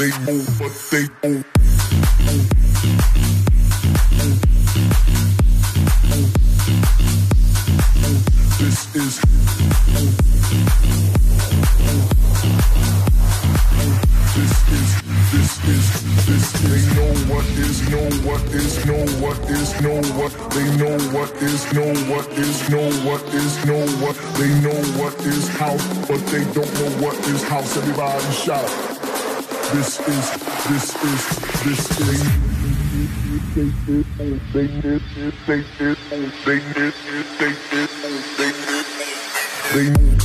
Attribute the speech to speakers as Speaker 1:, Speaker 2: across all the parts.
Speaker 1: they move, but they know what is, know what is, know what is, know what. They know what is, know what is, know what is, know what. They know what is house, but they don't know what is house. Everybody shout. This is, this is, this is. They they they did, they move,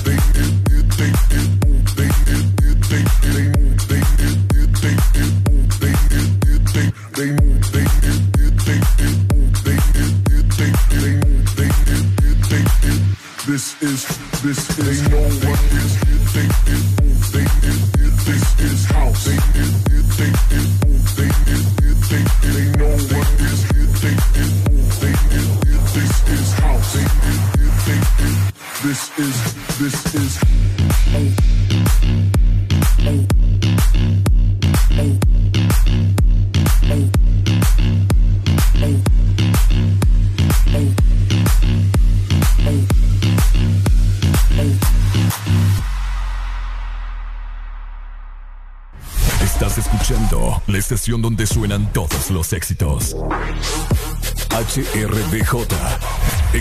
Speaker 2: donde suenan todos los éxitos. HRDJ,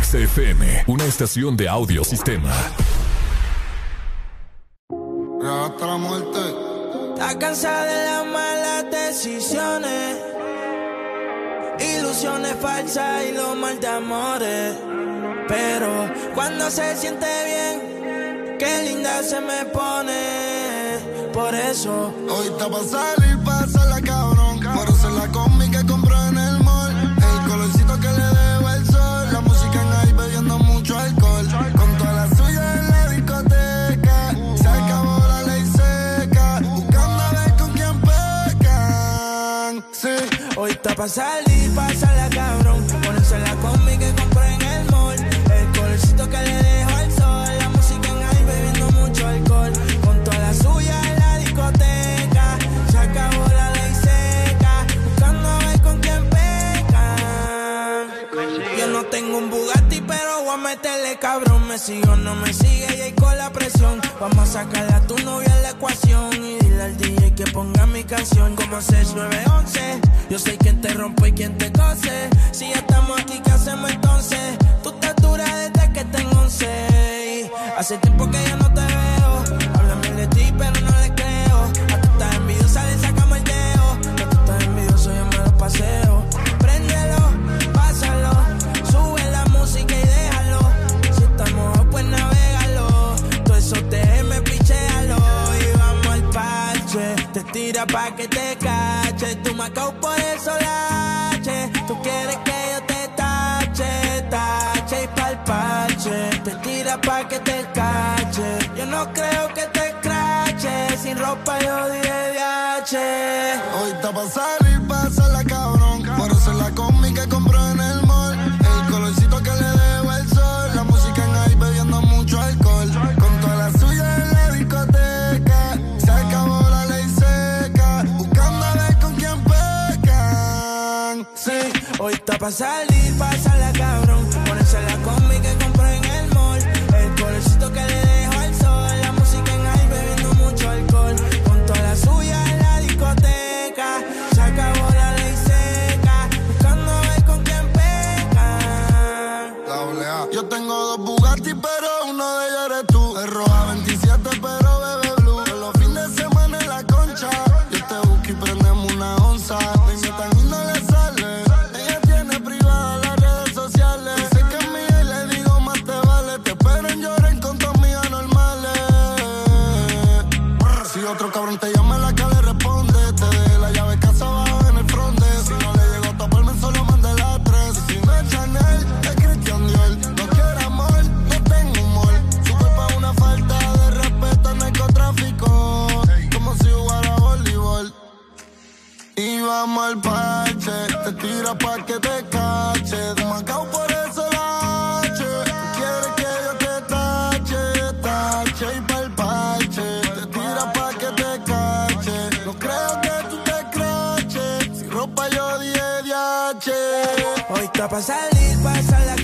Speaker 2: XFM, una estación de audio sistema.
Speaker 3: hasta la muerte.
Speaker 4: Está cansada de las malas decisiones, ilusiones falsas y los mal de amores. Pero cuando se siente bien, qué linda se me pone. Por eso,
Speaker 3: Hoy está pa' la combi que compró en el mall. El colorcito que le dejo el sol. La música en ahí bebiendo mucho alcohol. Con toda la suya en la discoteca. Se acabó la ley seca. Buscando a ver con quién pecan. Sí.
Speaker 4: hoy está pa' salir, pasarla cabrón. Ponerse Me sigue no me sigue y ahí con la presión. Vamos a sacarle a tu novia en la ecuación. Y dile al DJ que ponga mi canción como 6911. Yo sé quién te rompe y quién te cose. Si ya estamos aquí, ¿qué hacemos entonces? Tú estás dura desde que tengo 11. Hace tiempo que ya no te veo. Háblame de ti, pero no le creo. A tú estás envidiosa, le sacamos el dedo. Que tú estás envidioso, yo me lo paseo. Te pa' que te cache. Tú me acabo por eso lache. Tú quieres que yo te tache, tache y pa'l parche. Te tira pa' que te cache. Yo no creo que te crache. Sin ropa yo diré DH.
Speaker 3: Hoy está pa'
Speaker 4: está pa' salir, cabrón. Era pa' que
Speaker 3: te caches, marcado por ese lache. Tú quieres que yo te tache, tache y palpache.
Speaker 4: Te tira pa' que te cache, no creo que tú te craches. Sin ropa yo dije Hoy está pa' salir,
Speaker 2: pa' salir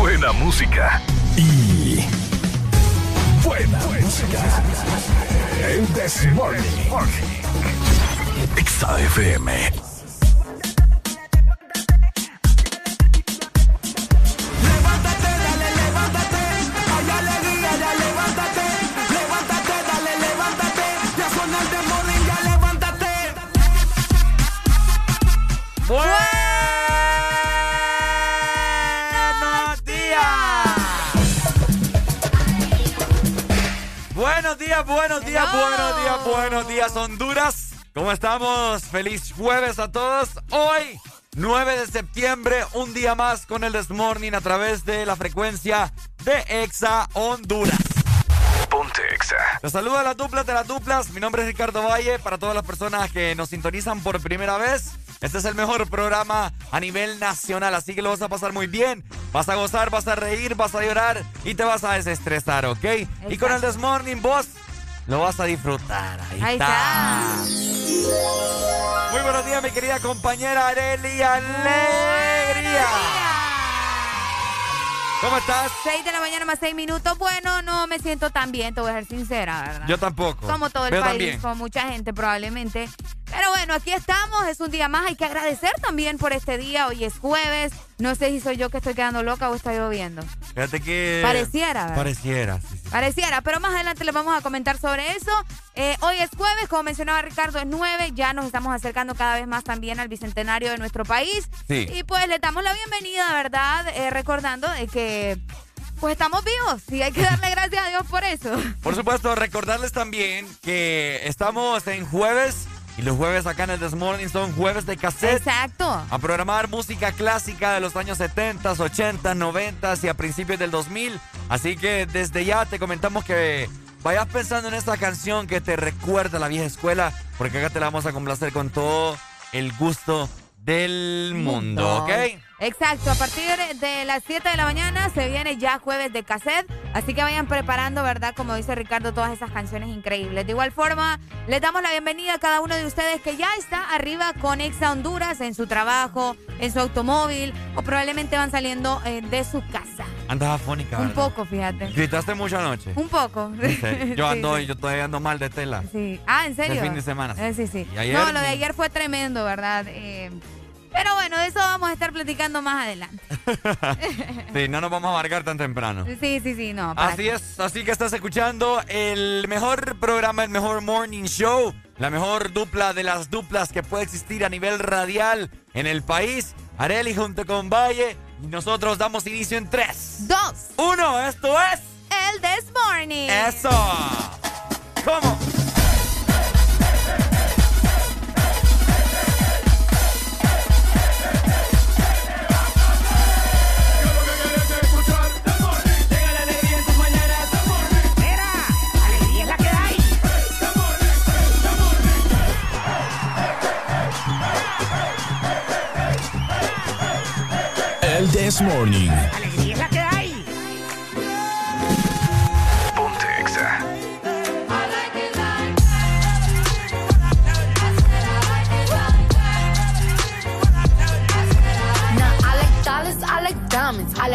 Speaker 2: Buena música. Y. Buena, música. El This Morning.
Speaker 5: Días, buenos días,
Speaker 6: Hello.
Speaker 5: buenos días, buenos días, Honduras. ¿Cómo estamos? Feliz jueves a todos. Hoy, 9 de septiembre, un día más con el Desmorning a través de la frecuencia de Exa Honduras.
Speaker 2: Ponte Exa.
Speaker 5: Te saluda las duplas de las duplas. Mi nombre es Ricardo Valle. Para todas las personas que nos sintonizan por primera vez, este es el mejor programa a nivel nacional. Así que lo vas a pasar muy bien. Vas a gozar, vas a reír, vas a llorar y te vas a desestresar, ¿ok? Y con el Desmorning Boss lo vas a disfrutar. Ahí,
Speaker 6: Ahí
Speaker 5: está.
Speaker 6: está.
Speaker 5: Muy buenos días, mi querida compañera Areli Alegría. ¿Cómo estás?
Speaker 6: 6 de la mañana más 6 minutos. Bueno, no me siento tan bien, te voy a ser sincera, ¿verdad?
Speaker 5: Yo tampoco.
Speaker 6: Como todo el
Speaker 5: Yo
Speaker 6: país,
Speaker 5: también.
Speaker 6: como mucha gente probablemente. Pero bueno, aquí estamos, es un día más. Hay que agradecer también por este día. Hoy es jueves. No sé si soy yo que estoy quedando loca o está lloviendo.
Speaker 5: Fíjate que...
Speaker 6: Pareciera, ¿verdad?
Speaker 5: Pareciera, sí, sí.
Speaker 6: Pareciera, pero más adelante les vamos a comentar sobre eso. Eh, hoy es jueves, como mencionaba Ricardo, es 9. Ya nos estamos acercando cada vez más también al bicentenario de nuestro país.
Speaker 5: Sí.
Speaker 6: Y pues le damos la bienvenida, ¿verdad? Eh, recordando de que pues estamos vivos y hay que darle gracias a Dios por eso.
Speaker 5: Por supuesto, recordarles también que estamos en jueves y los jueves acá en el Desmorning son jueves de cassette.
Speaker 6: Exacto.
Speaker 5: A programar música clásica de los años 70, 80, 90 y a principios del 2000. Así que desde ya te comentamos que vayas pensando en esta canción que te recuerda a la vieja escuela, porque acá te la vamos a complacer con todo el gusto del mundo, ¿ok?
Speaker 6: Exacto, a partir de las 7 de la mañana se viene ya jueves de cassette, así que vayan preparando, ¿verdad? Como dice Ricardo, todas esas canciones increíbles. De igual forma, les damos la bienvenida a cada uno de ustedes que ya está arriba con Exa Honduras en su trabajo, en su automóvil o probablemente van saliendo eh, de su casa.
Speaker 5: Andas afónica,
Speaker 6: Un
Speaker 5: ¿verdad?
Speaker 6: poco, fíjate.
Speaker 5: Gritaste mucho anoche.
Speaker 6: Un poco.
Speaker 5: Yo ando,
Speaker 6: sí.
Speaker 5: yo todavía ando mal de tela.
Speaker 6: Sí. Ah, ¿en serio?
Speaker 5: Del fin de semana, sí.
Speaker 6: Eh, sí, sí.
Speaker 5: Ayer
Speaker 6: no, lo de
Speaker 5: ni-
Speaker 6: ayer fue tremendo, ¿verdad? Eh, pero bueno, de eso vamos a estar platicando más adelante.
Speaker 5: Sí, no nos vamos a amargar tan temprano.
Speaker 6: Sí, sí, sí, no.
Speaker 5: Así
Speaker 6: qué.
Speaker 5: es, así que estás escuchando el mejor programa, el mejor morning show, la mejor dupla de las duplas que puede existir a nivel radial en el país. Areli junto con Valle y nosotros damos inicio en 3.
Speaker 6: Dos.
Speaker 5: 1, esto es
Speaker 6: El This Morning.
Speaker 5: eso. ¿Cómo?
Speaker 2: This Morning.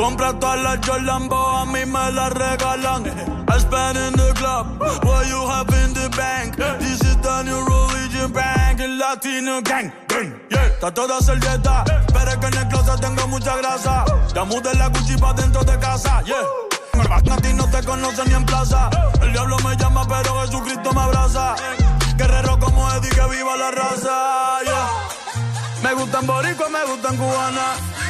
Speaker 7: Tú compras todas las Jolambo, a mí me las regalan. I spend in the club, what you have in the bank. This is the new religion bank, el latino gang. gang, Yeah, está toda servieta, pero es que en el closet tengo mucha grasa. Ya mudé la Gucci pa' dentro de casa, yeah. A no te conocen ni en plaza. El diablo me llama, pero Jesucristo me abraza. Guerrero como Eddie, que viva la raza, yeah. Me gustan boricua, me gustan cubana.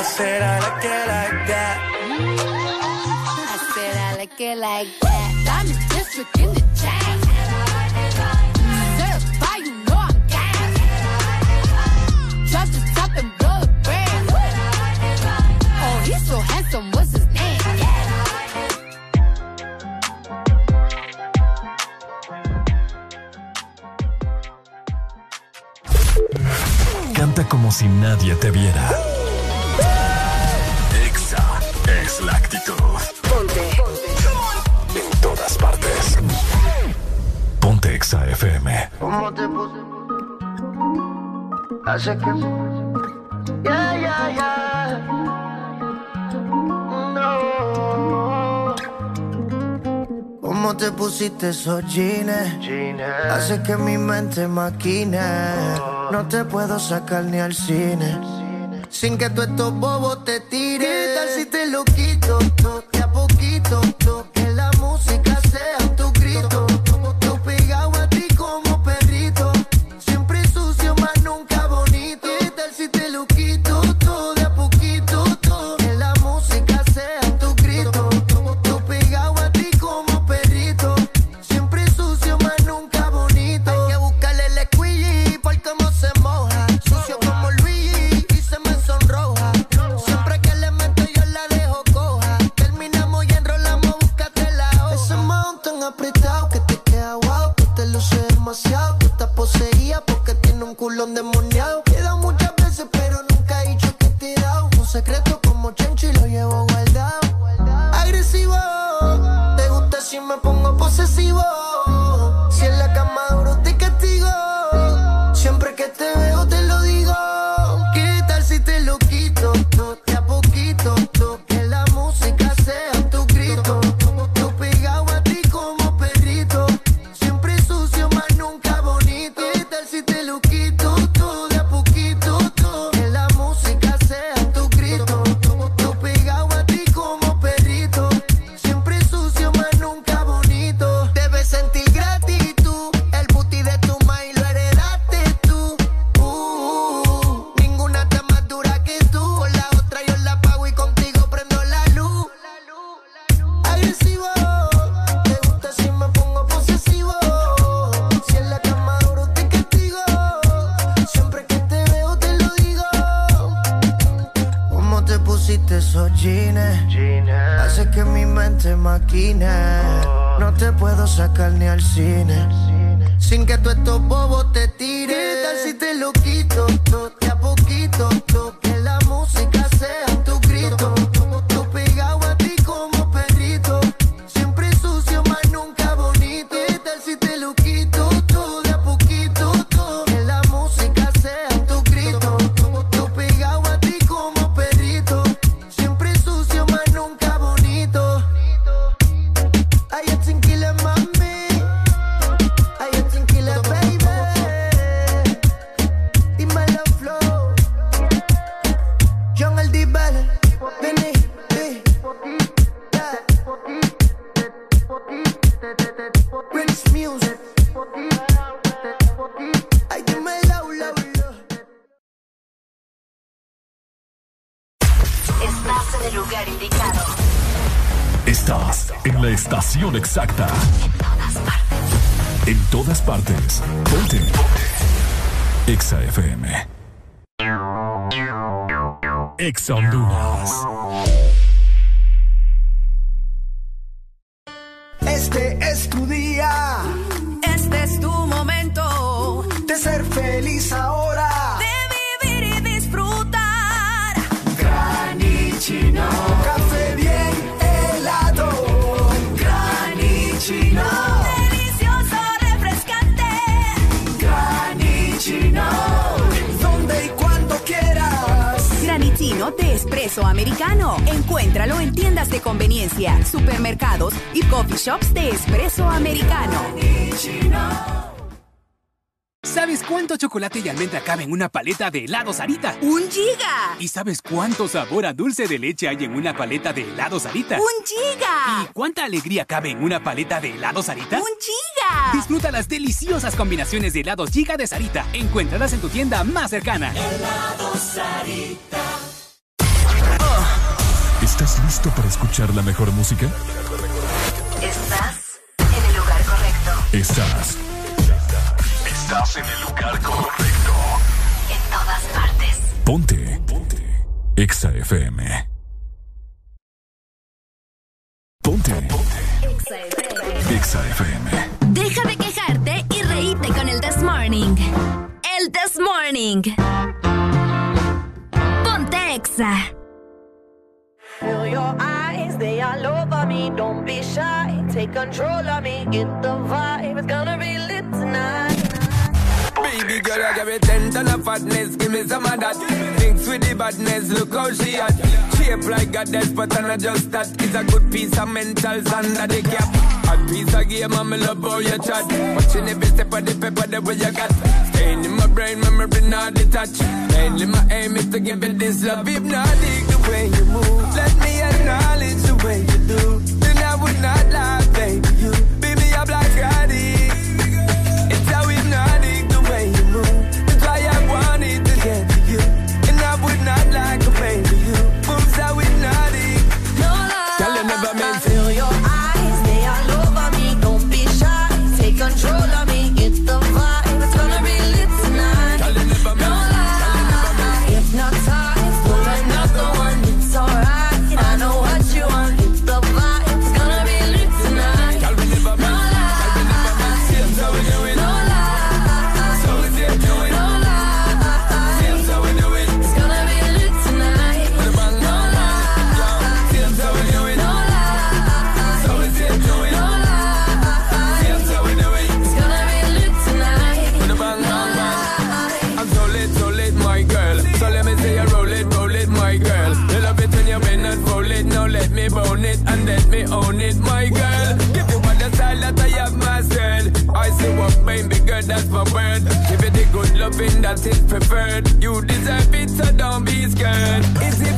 Speaker 8: I said I like it like that.
Speaker 9: I said I like it like that. Diamond district in the chain. Certified, you know I'm gang. Drop the top and blow the brand. Oh, he's so handsome, what's his name?
Speaker 2: Canta como si nadie te viera. Exa FM.
Speaker 10: ¿Cómo te puse? Hace que. Yeah, yeah, yeah. No. ¿Cómo te pusiste esos jeans? Hace que mi mente maquine. No te puedo sacar ni al cine. Sin que tú estos bobos te tires. ¿Qué tal si te lo quito? to- De a poquito. to- Que la música
Speaker 11: una paleta de helado Sarita.
Speaker 12: ¡Un giga!
Speaker 11: ¿Y sabes cuánto sabor a dulce de leche hay en una paleta de helado Sarita?
Speaker 12: ¡Un giga!
Speaker 11: ¿Y cuánta alegría cabe en una paleta de helado Sarita?
Speaker 12: ¡Un giga!
Speaker 11: Disfruta las deliciosas combinaciones de helados giga de Sarita. Encuéntralas en tu tienda más cercana.
Speaker 4: Helado Sarita. Ah.
Speaker 2: ¿Estás listo para escuchar la mejor música?
Speaker 9: Estás en el lugar correcto.
Speaker 2: Estás. Estás en el lugar correcto
Speaker 9: todas partes.
Speaker 2: Ponte. Ponte. Exa FM. Ponte. Ponte. Exa FM.
Speaker 13: Deja de quejarte y reíte con el This Morning. El This Morning. Ponte Exa.
Speaker 4: Feel your eyes, they all over me. Don't be shy. Take control of me. Get the vibe.
Speaker 14: ton of fatness, give me some of that. Thinks with the badness, look how she at. Shape like a death, but I'm not just that. It's a good piece of mental sand that they cap. A piece of game, I'm love how you chat. Watching every step of the paper, the way you got. Staying in my brain, memory not detached. Mainly my aim is to give it this love, if not dig the way you move. Let me that is preferred. You deserve it, so don't be scared. Is it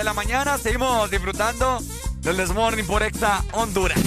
Speaker 13: de
Speaker 5: la mañana. Seguimos disfrutando del Desmorning por Exa Honduras.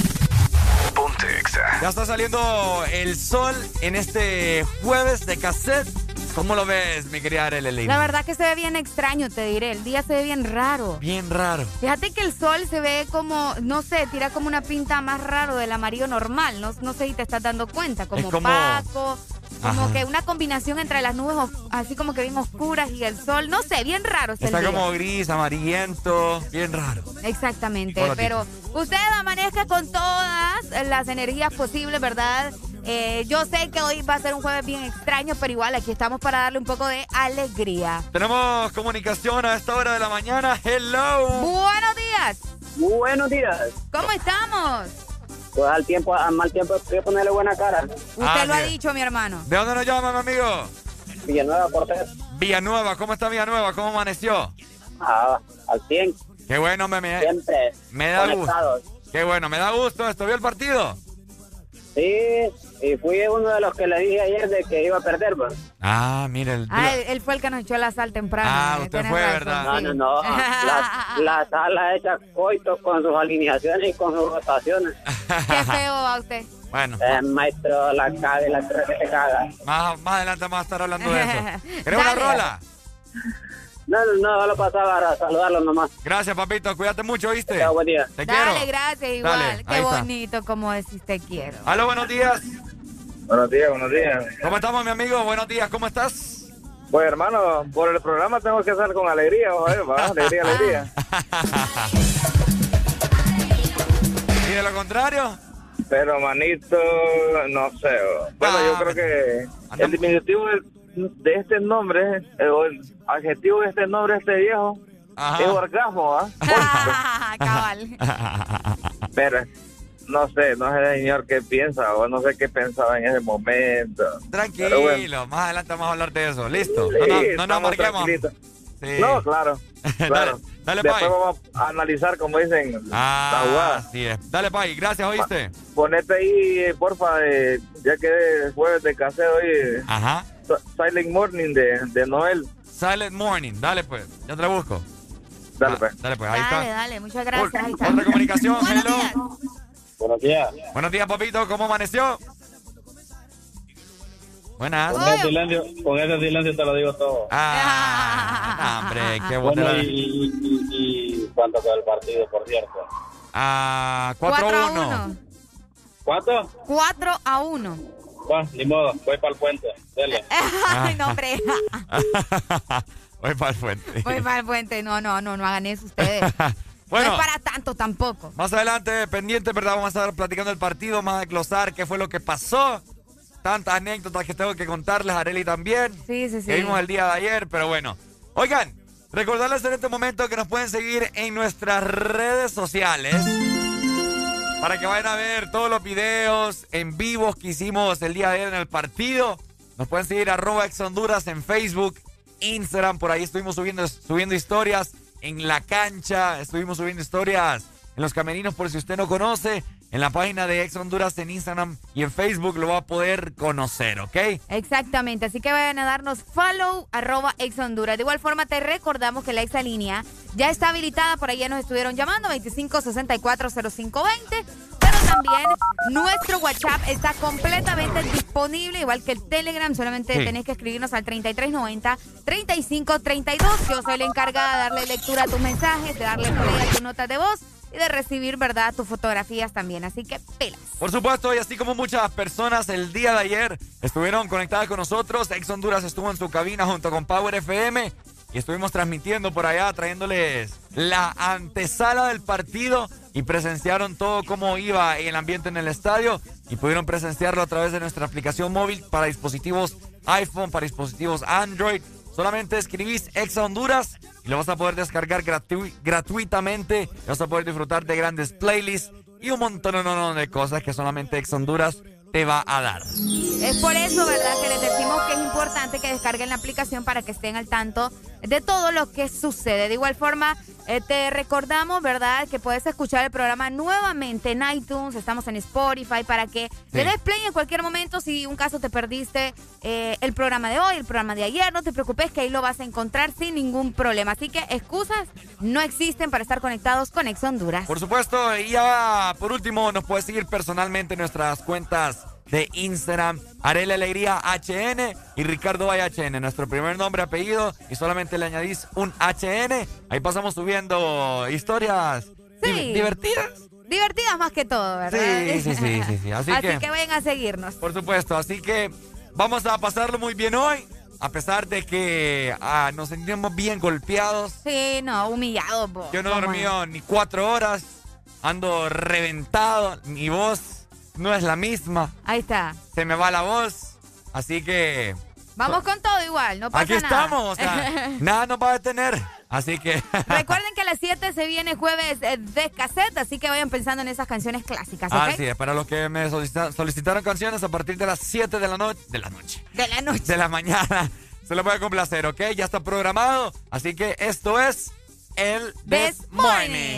Speaker 2: Ponte Exa.
Speaker 5: Ya está saliendo el sol en este jueves de cassette. ¿Cómo lo ves, mi querida Arely?
Speaker 6: La verdad que se ve bien extraño, te diré. El día se ve bien raro.
Speaker 5: Bien raro.
Speaker 6: Fíjate que el sol se ve como, no sé, tira como una pinta más raro del amarillo normal. No, no sé si te estás dando cuenta. Como,
Speaker 5: como-
Speaker 6: opaco. Como
Speaker 5: Ajá.
Speaker 6: que una combinación entre las nubes así como que bien oscuras y el sol. No sé, bien raro está el
Speaker 5: Está
Speaker 6: día.
Speaker 5: como gris, amarillento, bien raro.
Speaker 6: Exactamente, pero usted amanezca con todas las energías posibles, ¿verdad? Eh, yo sé que hoy va a ser un jueves bien extraño, pero igual aquí estamos para darle un poco de alegría.
Speaker 5: Tenemos comunicación a esta hora de la mañana. Hello.
Speaker 6: Buenos días.
Speaker 15: Buenos días.
Speaker 6: ¿Cómo estamos?
Speaker 15: Pues al tiempo, al mal tiempo hay que ponerle buena cara.
Speaker 6: Usted
Speaker 5: Ah,
Speaker 6: lo ha dicho, mi hermano.
Speaker 5: ¿De dónde nos llama, mi amigo?
Speaker 15: Villanueva Cortés.
Speaker 5: Villanueva. ¿Cómo está Villanueva? ¿Cómo amaneció?
Speaker 15: Ah, al 100.
Speaker 5: Qué bueno, me, me,
Speaker 15: Siempre.
Speaker 5: me da
Speaker 15: conectados.
Speaker 5: gusto. Qué bueno, me da gusto esto. ¿Vio el partido?
Speaker 15: Sí, y fui uno de los que le dije ayer de que iba a perder, pues.
Speaker 5: Ah, mire el...
Speaker 6: Ah, él, él fue el que nos echó la sal temprano.
Speaker 5: Ah,
Speaker 6: eh,
Speaker 5: usted fue,
Speaker 6: razón,
Speaker 5: ¿verdad?
Speaker 15: No,
Speaker 6: sí.
Speaker 15: no, no. La, la sala hecha coito con sus alineaciones y con sus rotaciones.
Speaker 6: Qué feo a usted.
Speaker 5: Bueno,
Speaker 15: Eh, maestro, la caga y la creo que te caga.
Speaker 5: más, más adelante vamos a estar hablando de eso. ¿Querés una rola?
Speaker 15: No, no, no, solo pasaba a saludarlo nomás.
Speaker 5: Gracias, papito. Cuídate mucho, ¿viste?
Speaker 15: Chao, buen día.
Speaker 5: Te
Speaker 6: Dale,
Speaker 5: quiero.
Speaker 6: gracias, igual.
Speaker 5: Dale,
Speaker 6: Qué
Speaker 5: ahí está.
Speaker 6: bonito como decís te quiero.
Speaker 5: Aló, buenos días.
Speaker 16: Buenos días, buenos días.
Speaker 5: ¿Cómo estamos, mi amigo? Buenos días, ¿cómo estás?
Speaker 16: Pues hermano, por el programa tengo que hacer con alegría, joder, va, alegría, alegría.
Speaker 5: ¿Y de lo contrario?
Speaker 16: Pero manito, no sé. Bueno,
Speaker 5: Ah,
Speaker 16: yo creo que el diminutivo de, de este nombre, eh, o el adjetivo de este nombre, este viejo,
Speaker 5: Ajá.
Speaker 16: es orgasmo, ¿ah?
Speaker 6: Cabal.
Speaker 16: Pero no sé, no sé el señor qué piensa, o no sé qué pensaba en ese momento.
Speaker 5: Tranquilo,
Speaker 16: bueno.
Speaker 5: más adelante vamos a hablar de eso. Listo.
Speaker 16: Sí,
Speaker 5: no, no, no nos marquemos. Sí.
Speaker 16: No, claro. claro.
Speaker 5: dale,
Speaker 16: Después
Speaker 5: Pai.
Speaker 16: vamos a analizar, como dicen, la
Speaker 5: Ah, así es. Dale, Pai. Gracias, ¿oíste?
Speaker 16: Ponete ahí, eh, porfa, eh, ya que es jueves de casero hoy, eh,
Speaker 5: Ajá.
Speaker 16: Silent Morning de, de Noel.
Speaker 5: Silent Morning. Dale, pues. Ya te la busco.
Speaker 16: Dale,
Speaker 5: Ah,
Speaker 16: pues.
Speaker 5: Dale, pues. Ahí
Speaker 6: Dale,
Speaker 5: está.
Speaker 6: dale, muchas gracias. Ahí está.
Speaker 5: Otra comunicación.
Speaker 6: Buenos
Speaker 5: Hello.
Speaker 6: días.
Speaker 16: Buenos días.
Speaker 5: Buenos días, papito. ¿Cómo amaneció? Buenas.
Speaker 16: Con ese silencio, con ese silencio te lo digo todo.
Speaker 5: Ah, no, hombre, qué
Speaker 16: Bueno,
Speaker 5: botella.
Speaker 16: y, y, y, y cuánto quedó el partido, por cierto.
Speaker 5: Ah,
Speaker 6: 4 a
Speaker 5: 4-1.
Speaker 6: 1.
Speaker 16: ¿Cuánto?
Speaker 6: 4 a 1.
Speaker 16: Bueno, ni modo, voy para el puente. Dele.
Speaker 6: Ay, no, hombre.
Speaker 5: Voy para el fuente.
Speaker 6: Voy para el puente. No, no, no, no hagan eso ustedes.
Speaker 5: Bueno.
Speaker 6: No es para tanto tampoco.
Speaker 5: Más adelante, pendiente, ¿verdad? Vamos a estar platicando el partido, más a desglosar qué fue lo que pasó. Tantas anécdotas que tengo que contarles, Areli también.
Speaker 6: Sí, sí, sí.
Speaker 5: Que vimos el día de ayer, pero bueno. Oigan, recordarles en este momento que nos pueden seguir en nuestras redes sociales. Para que vayan a ver todos los videos en vivos que hicimos el día de ayer en el partido. Nos pueden seguir arroba ex Honduras en Facebook, Instagram. Por ahí estuvimos subiendo, subiendo historias en la cancha. Estuvimos subiendo historias en los camerinos por si usted no conoce. En la página de Ex Honduras en Instagram y en Facebook lo va a poder conocer, ¿ok?
Speaker 6: Exactamente, así que vayan a darnos follow, arroba ex Honduras. De igual forma te recordamos que la exalínea ya está habilitada, por ahí ya nos estuvieron llamando, 25640520, pero también nuestro WhatsApp está completamente disponible, igual que el Telegram. Solamente tenés que escribirnos al 3390-3532. Yo soy la encargada de darle lectura a tus mensajes, de darle play a tus notas de voz y de recibir, ¿verdad?, tus fotografías también. Así que pelas.
Speaker 5: Por supuesto, y así como muchas personas el día de ayer estuvieron conectadas con nosotros, Ex Honduras estuvo en su cabina junto con Power FM y estuvimos transmitiendo por allá, trayéndoles la antesala del partido y presenciaron todo cómo iba el ambiente en el estadio y pudieron presenciarlo a través de nuestra aplicación móvil para dispositivos iPhone, para dispositivos Android. Solamente escribís Exa Honduras y lo vas a poder descargar gratuitamente. Vas a poder disfrutar de grandes playlists y un montón de cosas que solamente Exa Honduras te va a dar.
Speaker 6: Es por eso, ¿verdad?, que les decimos que es importante que descarguen la aplicación para que estén al tanto de todo lo que sucede. De igual forma, eh, te recordamos, ¿verdad?, que puedes escuchar el programa nuevamente en iTunes, estamos en Spotify, para que le des play en cualquier momento si un caso te perdiste eh, el programa de hoy, el programa de ayer, no te preocupes que ahí lo vas a encontrar sin ningún problema. Así que excusas no existen para estar conectados con Ex Honduras.
Speaker 5: Por supuesto, y ya por último nos puedes seguir personalmente en nuestras cuentas de Instagram, Arela Alegría HN y Ricardo Valle HN, nuestro primer nombre, apellido, y solamente le añadís un HN. Ahí pasamos subiendo historias divertidas.
Speaker 6: Divertidas más que todo, ¿verdad?
Speaker 5: Sí, sí, sí, sí. Así,
Speaker 6: que, que vayan a seguirnos.
Speaker 5: Por supuesto, así que vamos a pasarlo muy bien hoy. A pesar de que ah, nos sentimos bien golpeados.
Speaker 6: Sí, no, humillados.
Speaker 5: Yo no he dormido ni cuatro horas. Ando reventado. Mi voz no es la misma.
Speaker 6: Ahí está.
Speaker 5: Se me va la voz. Así que.
Speaker 6: Vamos con todo igual, no pasa
Speaker 5: nada. Aquí estamos, o sea, nada nos va a detener. Así que.
Speaker 6: Recuerden que a las 7 se viene jueves eh, de cassette, así que vayan pensando en esas canciones clásicas. ¿okay?
Speaker 5: Así es, para los que me solicitaron, canciones a partir de las 7 de la noche. De la noche.
Speaker 6: De la noche.
Speaker 5: De la mañana. Se lo voy a complacer, ¿ok? Ya está programado. Así que esto es el This Morning.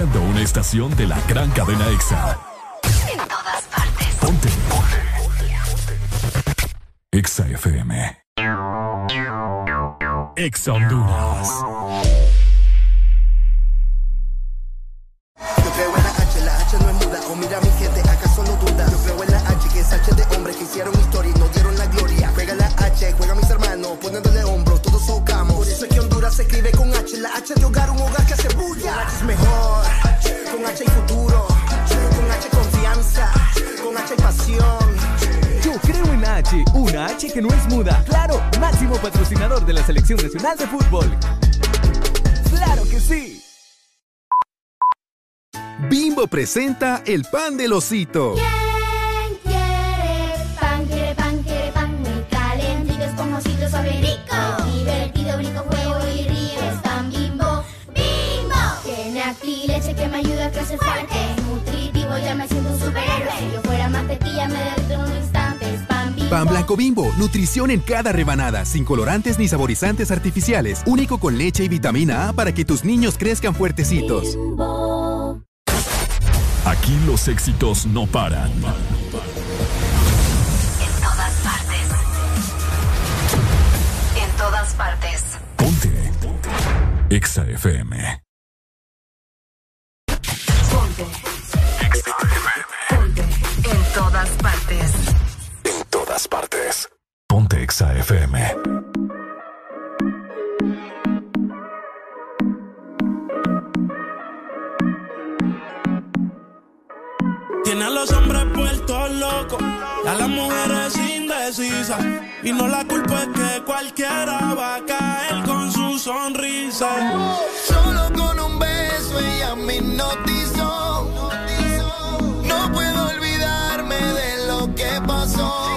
Speaker 13: Escuchando
Speaker 2: una estación de la gran cadena EXA.
Speaker 13: En todas partes.
Speaker 2: Ponte. EXA FM. EXA Honduras.
Speaker 17: Yo creo en la H, la H no es muda. O mira mi gente, acaso no duda. Yo creo en la H, que es H de hombres que hicieron historia y nos dieron la gloria. Juega la H, juega mis hermanos, poniéndole hombro, todos socamos. Por eso es que Se escribe con H, la H de hogar, un hogar que hace bulla. Con H es mejor, con H hay futuro, con H confianza, con H hay pasión.
Speaker 18: Yo creo en H, una H que no es muda. Claro, máximo patrocinador de la Selección Nacional de Fútbol. ¡Claro que sí!
Speaker 19: Bimbo presenta el pan del osito.
Speaker 20: ¿Quién ya me siento un superhéroe. Si yo fuera mantequilla, me derrito en un instante. Es pan bimbo.
Speaker 19: Pan blanco bimbo, nutrición en cada rebanada, sin colorantes ni saborizantes artificiales, único con leche y vitamina A para que tus niños crezcan fuertecitos.
Speaker 2: Aquí los éxitos no paran.
Speaker 13: En todas partes. En todas partes.
Speaker 2: Ponte. EXA FM.
Speaker 13: Ponte. Ponte. En todas partes.
Speaker 2: En todas partes. Ponte EXA FM.
Speaker 7: Tiene a los hombres puestos locos, y a las mujeres indecisas. Y no la culpa es que cualquiera va a caer con su sonrisa.
Speaker 21: Solo con un beso ella me hipnotizó. Que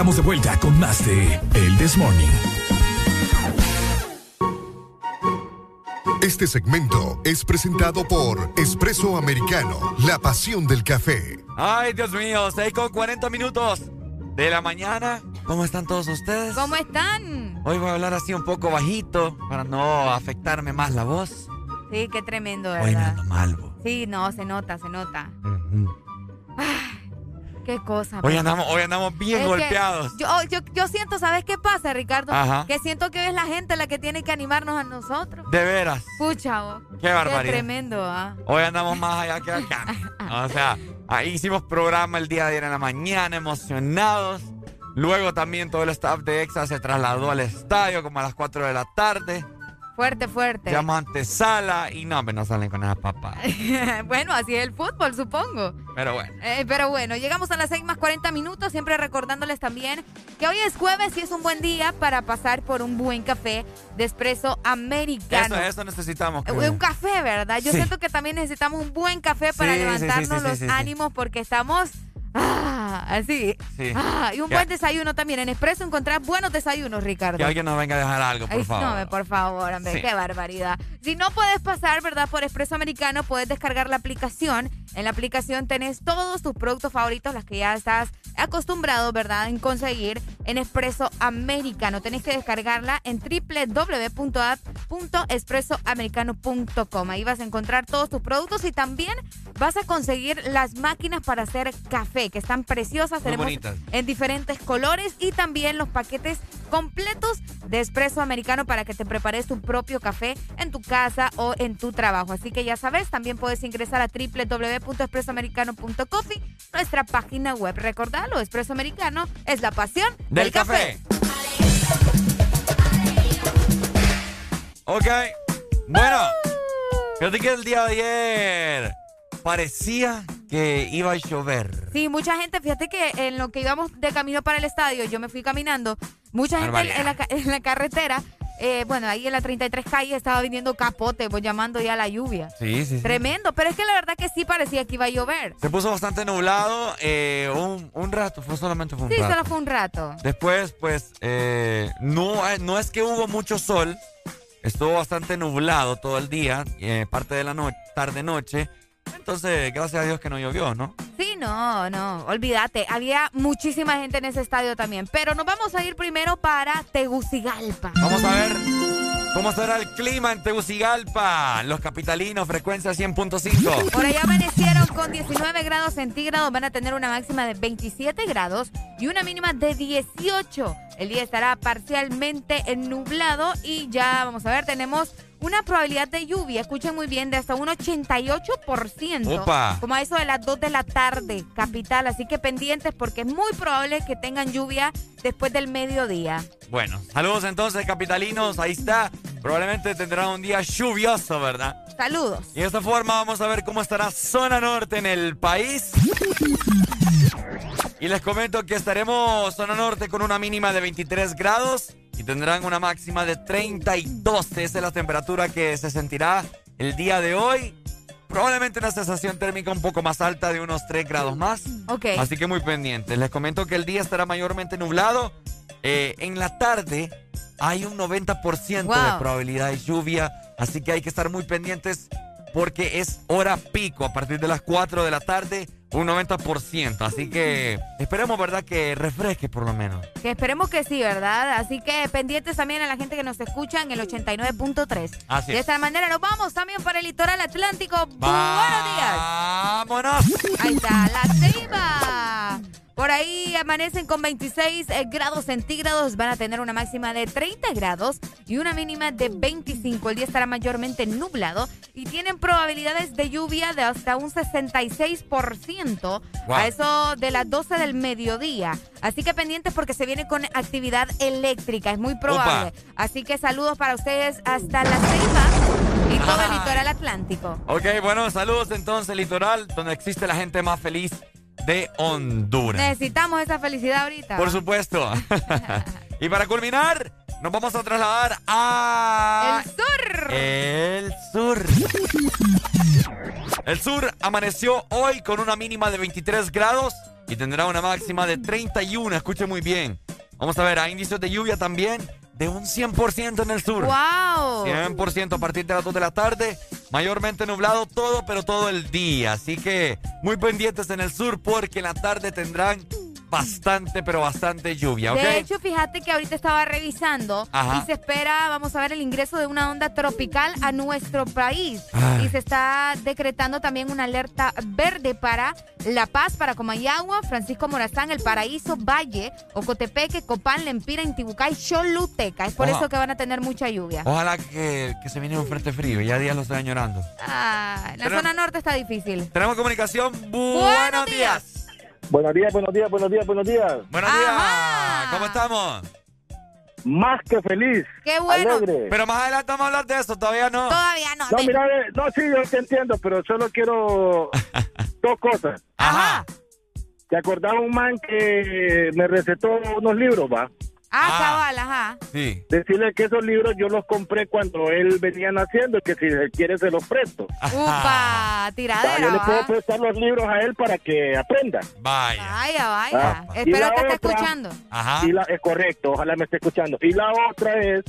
Speaker 2: estamos de vuelta con más de El This Morning.
Speaker 1: Este segmento es presentado por Espresso Americano, la pasión del café.
Speaker 5: Ay, Dios mío, 6 con 40 minutos de la mañana. ¿Cómo están todos ustedes?
Speaker 6: ¿Cómo están?
Speaker 5: Hoy voy a hablar así un poco bajito para no afectarme más la voz.
Speaker 6: Sí, qué tremendo,
Speaker 5: Hoy me
Speaker 6: ¿verdad?
Speaker 5: ando mal,
Speaker 6: Sí, no, se nota, se nota. Qué cosa.
Speaker 5: Hoy
Speaker 6: pues.
Speaker 5: andamos, hoy andamos bien
Speaker 6: Es
Speaker 5: golpeados.
Speaker 6: Yo, yo, yo siento, ¿sabes qué pasa, Ricardo?
Speaker 5: Ajá.
Speaker 6: Que siento que es la gente la que tiene que animarnos a nosotros.
Speaker 5: De veras.
Speaker 6: Pucha, vos.
Speaker 5: Qué barbaridad.
Speaker 6: tremendo, ¿ah?
Speaker 5: Hoy andamos más allá que acá. O sea, ahí hicimos programa el día de ayer en la mañana, emocionados. Luego también todo el staff de EXA se trasladó al estadio como a las 4 de la tarde.
Speaker 6: Fuerte, fuerte.
Speaker 5: Llamamos antesala y no, me no salen con esas papas.
Speaker 6: bueno, así es el fútbol, supongo.
Speaker 5: Pero bueno.
Speaker 6: Eh, pero bueno, llegamos a las 6 más 40 minutos, siempre recordándoles también que hoy es jueves y es un buen día para pasar por un buen café de espresso americano.
Speaker 5: Eso, eso necesitamos.
Speaker 6: Eh,
Speaker 5: creo.
Speaker 6: Un café, ¿verdad? Yo
Speaker 5: Sí.
Speaker 6: siento que también necesitamos un buen café para
Speaker 5: Sí,
Speaker 6: levantarnos
Speaker 5: sí,
Speaker 6: los ánimos porque estamos Ah, así.
Speaker 5: Sí.
Speaker 6: Ah, y un
Speaker 5: Que-
Speaker 6: buen desayuno también. En Expreso encontrás buenos desayunos, Ricardo.
Speaker 5: Que alguien nos venga a dejar algo, por
Speaker 6: Ay,
Speaker 5: favor.
Speaker 6: No, por favor, hombre,
Speaker 5: Sí.
Speaker 6: qué barbaridad. Si no puedes pasar, ¿verdad? Por Expreso Americano, puedes descargar la aplicación. En la aplicación tenés todos tus productos favoritos, las que ya estás acostumbrado, ¿verdad? En conseguir en Expreso Americano. Tenés que descargarla en www.app.expresoamericano.com. Ahí vas a encontrar todos tus productos y también vas a conseguir las máquinas para hacer café, que están preciosas.
Speaker 5: Muy
Speaker 6: Tenemos
Speaker 5: bonitas.
Speaker 6: en diferentes colores y también los paquetes completos de espresso americano para que te prepares tu propio café en tu casa o en tu trabajo. Así que ya sabes, también puedes ingresar a www.expresoamericano.coffee, nuestra página web. Recordalo, Espresso Americano es la pasión del,
Speaker 5: Del café. Ok. Bueno. Fíjate que el día de ayer parecía que iba a llover.
Speaker 6: Sí, mucha gente, fíjate que en lo que íbamos de camino para el estadio, yo me fui caminando, mucha gente en, la, en la carretera, eh, bueno, ahí en la 33 calle estaba viniendo capote, pues llamando ya la lluvia.
Speaker 5: Sí, sí, sí.
Speaker 6: Tremendo, pero es que la verdad que sí parecía que iba a llover.
Speaker 5: Se puso bastante nublado. eh, un, un rato, fue solamente fue un
Speaker 6: Sí,
Speaker 5: rato.
Speaker 6: solo fue un rato.
Speaker 5: Después, pues, eh, no, eh, no es que hubo mucho sol. Estuvo bastante nublado todo el día, eh, parte de la noche, tarde-noche. Entonces, gracias a Dios que no llovió, ¿no?
Speaker 6: Sí, no, no, olvídate. Había muchísima gente en ese estadio también. Pero nos vamos a ir primero para Tegucigalpa.
Speaker 5: Vamos a ver cómo será el clima en Tegucigalpa. Los capitalinos, frecuencia 100.5.
Speaker 6: Por allá amanecieron con 19 grados centígrados, van a tener una máxima de 27 grados y una mínima de 18. El día estará parcialmente nublado y ya vamos a ver, tenemos una probabilidad de lluvia, escuchen muy bien, de hasta un 88%.
Speaker 5: Opa.
Speaker 6: Como a eso de las 2 de la tarde, capital. Así que pendientes porque es muy probable que tengan lluvia después del mediodía.
Speaker 5: Bueno, saludos entonces, capitalinos. Ahí está. Probablemente tendrá un día lluvioso, ¿verdad?
Speaker 6: Saludos.
Speaker 5: Y de esta forma vamos a ver cómo estará zona norte en el país. Y les comento que estaremos zona norte con una mínima de 23 grados y tendrán una máxima de 32. Esa es la temperatura que se sentirá el día de hoy. Probablemente una sensación térmica un poco más alta de unos 3 grados más.
Speaker 6: Ok.
Speaker 5: Así que muy pendientes. Les comento que el día estará mayormente nublado. Eh, en la tarde hay un 90%
Speaker 6: Wow.
Speaker 5: de probabilidad de lluvia. Así que hay que estar muy pendientes porque es hora pico. A partir de las 4 de la tarde, un 90%. Así que esperemos, ¿verdad? Que refresque por lo menos.
Speaker 6: Que esperemos que sí, ¿verdad? Así que pendientes también a la gente que nos escucha en el 89.3.
Speaker 5: Así
Speaker 6: De
Speaker 5: es.
Speaker 6: esta manera nos vamos también para el litoral atlántico. Buenos días.
Speaker 5: ¡Vámonos!
Speaker 6: Ahí está, la ceiba. Por ahí amanecen con 26 eh, grados centígrados, van a tener una máxima de 30 grados y una mínima de 25. El día estará mayormente nublado y tienen probabilidades de lluvia de hasta un 66%
Speaker 5: Wow.
Speaker 6: a eso de las 12 del mediodía. Así que pendientes porque se viene con actividad eléctrica, es muy probable. Así que saludos para ustedes hasta la ceiba y todo el litoral atlántico.
Speaker 5: Ok, bueno, saludos entonces, litoral, donde existe la gente más feliz de Honduras.
Speaker 6: Necesitamos esa felicidad ahorita.
Speaker 5: Por supuesto. y para culminar, nos vamos a trasladar a...
Speaker 6: El sur.
Speaker 5: El sur. El sur amaneció hoy con una mínima de 23 grados y tendrá una máxima de 31. Escuche muy bien. Vamos a ver, hay indicios de lluvia también de un 100% en el sur.
Speaker 6: ¡Wow!
Speaker 5: 100% a partir de las 2 de la tarde. Mayormente nublado todo, pero todo el día. Así que muy pendientes en el sur porque en la tarde tendrán bastante, pero bastante lluvia.
Speaker 6: De hecho, fíjate que ahorita estaba revisando
Speaker 5: Ajá.
Speaker 6: y se espera, vamos a ver, el ingreso de una onda tropical a nuestro país.
Speaker 5: Ay.
Speaker 6: Y se está decretando también una alerta verde para La Paz, para Comayagua, Francisco Morazán, El Paraíso, Valle, Ocotepeque, Copán, Lempira, Intibucay, Choluteca. Es por eso que van a tener mucha lluvia.
Speaker 5: Ojalá que, que se viene un frente frío. Ya días lo estoy añorando.
Speaker 6: Ah, la zona norte está difícil.
Speaker 5: Tenemos comunicación.
Speaker 6: Buenos
Speaker 5: Buenos días.
Speaker 22: Buenos días, buenos días, buenos días, buenos días.
Speaker 5: Buenos días. ¿Cómo estamos?
Speaker 22: Más que feliz.
Speaker 6: Qué bueno.
Speaker 22: Alegre.
Speaker 5: Pero más adelante vamos a hablar de eso. Todavía no.
Speaker 6: Todavía no.
Speaker 22: No, mira, no, sí, yo te entiendo, pero solo quiero dos cosas.
Speaker 6: Ajá.
Speaker 22: ¿Te acordás un man que me recetó unos libros, va?
Speaker 6: Ah,
Speaker 5: Ah.
Speaker 6: cabal, ajá.
Speaker 5: Sí.
Speaker 23: Decirle que esos libros yo los compré cuando él venía naciendo y que si él quiere se los presto.
Speaker 6: Upa, tiradera,
Speaker 23: yo le puedo prestar los libros a él para que aprenda.
Speaker 5: Vaya.
Speaker 6: Vaya, vaya.
Speaker 23: Ah,
Speaker 6: Espero que esté escuchando.
Speaker 5: Ajá.
Speaker 23: Y la, es correcto, ojalá me esté escuchando. Y la otra es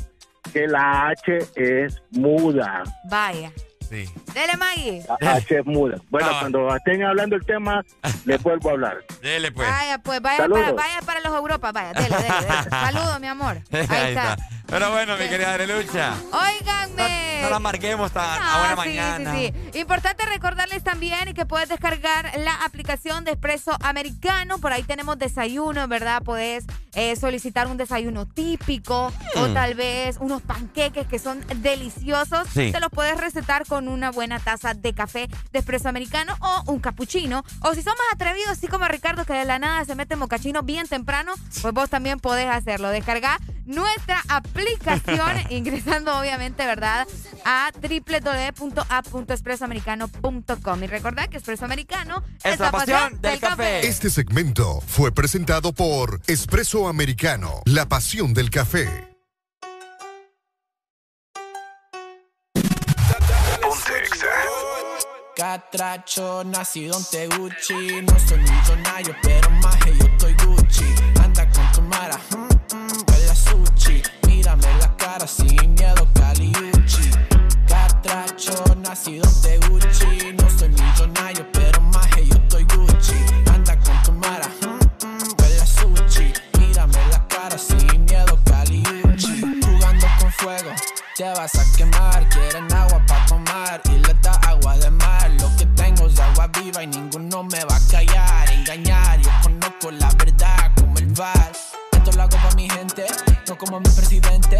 Speaker 23: que la H es muda.
Speaker 6: Vaya.
Speaker 5: Sí.
Speaker 6: Dele, Maggie.
Speaker 23: La H es muda. Bueno,
Speaker 5: Ah.
Speaker 23: cuando estén hablando el tema, les vuelvo a hablar.
Speaker 5: Dele, pues.
Speaker 6: Vaya, pues, vaya
Speaker 23: Saludos.
Speaker 6: para, vaya para los Europa, vaya, dele, dele, dele. Saludos, mi amor. Ahí,
Speaker 5: Ahí
Speaker 6: está.
Speaker 5: está. Pero bueno, mi querida Arelucha.
Speaker 6: Óiganme.
Speaker 5: No la marquemos tan a
Speaker 6: Ah,
Speaker 5: buena
Speaker 6: sí,
Speaker 5: mañana.
Speaker 6: Sí, sí. Importante recordarles también que puedes descargar la aplicación de Espresso Americano. Por ahí tenemos desayuno, ¿verdad? Puedes eh, solicitar un desayuno típico o
Speaker 5: Mm.
Speaker 6: tal vez unos panqueques que son deliciosos.
Speaker 5: Sí.
Speaker 6: Te los puedes recetar con una buena taza de café de Espresso Americano o un cappuccino. O si son más atrevidos, así como Ricardo, que de la nada se mete mocachino bien temprano, pues vos también podés hacerlo. Descarga nuestra aplicación ingresando obviamente, ¿verdad? A www.app.expresoamericano.com y recordad que Espresso Americano
Speaker 5: Es la pasión del café.
Speaker 24: Este segmento fue presentado por Espresso Americano, la pasión del café.
Speaker 25: Catracho, nacido en Teguchi. No soy millonario, pero más yo estoy sin miedo, Caliuchi. Catracho, nacido en Teguchi. No soy millonario, pero más yo estoy Gucci. Anda con tu mara, mm, mm, huele a sushi. Mírame la cara sin miedo, Caliuchi. Jugando con fuego, te vas a quemar. Quieren agua para tomar y le da agua de mar. Lo que tengo es agua viva y ninguno me va a callar. Engañar, yo conozco la verdad como el bar. Esto lo hago para mi gente, no como mi presidente.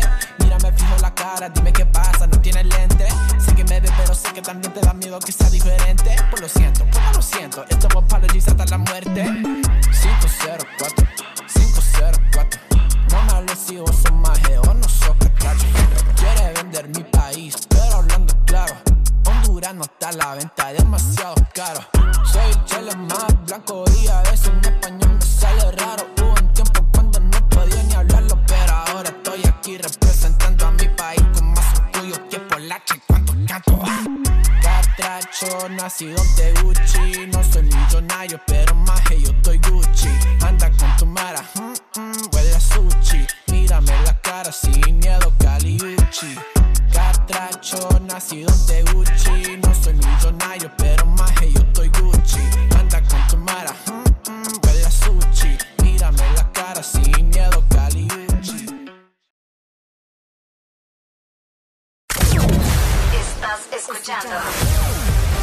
Speaker 25: Mírame fijo la cara, dime qué pasa, no tienes lente. Sé que me ve, pero sé que también te da miedo que sea diferente. Pues lo siento, pues lo siento. Esto es apologies hasta la muerte. 504, 504. No me hables si vos sos maje o no sos catracho. Quiere vender mi país, pero hablando claro. Honduras no está a la venta, demasiado caro. Soy el chile más blanco y a veces en español me sale raro. Nacido en Teguchi. No soy millonario, pero más yo estoy Gucci. Anda con tu mara, mm, mm, huele a sushi. Mírame la cara sin miedo, Caliuchi. Catracho, nacido en Teguchi. No soy millonario, pero más yo estoy Gucci. Anda con tu mara, mm, mm, huele a sushi. Mírame la cara sin miedo, Caliuchi.
Speaker 26: Estás escuchando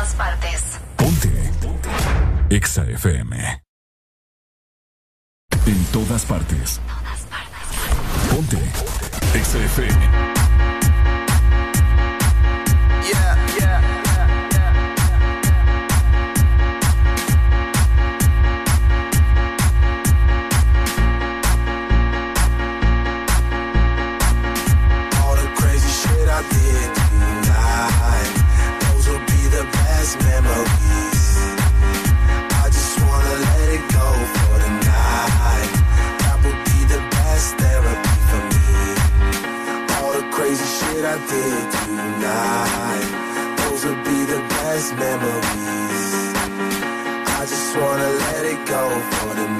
Speaker 26: Todas partes.
Speaker 2: Ponte. EXA FM. En todas partes. Ponte. EXA FM.
Speaker 27: I did tonight. Those would be the best
Speaker 28: memories. I just wanna let it go for the night.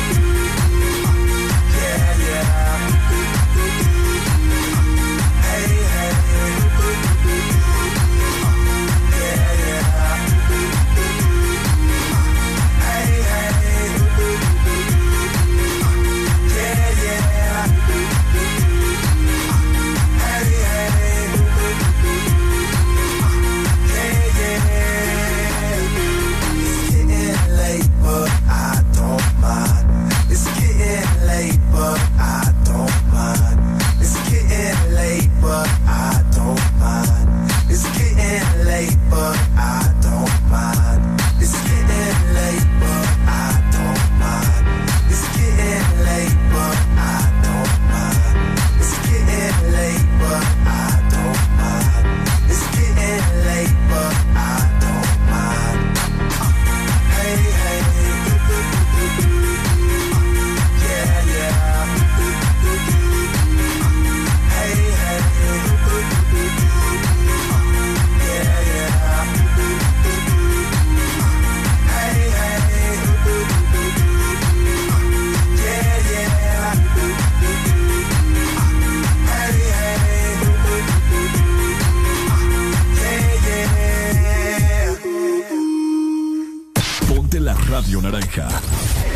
Speaker 2: you.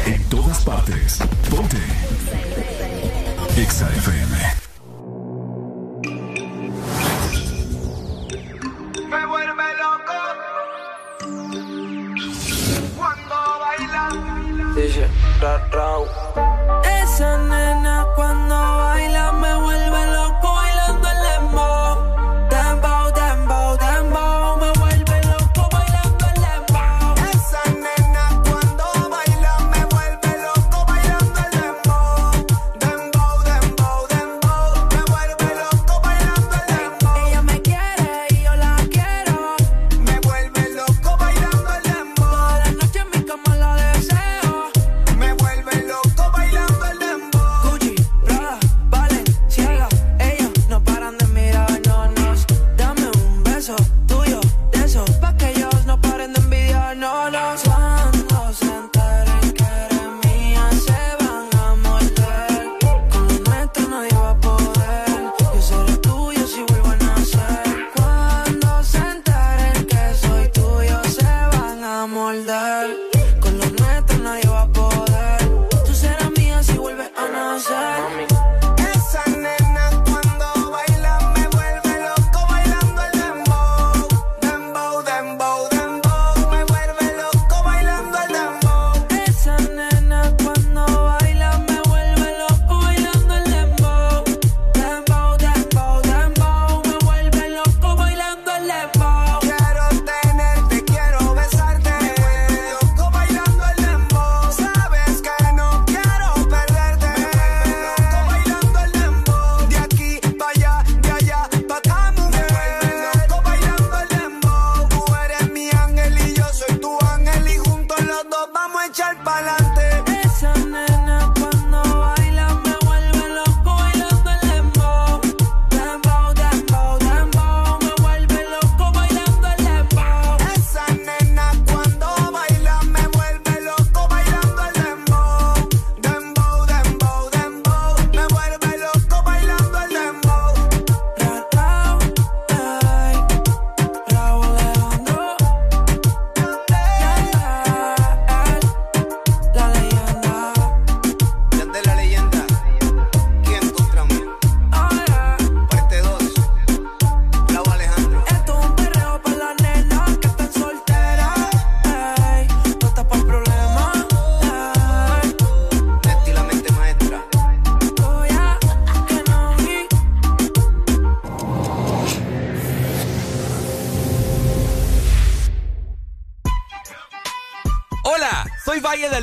Speaker 2: En todas partes. Ponte. Exa FM.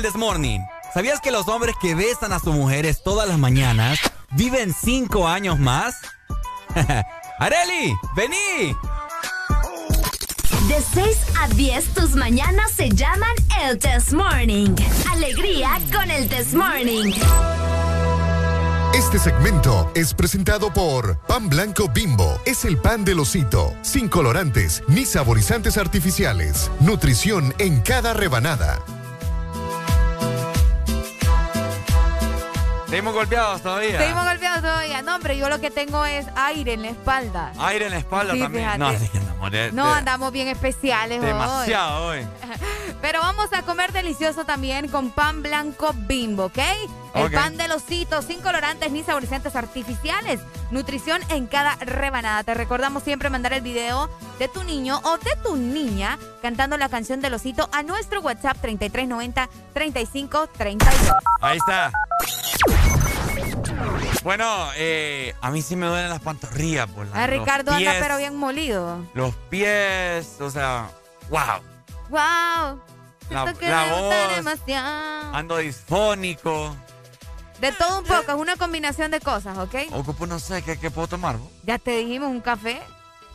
Speaker 5: Del Desmorning. ¿Sabías que los hombres que besan a sus mujeres todas las mañanas viven cinco años más? ¡Areli! ¡Vení!
Speaker 13: De 6 a 10, tus mañanas se llaman el Test Morning. Alegría con el Test Morning.
Speaker 24: Este segmento es presentado por Pan Blanco Bimbo. Es el pan del osito, sin colorantes ni saborizantes artificiales. Nutrición en cada rebanada.
Speaker 5: Seguimos golpeados todavía.
Speaker 6: Seguimos golpeados todavía. No, hombre, yo lo que tengo es aire en la espalda.
Speaker 5: Aire en la espalda
Speaker 6: Sí,
Speaker 5: también.
Speaker 6: fíjate.
Speaker 5: No, es que andamos de-
Speaker 6: No,
Speaker 5: de-
Speaker 6: andamos bien especiales
Speaker 5: demasiado hoy.
Speaker 6: Pero vamos a comer delicioso también con pan blanco bimbo, ¿ok? El pan del osito, sin colorantes ni saborizantes artificiales. Nutrición en cada rebanada. Te recordamos siempre mandar el video de tu niño o de tu niña cantando la canción del osito a nuestro WhatsApp 3390-3532.
Speaker 5: Ahí está. Bueno, eh, a mí sí me duelen las pantorrillas. Por la-
Speaker 6: Ah, Ricardo anda pero bien molido.
Speaker 5: Los pies, o sea, wow.
Speaker 6: ¡Wow!
Speaker 5: La, la voz,
Speaker 6: demasiado.
Speaker 5: ando disfónico.
Speaker 6: De todo un poco, es una combinación de cosas, ¿ok?
Speaker 5: Ocupo, no sé, ¿qué, qué puedo tomar? vos?
Speaker 6: Ya te dijimos un café.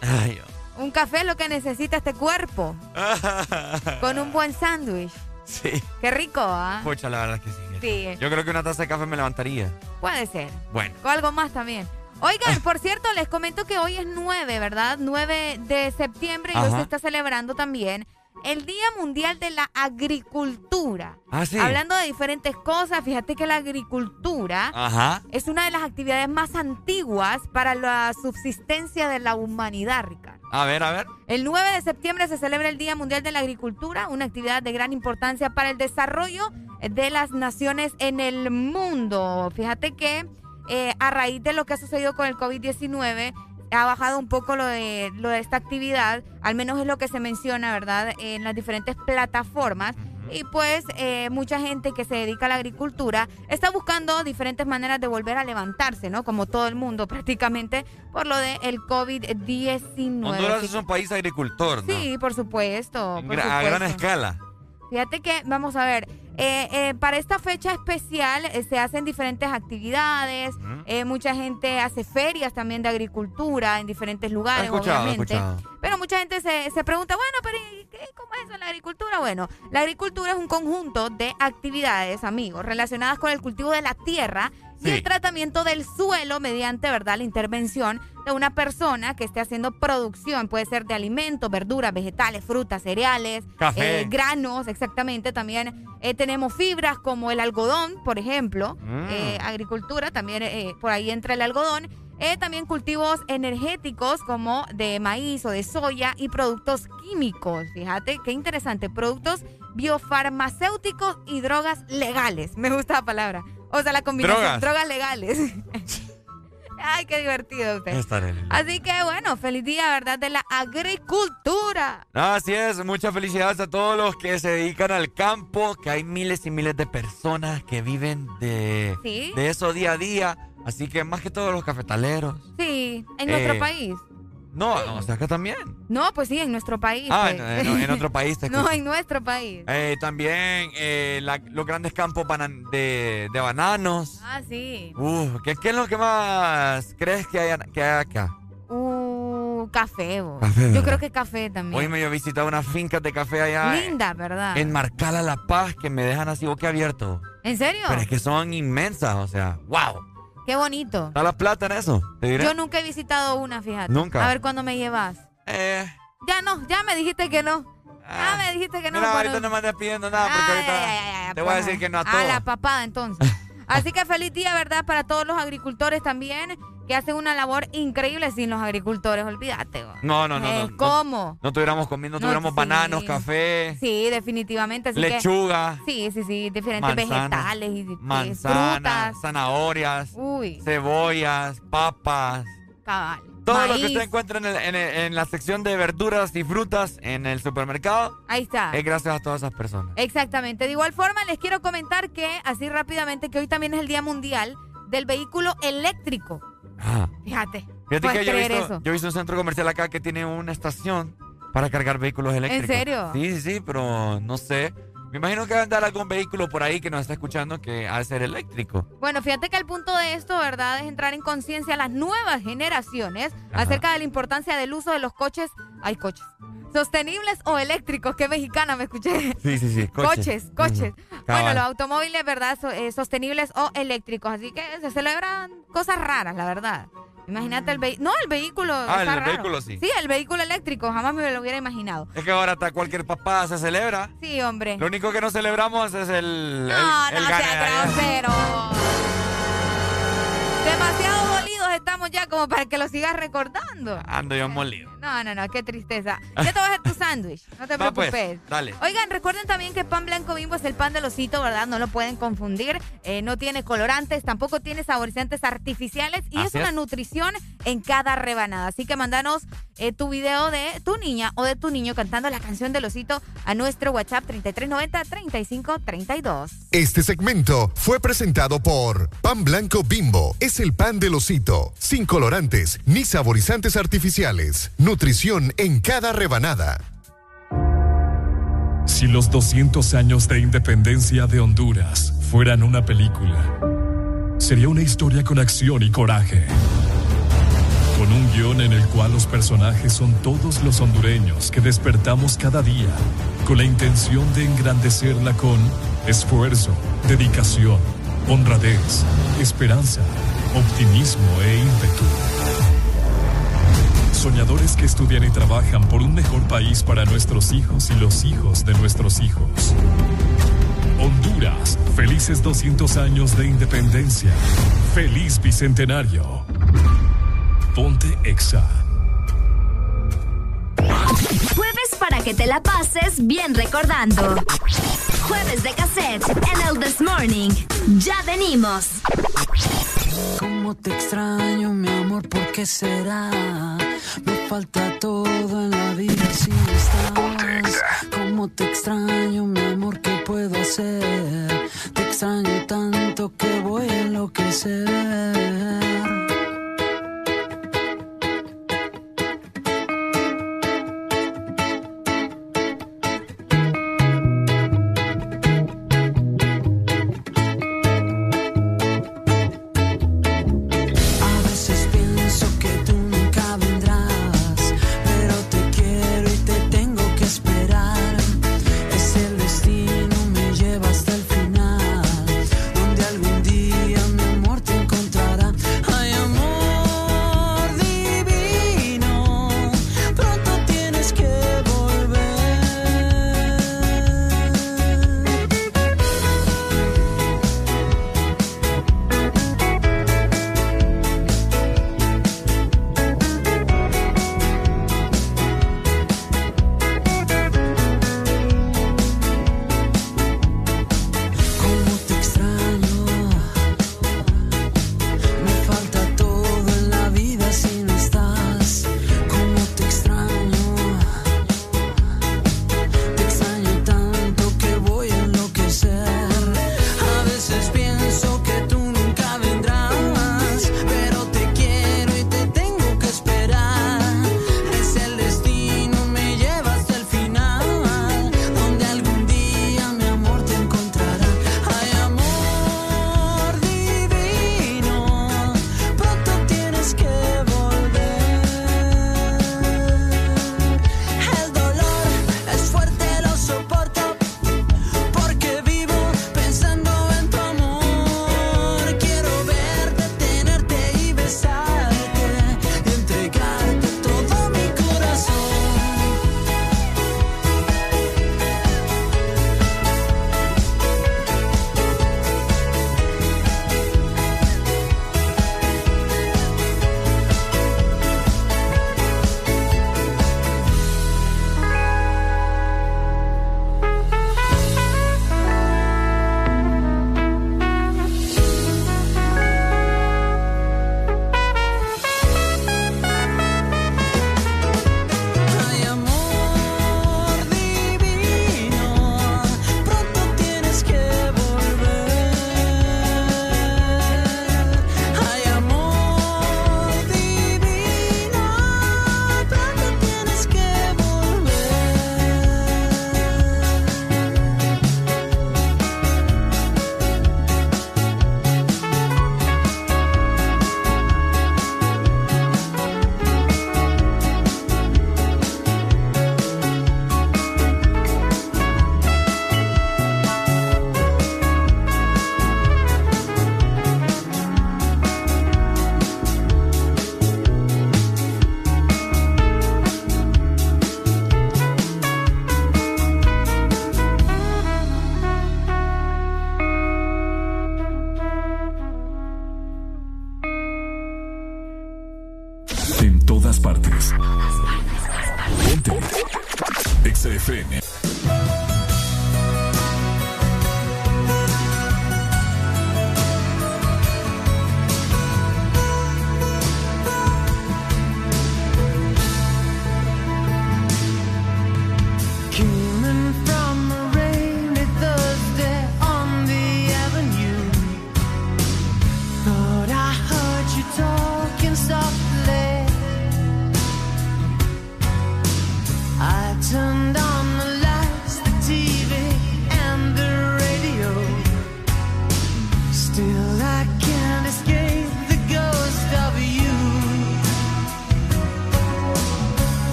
Speaker 5: Ay, Dios.
Speaker 6: Un café es lo que necesita este cuerpo. Con un buen sándwich.
Speaker 5: Sí.
Speaker 6: Qué rico, ¿ah?
Speaker 5: Pucha, la verdad es que sí. Yo creo que una taza de café me levantaría.
Speaker 6: puede ser.
Speaker 5: Bueno.
Speaker 6: Con algo más también. Oigan, por cierto, les comento que hoy es 9, ¿verdad? 9 de septiembre y hoy se está celebrando también el Día Mundial de la Agricultura.
Speaker 5: Ah, sí.
Speaker 6: Hablando de diferentes cosas, fíjate que la agricultura
Speaker 5: Ajá.
Speaker 6: es una de las actividades más antiguas para la subsistencia de la humanidad, Ricardo.
Speaker 5: A ver, a ver.
Speaker 6: El 9 de septiembre se celebra el Día Mundial de la Agricultura, una actividad de gran importancia para el desarrollo de las naciones en el mundo. Fíjate que eh, a raíz de lo que ha sucedido con el COVID-19, ha bajado un poco lo de, lo de esta actividad, al menos es lo que se menciona, ¿verdad?, en las diferentes plataformas. Y pues eh, mucha gente que se dedica a la agricultura está buscando diferentes maneras de volver a levantarse, ¿no? Como todo el mundo prácticamente por lo del COVID-19.
Speaker 5: Honduras es un país agricultor, ¿no?
Speaker 6: Sí, por supuesto. Por
Speaker 5: a
Speaker 6: supuesto.
Speaker 5: gran escala.
Speaker 6: Fíjate que, vamos a ver, eh, eh, para esta fecha especial eh, se hacen diferentes actividades, eh, mucha gente hace ferias también de agricultura en diferentes lugares, obviamente. Pero mucha gente se, se pregunta, bueno, pero ¿y qué, ¿cómo es eso la agricultura? Bueno, la agricultura es un conjunto de actividades, amigos, relacionadas con el cultivo de la tierra y el tratamiento del suelo mediante, ¿verdad?, la intervención de una persona que esté haciendo producción, puede ser de alimentos, verduras, vegetales, frutas, cereales,
Speaker 5: Café.
Speaker 6: eh, granos, exactamente. También eh, tenemos fibras como el algodón, por ejemplo.
Speaker 5: Mm.
Speaker 6: Eh, agricultura, también por ahí entra el algodón. También cultivos energéticos como de maíz o de soya y productos químicos. Fíjate, qué interesante. Productos biofarmacéuticos y drogas legales. Me gusta la palabra. O sea, la combinación.
Speaker 5: Drogas.
Speaker 6: legales. Ay, qué divertido usted. Así que bueno, feliz día, ¿verdad? De la agricultura.
Speaker 5: Así es, muchas felicidades a todos los que se dedican al campo, que hay miles y miles de personas que viven de,
Speaker 6: Sí.
Speaker 5: de eso día a día. Así que más que todos los cafetaleros.
Speaker 6: Sí, en
Speaker 5: Eh,
Speaker 6: nuestro país.
Speaker 5: No, no, o sea, acá también.
Speaker 6: No, pues sí, en nuestro país.
Speaker 5: Ah,
Speaker 6: pues.
Speaker 5: en, en- en otro país te
Speaker 6: No, en nuestro país.
Speaker 5: Eh, también eh, la- los grandes campos banan- de, de bananos.
Speaker 6: Ah, sí.
Speaker 5: Uf, ¿qué, qué es lo que más crees que hay, que hay acá?
Speaker 6: Uh, café, vos.
Speaker 5: Café,
Speaker 6: Yo creo que café también.
Speaker 5: Hoy me he visitado unas fincas de café allá
Speaker 6: Linda, ¿verdad?
Speaker 5: en Marcala La Paz que me dejan así boquiabierto.
Speaker 6: ¿En serio?
Speaker 5: Pero es que son inmensas, o sea, wow.
Speaker 6: Qué bonito.
Speaker 5: ¿Está la plata en eso? Te diré.
Speaker 6: Yo nunca he visitado una, fíjate.
Speaker 5: Nunca.
Speaker 6: A ver cuándo me llevas.
Speaker 5: Eh.
Speaker 6: Ya no, ya me dijiste que no. Ya me dijiste que no. Bueno.
Speaker 5: ahorita no me andes pidiendo nada porque
Speaker 6: Ay,
Speaker 5: ahorita
Speaker 6: ay, ay, ay,
Speaker 5: te voy a
Speaker 6: pues,
Speaker 5: decir que no a
Speaker 6: A
Speaker 5: todo.
Speaker 6: la papada, entonces. Así que feliz día, ¿verdad? Para todos los agricultores también, que hacen una labor increíble sin los agricultores, olvídate.
Speaker 5: No, no, no.
Speaker 6: Eh,
Speaker 5: no.
Speaker 6: ¿Cómo?
Speaker 5: No tuviéramos comiendo, no
Speaker 6: No,
Speaker 5: tuviéramos
Speaker 6: sí.
Speaker 5: bananos, café,
Speaker 6: Sí, definitivamente. Así que-
Speaker 5: lechuga,
Speaker 6: sí, sí, sí, diferentes vegetales y eh,
Speaker 5: manzanas,
Speaker 6: frutas.
Speaker 5: zanahorias,
Speaker 6: Uy,
Speaker 5: cebollas, papas.
Speaker 6: cabal.
Speaker 5: Todo lo que usted encuentra en, el- en el- en la sección de verduras y frutas en el supermercado
Speaker 6: Ahí está.
Speaker 5: es gracias a todas esas personas.
Speaker 6: Exactamente. De igual forma, les quiero comentar que, así rápidamente, que hoy también es el Día Mundial del Vehículo Eléctrico.
Speaker 5: Ah.
Speaker 6: Fíjate.
Speaker 5: Fíjate
Speaker 6: ¿puedes
Speaker 5: que yo he, visto,
Speaker 6: eso?
Speaker 5: yo he visto un centro comercial acá que tiene una estación para cargar vehículos eléctricos.
Speaker 6: serio?
Speaker 5: Sí, sí, sí, pero no sé. Me imagino que va a andar algún vehículo por ahí que nos está escuchando que ha de ser eléctrico.
Speaker 6: Bueno, fíjate que el punto de esto, ¿verdad?, es entrar en conciencia a las nuevas generaciones acerca de la importancia del uso de los coches. Hay coches. Sostenibles o eléctricos. Qué mexicana me escuché.
Speaker 5: Sí, sí, sí.
Speaker 6: Coches, coches. Bueno, los automóviles, ¿verdad?, so- eh, sostenibles o eléctricos. Así que se celebran cosas raras, la verdad. Imagínate el vehículo. No, el vehículo.
Speaker 5: Ah,
Speaker 6: está
Speaker 5: el
Speaker 6: raro.
Speaker 5: vehículo sí.
Speaker 6: Sí, el vehículo eléctrico. Jamás me lo hubiera imaginado.
Speaker 5: Es que ahora hasta cualquier papá se celebra.
Speaker 6: Sí, hombre.
Speaker 5: Lo único que no celebramos es el.
Speaker 6: No,
Speaker 5: el, el
Speaker 6: no sea grosero. Demasiado dolidos estamos ya como para que lo sigas recordando.
Speaker 5: Ando yo molido.
Speaker 6: No, no, no, qué tristeza. Ya te vas a hacer tu sándwich, no te
Speaker 5: Va, pues,
Speaker 6: preocupes.
Speaker 5: dale.
Speaker 6: Oigan, recuerden también que pan blanco bimbo es el pan del osito, ¿verdad? No lo pueden confundir. Eh, no tiene colorantes, tampoco tiene saborizantes artificiales y es una
Speaker 5: es.
Speaker 6: nutrición en cada rebanada. Así que mandanos eh, tu video de tu niña o de tu niño cantando la canción del osito a nuestro WhatsApp 3390-3532.
Speaker 24: Este segmento fue presentado por Pan Blanco Bimbo. Es el pan del osito, sin colorantes ni saborizantes artificiales. Nutrición en cada rebanada.
Speaker 2: Si los 200 años de independencia de Honduras fueran una película, sería una historia con acción y coraje. Con un guion en el cual los personajes son todos los hondureños que despertamos cada día con la intención de engrandecerla con esfuerzo, dedicación, honradez, esperanza, optimismo e ímpetu. Soñadores que estudian y trabajan por un mejor país para nuestros hijos y los hijos de nuestros hijos. Honduras, felices 200 años de independencia. Feliz Bicentenario. Ponte Exa.
Speaker 29: Para que te la pases bien recordando. Jueves de cassette en el This Morning. Ya venimos.
Speaker 30: Cómo te extraño, mi amor, ¿por qué será? Me falta todo en la vida si estás. Cómo te extraño, mi amor, ¿qué puedo hacer? Te extraño tanto que voy a enloquecer.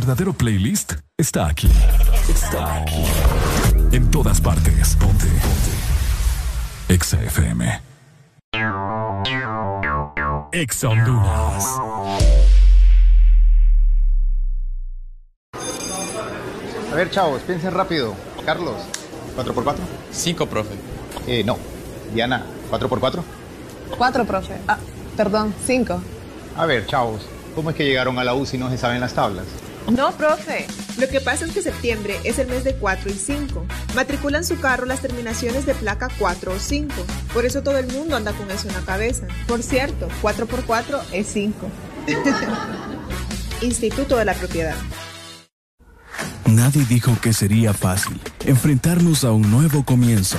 Speaker 2: Verdadero playlist está aquí. Está aquí. En todas partes. Ponte. Ponte. Exa FM. Exa Honduras.
Speaker 31: A ver, chavos, piensen rápido. Carlos, ¿4x4?
Speaker 32: 5, profe.
Speaker 31: Eh, no. Diana, ¿4x4?
Speaker 33: Cuatro, profe. Ah, perdón, cinco.
Speaker 31: A ver, chavos, ¿cómo es que llegaron a la U si no se saben las tablas?
Speaker 33: No, profe. Lo que pasa es que septiembre es el mes de 4 y 5. Matriculan su carro las terminaciones de placa 4 o 5. Por eso todo el mundo anda con eso en la cabeza. Por cierto, 4 por 4 es 5. Instituto de la Propiedad.
Speaker 34: Nadie dijo que sería fácil enfrentarnos a un nuevo comienzo,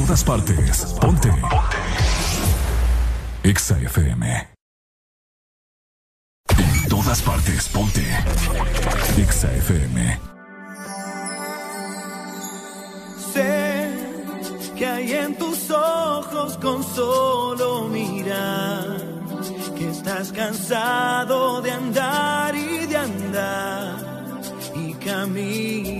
Speaker 2: Todas partes. Ponte. Exa FM. En todas partes. Ponte. Exa FM.
Speaker 35: Sé que hay en tus ojos con solo mirar que estás cansado de andar y de andar y camina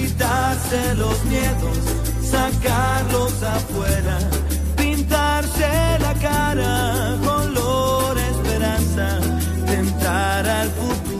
Speaker 35: quitarse los miedos, sacarlos afuera, pintarse la cara, color esperanza, tentar al futuro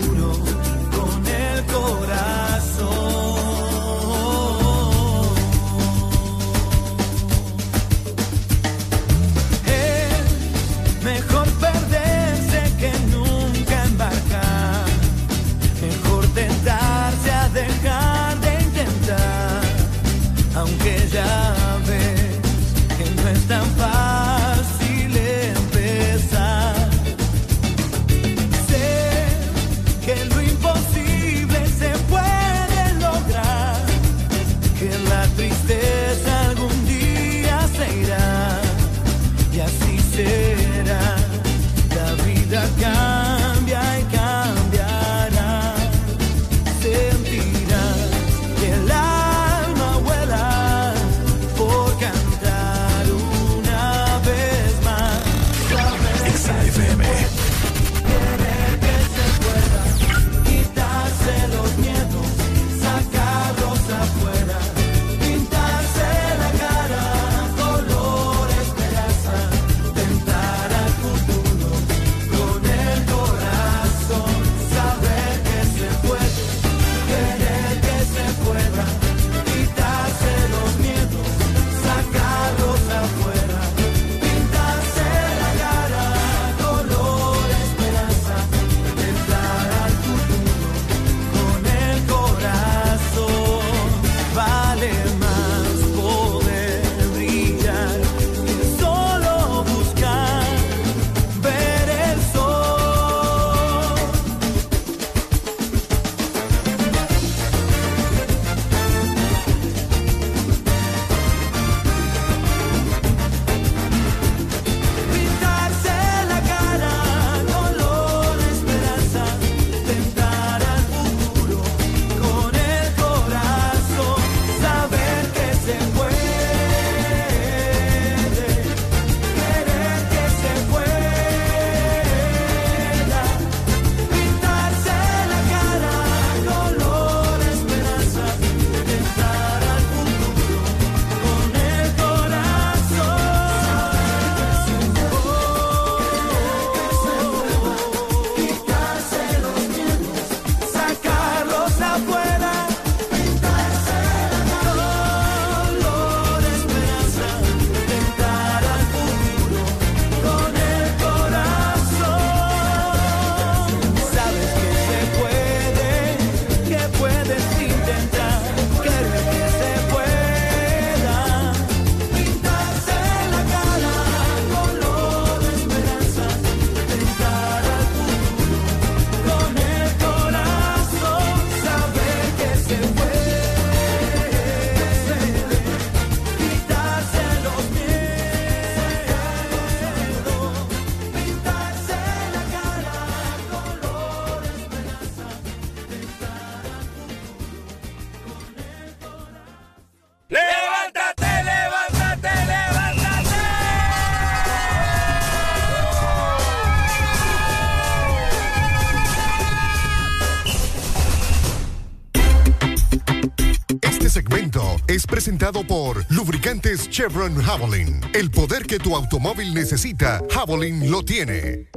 Speaker 24: presentado por Lubricantes Chevron Javelin. El poder que tu automóvil necesita, Javelin lo tiene.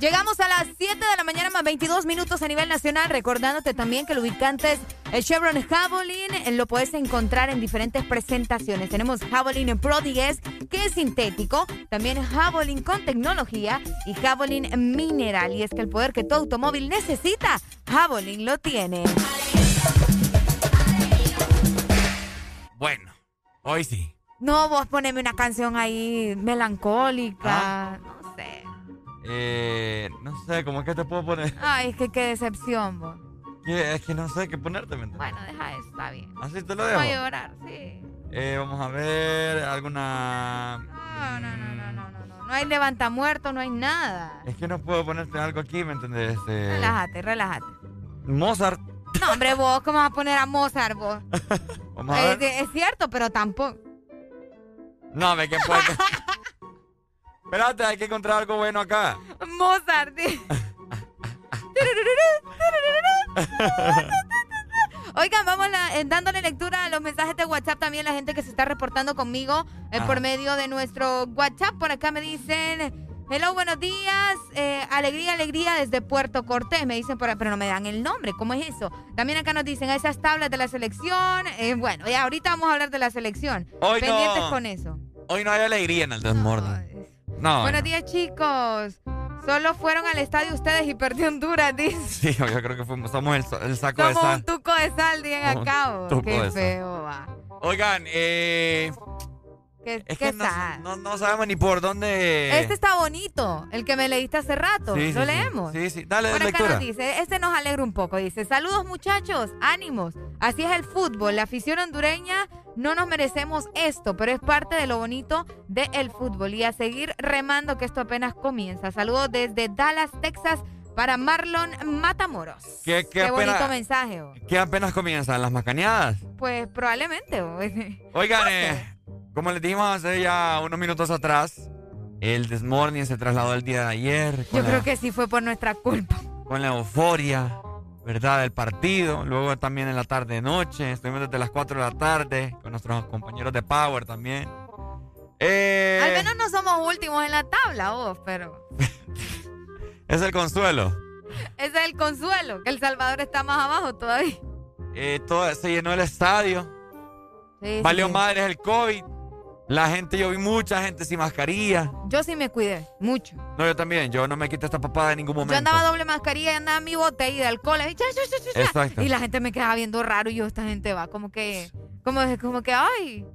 Speaker 6: Llegamos a las 7 de la mañana más 22 minutos a nivel nacional, recordándote también que el ubicantes el Chevron Javelin eh, lo puedes encontrar en diferentes presentaciones. Tenemos Javelin 10, que es sintético, también Javelin con tecnología y Javelin mineral. Y es que el poder que tu automóvil necesita, Javelin lo tiene.
Speaker 5: Bueno, hoy sí.
Speaker 6: No, vos poneme una canción ahí melancólica, no sé.
Speaker 5: Eh, no sé, ¿cómo es que te puedo poner?
Speaker 6: Ay, es que qué decepción, vos.
Speaker 5: ¿Qué? Es que no sé qué ponerte, ¿me entiendes?
Speaker 6: Bueno, deja eso, está bien.
Speaker 5: Así te lo dejo.
Speaker 6: Voy a llorar, sí.
Speaker 5: Eh, vamos a ver alguna.
Speaker 6: No, no, no, no, no, no, no. No hay levantamuerto, no hay nada.
Speaker 5: Es que no puedo ponerte algo aquí, ¿me entiendes? Este...
Speaker 6: Relájate, relájate.
Speaker 5: Mozart.
Speaker 6: No, hombre, vos, ¿cómo vas a poner a Mozart, vos?
Speaker 5: Vamos a
Speaker 6: Es,
Speaker 5: ver.
Speaker 6: es cierto, pero tampoco.
Speaker 5: No, ve que puede. Espérate, hay que encontrar algo bueno acá.
Speaker 6: Mozart. Oigan, vamos la- eh, dándole lectura a los mensajes de WhatsApp también, la gente que se está reportando conmigo eh, por medio de nuestro WhatsApp. Por acá me dicen, hello, buenos días, eh, alegría, alegría desde Puerto Cortés. Me dicen, por ahí, pero no me dan el nombre, ¿cómo es eso? También acá nos dicen esas tablas de la selección. eh, bueno, ya ahorita vamos a hablar de la selección.
Speaker 5: Hoy
Speaker 6: Pendientes
Speaker 5: no.
Speaker 6: con eso.
Speaker 5: Hoy no hay alegría en el desmorning. No.
Speaker 6: Buenos días, chicos. Solo fueron al estadio ustedes y perdió Honduras, dice.
Speaker 5: Sí, yo creo que fuimos, somos el, el saco de
Speaker 6: Somos
Speaker 5: sal.
Speaker 6: un tuco de sal, digan acá. Qué feo, va.
Speaker 5: Oigan, eh,
Speaker 6: Qué,
Speaker 5: es
Speaker 6: qué
Speaker 5: que no,
Speaker 6: sad.
Speaker 5: no, no sabemos ni por dónde.
Speaker 6: Este está bonito, el que me leíste hace rato.
Speaker 5: Sí,
Speaker 6: ¿Lo
Speaker 5: sí.
Speaker 6: leemos?
Speaker 5: Sí, sí, dale
Speaker 6: Por acá
Speaker 5: lectura.
Speaker 6: nos dice, este nos alegra un poco. Dice, saludos muchachos, ánimos. Así es el fútbol. La afición hondureña no nos merecemos esto, pero es parte de lo bonito del fútbol. Y a seguir remando que esto apenas comienza. Saludos desde Dallas, Texas, para Marlon Matamoros.
Speaker 5: ¿Qué, qué,
Speaker 6: Qué bonito mensaje. oh.
Speaker 5: ¿Qué apenas comienzan las macaneadas?
Speaker 6: Pues probablemente. oh.
Speaker 5: Oigan, eh, como les dijimos hace ya unos minutos atrás, el Desmorning se trasladó el día de ayer.
Speaker 6: Yo
Speaker 5: la,
Speaker 6: creo que sí fue por nuestra culpa.
Speaker 5: Con la euforia, ¿verdad? Del partido. Luego también en la tarde-noche. Estuvimos desde las 4 de la tarde con nuestros compañeros de Power también. Eh,
Speaker 6: Al menos no somos últimos en la tabla, vos, pero
Speaker 5: Es el consuelo.
Speaker 6: ese es el consuelo, que El Salvador está más abajo todavía.
Speaker 5: Eh, todo, se llenó el estadio.
Speaker 6: Sí,
Speaker 5: Valió
Speaker 6: sí.
Speaker 5: madres el COVID. La gente, yo vi mucha gente sin mascarilla.
Speaker 6: Yo sí me cuidé, mucho.
Speaker 5: No, yo también. Yo no me quité esta papada en ningún momento.
Speaker 6: Yo andaba doble mascarilla y andaba mi botella de alcohol. Y, cha, cha.
Speaker 5: Exacto.
Speaker 6: y la gente me quedaba viendo raro y yo, esta gente va como que, como, como que, ay,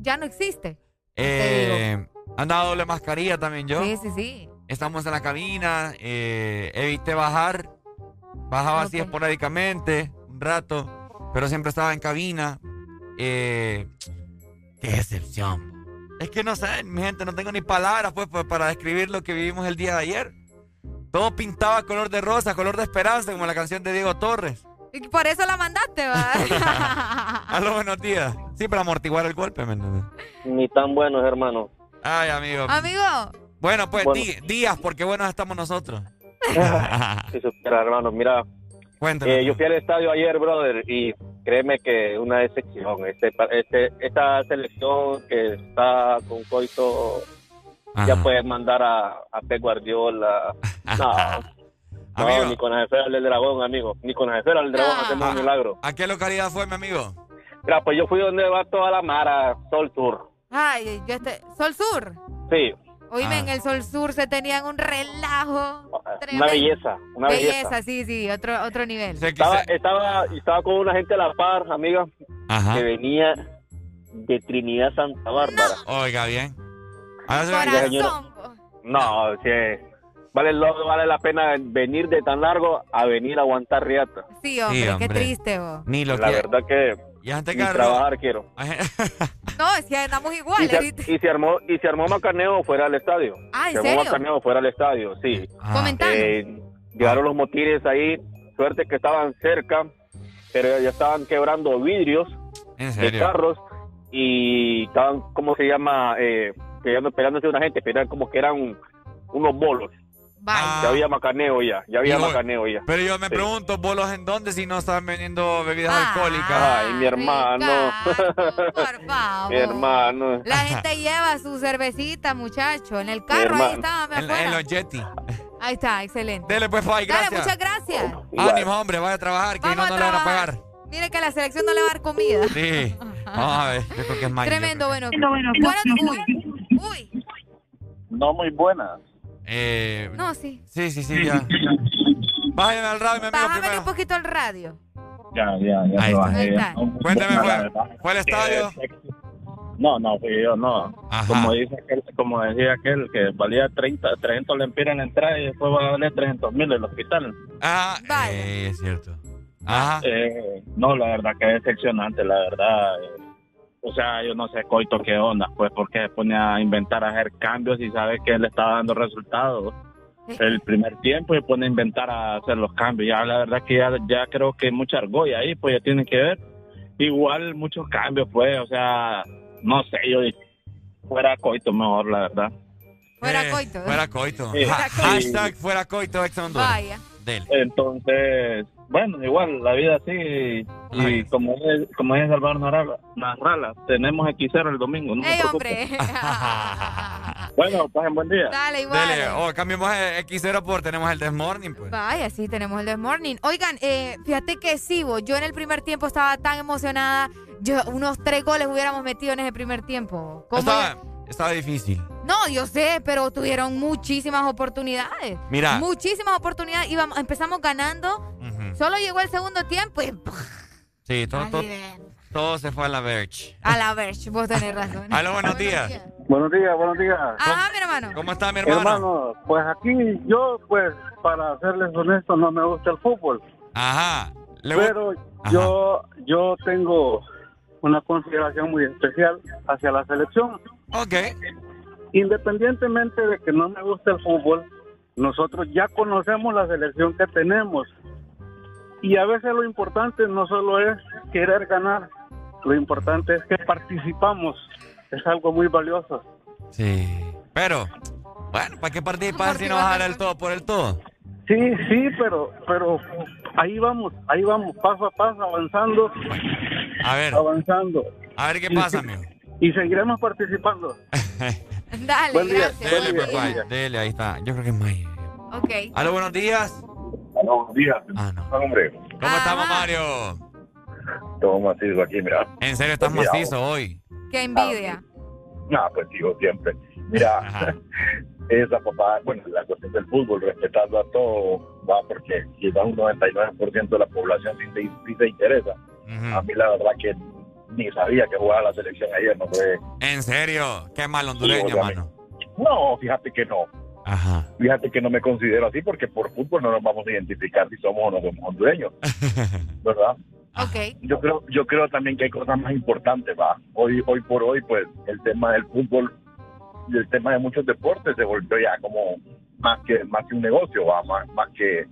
Speaker 6: ya no existe.
Speaker 5: Eh, andaba doble mascarilla también yo.
Speaker 6: Sí, sí, sí.
Speaker 5: Estamos en la cabina. eh, evité bajar. Bajaba así esporádicamente, un rato. Pero siempre estaba en cabina. Eh, qué decepción. Es que no sé, mi gente, no tengo ni palabras pues, pues, para describir lo que vivimos el día de ayer. Todo pintaba color de rosa, color de esperanza, como la canción de Diego Torres.
Speaker 6: Y por eso la mandaste, va.
Speaker 5: Aló, buenos días. Sí, para amortiguar el golpe, ¿me entiendes?
Speaker 36: Ni tan buenos, hermano.
Speaker 5: Ay, amigo.
Speaker 6: Amigo,
Speaker 5: Bueno, pues
Speaker 36: Bueno.
Speaker 5: di- días, porque buenos estamos nosotros.
Speaker 36: Supiera, hermano, mira.
Speaker 5: Cuéntame.
Speaker 36: eh, yo fui al estadio ayer, brother, y créeme que una decepción. Este, este, esta selección que está con coito ya puede mandar a, a Pep Guardiola. No, no
Speaker 5: Amigo.
Speaker 36: ni con la esfera del dragón, amigo. Ni con la esfera del dragón hacemos un milagro.
Speaker 5: ¿A qué localidad fue, mi amigo?
Speaker 36: Mira, pues yo fui donde va toda la mara, Sol Sur.
Speaker 6: ay, yo este, Sol Sur.
Speaker 36: Sí,
Speaker 6: Oíme,
Speaker 36: Ah.
Speaker 6: en el Sol Sur se tenían un relajo.
Speaker 36: una belleza, una belleza.
Speaker 6: sí, sí, otro, otro nivel.
Speaker 36: Estaba, estaba, estaba con una gente a la par, amiga,
Speaker 5: Ajá.
Speaker 36: que venía de Trinidad Santa Bárbara.
Speaker 5: Oiga, bien. Ahora.
Speaker 36: No, sí, vale, lo- vale la pena venir de tan largo a venir a aguantar riata.
Speaker 6: Sí, hombre,
Speaker 5: Sí,
Speaker 6: qué triste, vos.
Speaker 5: Ni lo
Speaker 36: La
Speaker 5: que-
Speaker 36: verdad que
Speaker 5: Y que
Speaker 36: trabajar quiero.
Speaker 6: No, es que andamos
Speaker 36: Y se, y se armó y se armó macaneo fuera del estadio.
Speaker 6: Ah, ¿en
Speaker 36: se armó
Speaker 6: serio?
Speaker 36: macaneo fuera del estadio, sí.
Speaker 6: Comentando.
Speaker 36: Eh, llegaron los motines ahí, suerte que estaban cerca, pero ya estaban quebrando vidrios
Speaker 5: ¿En
Speaker 36: de carros y estaban, ¿cómo se llama? Eh, peleando, peleándose una gente, pero eran como que eran unos bolos.
Speaker 22: Ya había macaneo ya, ya había macaneo ya.
Speaker 5: Pero yo me
Speaker 22: Sí.
Speaker 5: pregunto, bolos en dónde si no están vendiendo bebidas
Speaker 6: Ah,
Speaker 5: alcohólicas.
Speaker 22: Ay, mi hermano.
Speaker 6: Por favor.
Speaker 22: mi hermano.
Speaker 6: La gente lleva su cervecita, muchacho. En el carro, ahí estaba, me
Speaker 5: En,
Speaker 6: afuera.
Speaker 5: en los Yeti.
Speaker 6: Ahí está, excelente.
Speaker 5: Dele pues,
Speaker 6: Dale,
Speaker 5: gracias.
Speaker 6: muchas gracias.
Speaker 5: Ánimo, hombre, vaya a trabajar, que
Speaker 6: Vamos
Speaker 5: no, no le van a pagar.
Speaker 6: Mire que la selección no le va a dar comida.
Speaker 5: Sí. Vamos a ver, yo creo que es.
Speaker 6: Tremendo, bueno.
Speaker 5: bueno.
Speaker 6: Bueno, uy, uy.
Speaker 22: No muy buenas.
Speaker 5: Eh,
Speaker 6: No, sí.
Speaker 5: sí, sí, sí, ya. Bájame al radio, mi amigo,
Speaker 6: Bájame un poquito el radio.
Speaker 22: Ya, ya, ya.
Speaker 5: Ahí está.
Speaker 6: Ahí.
Speaker 5: Cuéntame, fue, fue al estadio.
Speaker 22: No, no, fui yo, no.
Speaker 5: Ajá.
Speaker 22: Como dice aquel, como decía aquel, que valía 30, 300 lempiras en la entrada y después va a valer 300 mil en el hospital.
Speaker 5: Ah, eh, es cierto. Ajá.
Speaker 22: Eh, no, la verdad que es decepcionante, la verdad. O sea, yo no sé, Coito, qué onda, pues, porque se pone a inventar, a hacer cambios y sabe que él estaba dando resultados el primer tiempo y pone a inventar a hacer los cambios. Ya, la verdad que ya, ya creo que mucha argolla ahí, pues, ya tienen que ver. Igual muchos cambios, pues, o sea, no sé, yo fuera Coito mejor, la verdad.
Speaker 6: Fuera
Speaker 5: Eh,
Speaker 6: coito. ¿eh?
Speaker 5: Fuera coito.
Speaker 22: Sí. Fuera coito.
Speaker 5: hashtag fuera coito ex Honduras.
Speaker 6: Vaya.
Speaker 5: Dele.
Speaker 22: Entonces, bueno, igual la vida sigue y, como es, como es Salvador Narala, Narrala, tenemos X0 el domingo, no se
Speaker 6: ¡Ey,
Speaker 22: preocupe.
Speaker 6: hombre!
Speaker 22: Bueno, pasen buen día.
Speaker 6: Dale, igual.
Speaker 5: Dele. O cambiamos el X0 por tenemos el This Morning, pues.
Speaker 6: Vaya, sí, tenemos el This Morning. Oigan, eh, fíjate que sí, vos, yo en el primer tiempo estaba tan emocionada. Yo, unos tres goles hubiéramos metido en ese primer tiempo. ¿Cómo
Speaker 5: Estaba, difícil.
Speaker 6: No, yo sé, pero tuvieron muchísimas oportunidades.
Speaker 5: Mira.
Speaker 6: Muchísimas oportunidades. Íbamos, empezamos ganando. Solo llegó el segundo tiempo y
Speaker 5: Sí, todo, todo, se fue a la verge.
Speaker 6: a la vez, vos tenés razón.
Speaker 5: Aló, buenos días.
Speaker 32: Buenos días, buenos días.
Speaker 6: Ajá, mi hermano.
Speaker 5: ¿Cómo está mi hermano?
Speaker 32: Hermano, pues aquí yo, pues, para serles honesto, no me gusta el fútbol.
Speaker 5: Ajá. Le
Speaker 32: Pero yo, yo tengo una consideración muy especial hacia la selección.
Speaker 5: Ok.
Speaker 32: Independientemente de que no me guste el fútbol, nosotros ya conocemos la selección que tenemos. Y a veces lo importante no solo es querer ganar, lo importante es que participamos. Es algo muy valioso.
Speaker 5: Sí. Pero, bueno, ¿para qué participar si no vas a dar el todo por el todo?
Speaker 32: Sí, sí, pero, pero ahí vamos, ahí vamos, paso a paso, avanzando,
Speaker 5: A ver,
Speaker 32: avanzando.
Speaker 5: a ver qué
Speaker 32: Y
Speaker 5: pasa, amigo.
Speaker 32: Y seguiremos participando.
Speaker 6: Dale,
Speaker 32: Buen día.
Speaker 6: gracias.
Speaker 5: Dele,
Speaker 32: Buen
Speaker 5: pues,
Speaker 32: día.
Speaker 5: Dele, ahí está. Yo creo que es May.
Speaker 6: Ok.
Speaker 5: Aló, buenos días.
Speaker 22: Buenos días.
Speaker 5: Ah, no.
Speaker 22: Hombre,
Speaker 5: ¿Cómo estamos, Mario?
Speaker 22: todo macizo aquí, mira.
Speaker 5: En serio, estás
Speaker 22: Mira,
Speaker 5: macizo hoy.
Speaker 6: Qué envidia.
Speaker 22: No, pues digo siempre. Mira, esa papá, bueno, la cuestión del fútbol, respetando a todo, va porque si va un 99% de la población sí, se- sí se interesa. A mí la verdad que ni sabía que jugaba la selección ayer, no fue...
Speaker 5: En serio, qué mal hondureño,
Speaker 22: Sí,
Speaker 5: mano.
Speaker 22: No, fíjate que no.
Speaker 5: Ajá.
Speaker 22: Fíjate que no me considero así porque por fútbol no nos vamos a identificar si somos o no somos hondureños, ¿verdad?
Speaker 6: Ok.
Speaker 22: Yo creo, yo creo también que hay cosas más importantes, va. Hoy, hoy por hoy, pues, el tema del fútbol y el tema de muchos deportes se volvió ya como más que más que un negocio, va, más, más que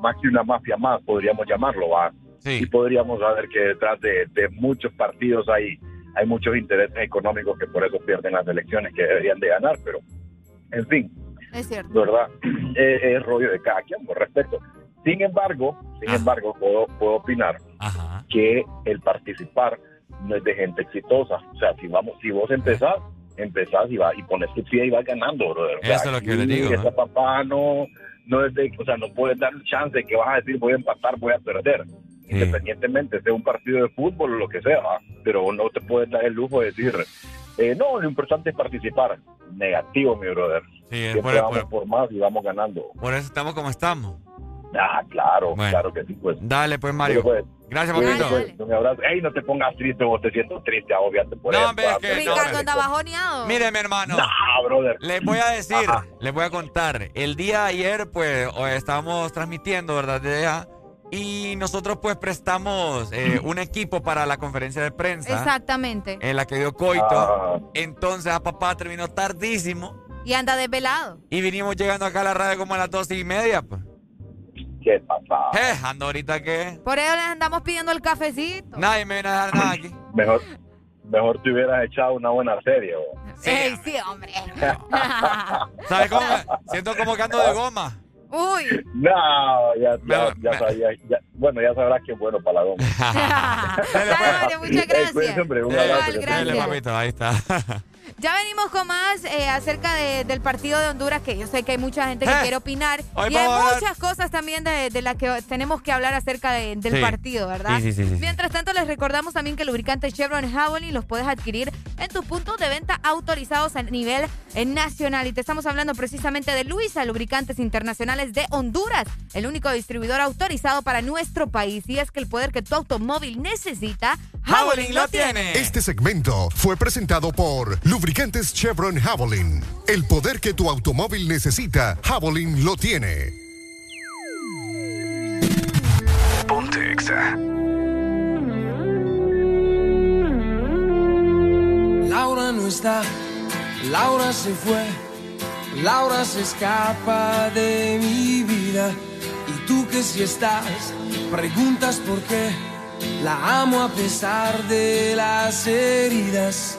Speaker 22: más que una mafia más, podríamos llamarlo, va. Y podríamos saber que detrás de, de muchos partidos hay hay muchos intereses económicos que por eso pierden las elecciones que deberían de ganar, pero en fin,
Speaker 6: Es cierto.
Speaker 22: ¿verdad? Es, es rollo de cada quien, por respeto. Sin embargo, sin embargo, puedo, puedo opinar que el participar no es de gente exitosa. O sea, si vamos, si vos empezás, empezás y va y pones tu pie y vas ganando, brother. O sea,
Speaker 5: Eso es lo que yo le digo,
Speaker 22: Esa papá no, no es de, o sea, no puedes dar chance de que vas a decir voy a empatar, voy a perder. Independientemente sea un partido de fútbol o lo que sea, pero no te puedes dar el lujo de decir, eh, no, lo importante es participar. Negativo, mi brother.
Speaker 5: Sí, por-
Speaker 22: vamos
Speaker 5: por-
Speaker 22: por más y vamos ganando.
Speaker 5: Por eso estamos como estamos.
Speaker 22: Ah, claro,
Speaker 5: Bueno.
Speaker 22: claro que sí, pues.
Speaker 5: Dale, pues, Mario.
Speaker 22: Pues,
Speaker 5: Gracias, papito.
Speaker 22: pues, un abrazo. Ey, no te pongas triste, vos te siento triste, obviamente. Por
Speaker 5: No,
Speaker 22: eso,
Speaker 5: hombre, que no,
Speaker 6: Ricardo anda bajoneado.
Speaker 5: Mire, mi hermano.
Speaker 22: Ah, brother.
Speaker 5: Les voy a decir,
Speaker 22: Ajá.
Speaker 5: les voy a contar. El día de ayer, pues, estábamos transmitiendo, ¿verdad? De allá. Y nosotros, pues, prestamos eh, un equipo para la conferencia de prensa.
Speaker 6: Exactamente.
Speaker 5: En la que dio Coito.
Speaker 22: Ah.
Speaker 5: Entonces, a papá terminó tardísimo.
Speaker 6: Y anda desvelado.
Speaker 5: Y vinimos llegando acá a la radio como a las doce y media, pues.
Speaker 22: ¿Qué papá?
Speaker 5: Eh, ando ahorita que
Speaker 6: Por eso les andamos pidiendo el cafecito.
Speaker 5: nadie me viene a dejar nada aquí.
Speaker 22: Mejor,
Speaker 37: mejor te hubieras echado una buena serie.
Speaker 6: Sí, sí, hombre.
Speaker 5: ¿Sabes cómo? Siento como que ando de goma.
Speaker 6: Uy.
Speaker 37: No, ya, ya, ya, sabía, ya, bueno, ya sabrás que es bueno para la goma.
Speaker 6: Dale, muchas gracias.
Speaker 37: Cuídense, hombre, un abrazo.
Speaker 6: Igual, gracias.
Speaker 5: papito, ahí está.
Speaker 6: Ya venimos con más eh, acerca de- del partido de Honduras, que yo sé que hay mucha gente que
Speaker 5: Eh,
Speaker 6: quiere opinar.
Speaker 5: hoy
Speaker 6: Y hay muchas cosas también de, de las que tenemos que hablar acerca de- del
Speaker 5: Sí.
Speaker 6: partido, ¿verdad?
Speaker 5: Sí, sí, sí.
Speaker 6: Mientras tanto, les recordamos también que el lubricante Chevron Javelin los puedes adquirir en tus puntos de venta autorizados a nivel eh, nacional. Y te estamos hablando precisamente de Luisa, Lubricantes Internacionales de Honduras, el único distribuidor autorizado para nuestro país. Y es que el poder que tu automóvil necesita, Javelin lo tiene.
Speaker 24: Este segmento fue presentado por Lubricantes Chevron Javelin. El poder que tu automóvil necesita, Javelin lo tiene.
Speaker 34: Ponte Exa.
Speaker 38: Laura no está, Laura se fue, Laura se escapa de mi vida. Y tú que si estás, preguntas por qué. La amo a pesar de las heridas.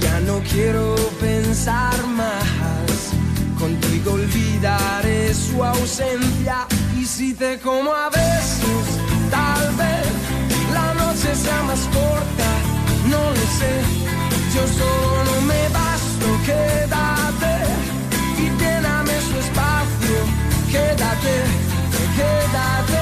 Speaker 38: ya no quiero pensar más. Contigo olvidaré su ausencia y si te como a besos, tal vez la noche sea más corta, no lo sé. Yo solo me basto, quédate y lléname su espacio, quédate, quédate.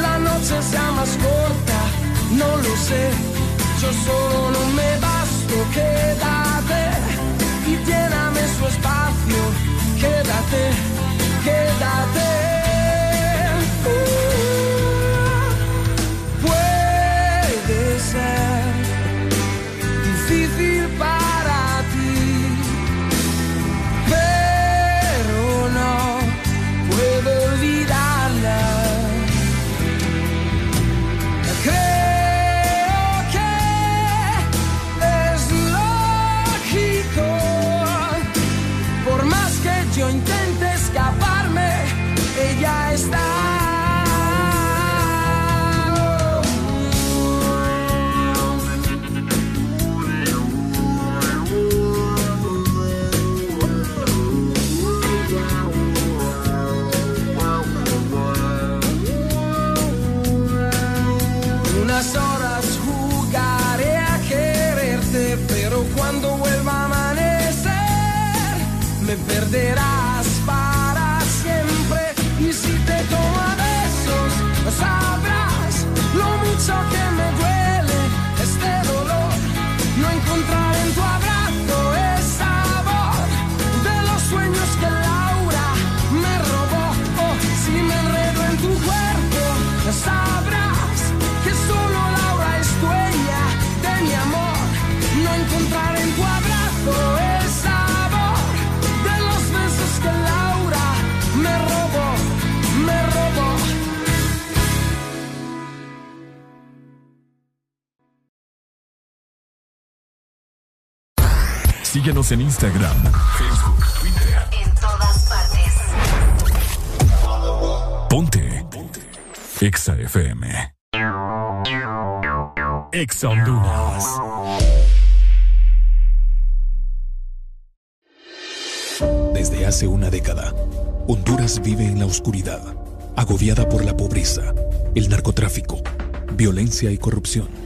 Speaker 38: la noche sea más corta, no lo sé. Yo solo no me basto, quédate y lléname su espacio, quédate, quédate.
Speaker 2: Síguenos en Instagram, Facebook, Twitter.
Speaker 13: En todas partes.
Speaker 2: Ponte. Ponte. Exa FM. Exa Honduras.
Speaker 34: Desde
Speaker 39: Desde hace una década, Honduras vive en la oscuridad, agobiada por la pobreza, el narcotráfico, violencia y corrupción.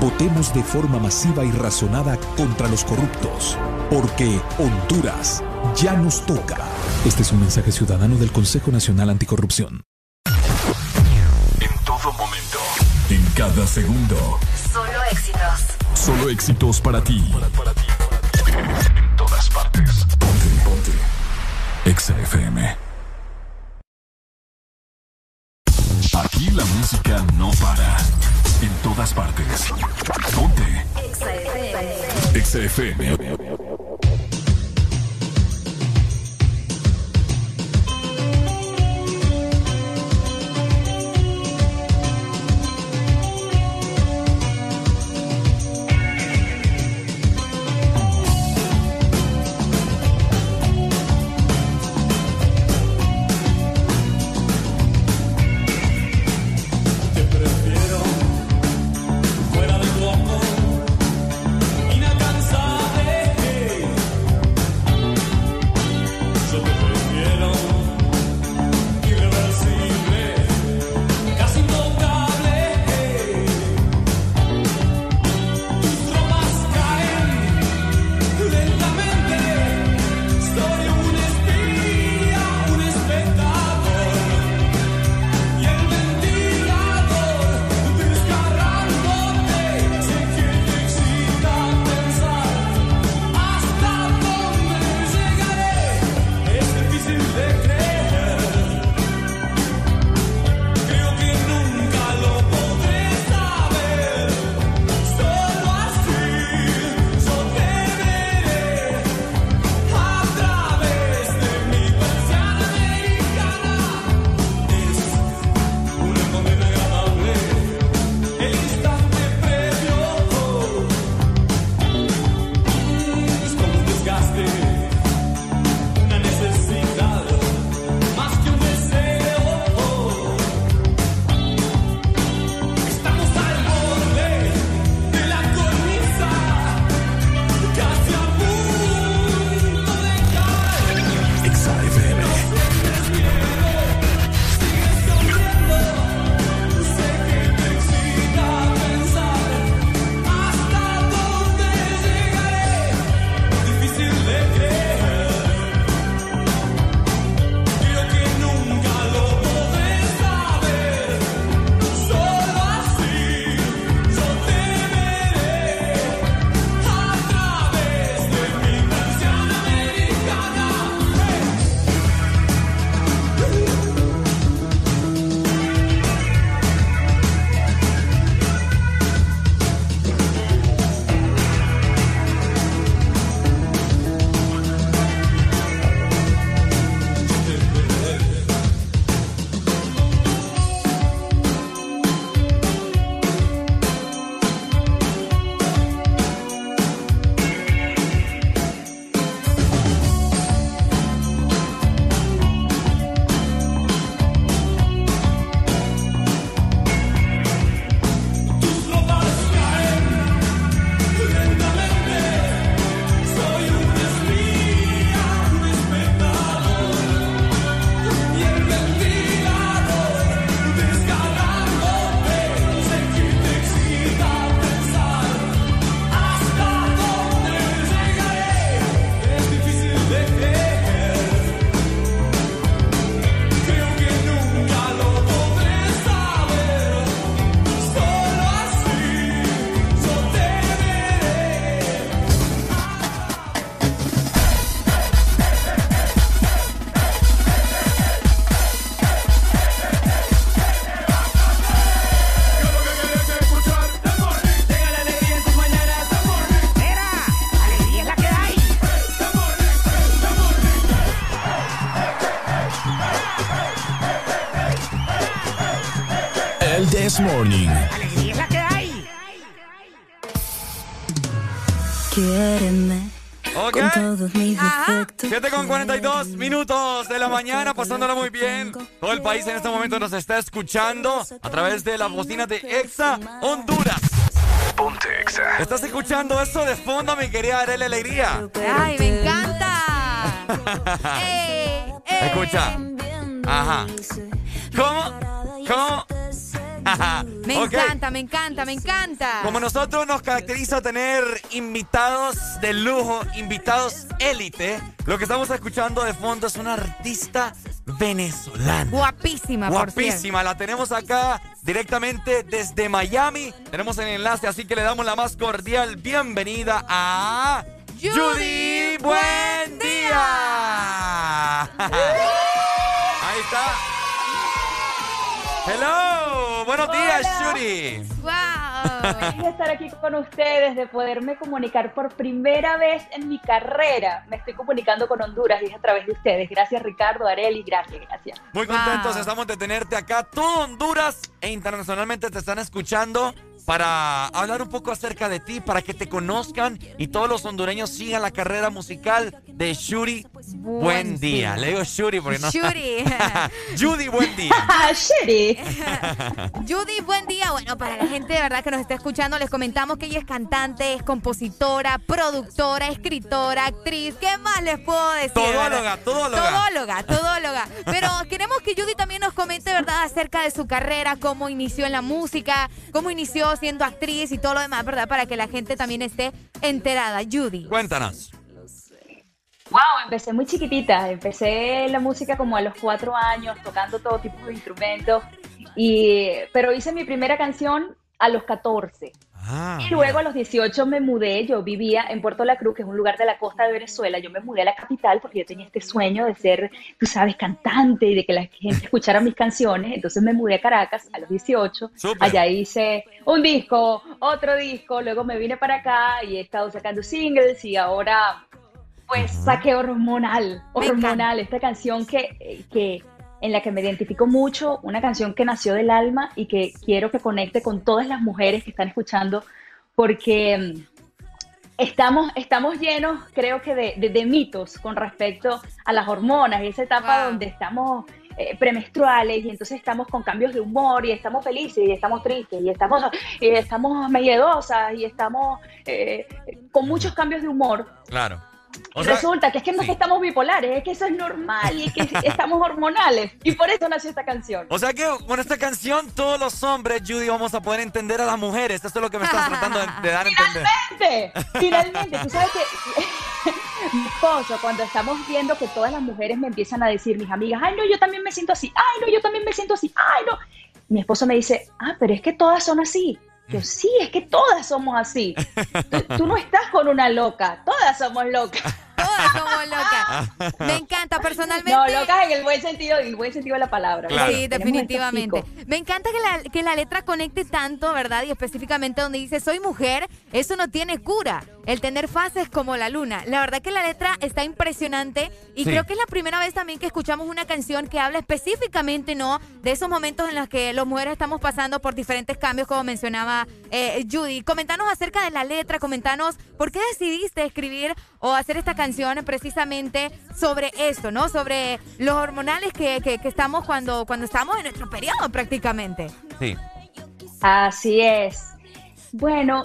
Speaker 39: votemos de forma masiva y razonada contra los corruptos, porque Honduras ya nos toca. Este es un mensaje ciudadano del Consejo Nacional Anticorrupción.
Speaker 2: En todo momento, en cada segundo.
Speaker 13: Solo éxitos.
Speaker 2: Solo éxitos para ti. En todas partes. Ponte, ponte. Exa FM. Aquí la música no para. En todas partes. Ponte. Exa FM.
Speaker 5: Ok.
Speaker 40: Con todos mis defectos.
Speaker 5: 7 con 42 minutos de la mañana, pasándola muy bien. Todo el país en este momento nos está escuchando a través de las bocinas de Exa Honduras.
Speaker 34: Ponte Exa.
Speaker 5: ¿Estás escuchando eso de fondo, mi querida Arely Alegría?
Speaker 6: ¡Ay, me encanta! ¡Eh, eh!
Speaker 5: Escucha. Ajá. ¿Cómo? ¿Cómo? Ajá.
Speaker 6: Me
Speaker 5: Ok.
Speaker 6: encanta, me encanta, me encanta.
Speaker 5: Como nosotros nos caracteriza tener invitados de lujo, invitados élite, lo que estamos escuchando de fondo es una artista venezolana.
Speaker 6: Guapísima, por.
Speaker 5: Guapísima, la tenemos acá directamente desde Miami. Tenemos el enlace, así que le damos la más cordial bienvenida a
Speaker 6: Judy
Speaker 5: Buen Día. Ahí está. Hello, buenos días, Judy.
Speaker 6: ¡Wow!
Speaker 41: De estar aquí con ustedes, de poderme comunicar por primera vez en mi carrera. Me estoy comunicando con Honduras y es a través de ustedes. Gracias Ricardo, Areli, gracias, gracias.
Speaker 5: Muy contentos estamos de tenerte acá. Todo Honduras e internacionalmente te están escuchando para hablar un poco acerca de ti, para que te conozcan y todos los hondureños sigan la carrera musical de Shuri. Buen, día. Le digo Shuri porque no.
Speaker 6: Shuri.
Speaker 5: Judy, buen día.
Speaker 41: Shuri.
Speaker 6: Judy, buen día. Bueno, para la gente de verdad que nos está escuchando, les comentamos que ella es cantante, es compositora, productora, escritora, actriz. ¿Qué más les puedo decir?
Speaker 5: Todóloga, todóloga.
Speaker 6: Todóloga, todóloga. Pero queremos que Judy también nos comente, ¿verdad?, acerca de su carrera, cómo inició en la música, cómo inició siendo actriz y todo lo demás, ¿verdad? Para que la gente también esté enterada. Judy.
Speaker 5: Cuéntanos.
Speaker 41: Wow, empecé muy chiquitita. Empecé la música como a los cuatro años, tocando todo tipo de instrumentos. Y, pero hice mi primera canción a los 14.
Speaker 5: Ah,
Speaker 41: Y luego a los 18 me mudé, yo vivía en Puerto La Cruz, que es un lugar de la costa de Venezuela, yo me mudé a la capital porque yo tenía este sueño de ser, tú sabes, cantante y de que la gente escuchara mis canciones, entonces me mudé a Caracas a los 18,
Speaker 42: Súper.
Speaker 41: allá hice un disco, otro disco, luego me vine para acá y he estado sacando singles y ahora pues saqué Hormonal, Hormonal, esta canción que, que en la que me identifico mucho, una canción que nació del alma y que quiero que conecte con todas las mujeres que están escuchando, porque mm, estamos, estamos llenos, creo que, de, de- de mitos con respecto a las hormonas, esa etapa donde estamos eh, premenstruales y entonces estamos con cambios de humor y estamos felices y estamos tristes y estamos, y estamos miedosas y estamos eh, con muchos cambios de humor.
Speaker 5: Claro.
Speaker 41: Y resulta que es que no es que estamos bipolares, es que eso es normal y que estamos hormonales. Y por eso nació esta canción.
Speaker 5: O sea que con esta canción todos los hombres, Judy, vamos a poder entender a las mujeres. Esto es lo que me estás tratando de, de dar a entender.
Speaker 41: Finalmente, finalmente, tú sabes que mi esposo, cuando estamos viendo que todas las mujeres me empiezan a decir, mis amigas, ay, no, yo también me siento así, ay, no, yo también me siento así, ay, no. Mi esposo me dice, ah, pero es que todas son así. Yo, sí, es que todas somos así. Tú, tú no estás con una loca, todas somos locas.
Speaker 6: Todas somos locas. Me encanta personalmente.
Speaker 41: No, locas en el buen sentido, en el buen sentido de la palabra.
Speaker 6: Sí, definitivamente. Me encanta que la, que la letra conecte tanto, ¿verdad? Y específicamente donde dice soy mujer, eso no tiene cura. El tener fases como la luna. La verdad que la letra está impresionante y
Speaker 43: Sí.
Speaker 6: creo que es la primera vez también que escuchamos una canción que habla específicamente, ¿no? De esos momentos en los que las mujeres estamos pasando por diferentes cambios, como mencionaba eh, Judy. Comentanos acerca de la letra, comentanos por qué decidiste escribir o hacer esta canción precisamente sobre esto, ¿no? Sobre los hormonales que, que- que estamos cuando, cuando estamos en nuestro periodo prácticamente.
Speaker 5: Sí.
Speaker 41: Así es. Bueno,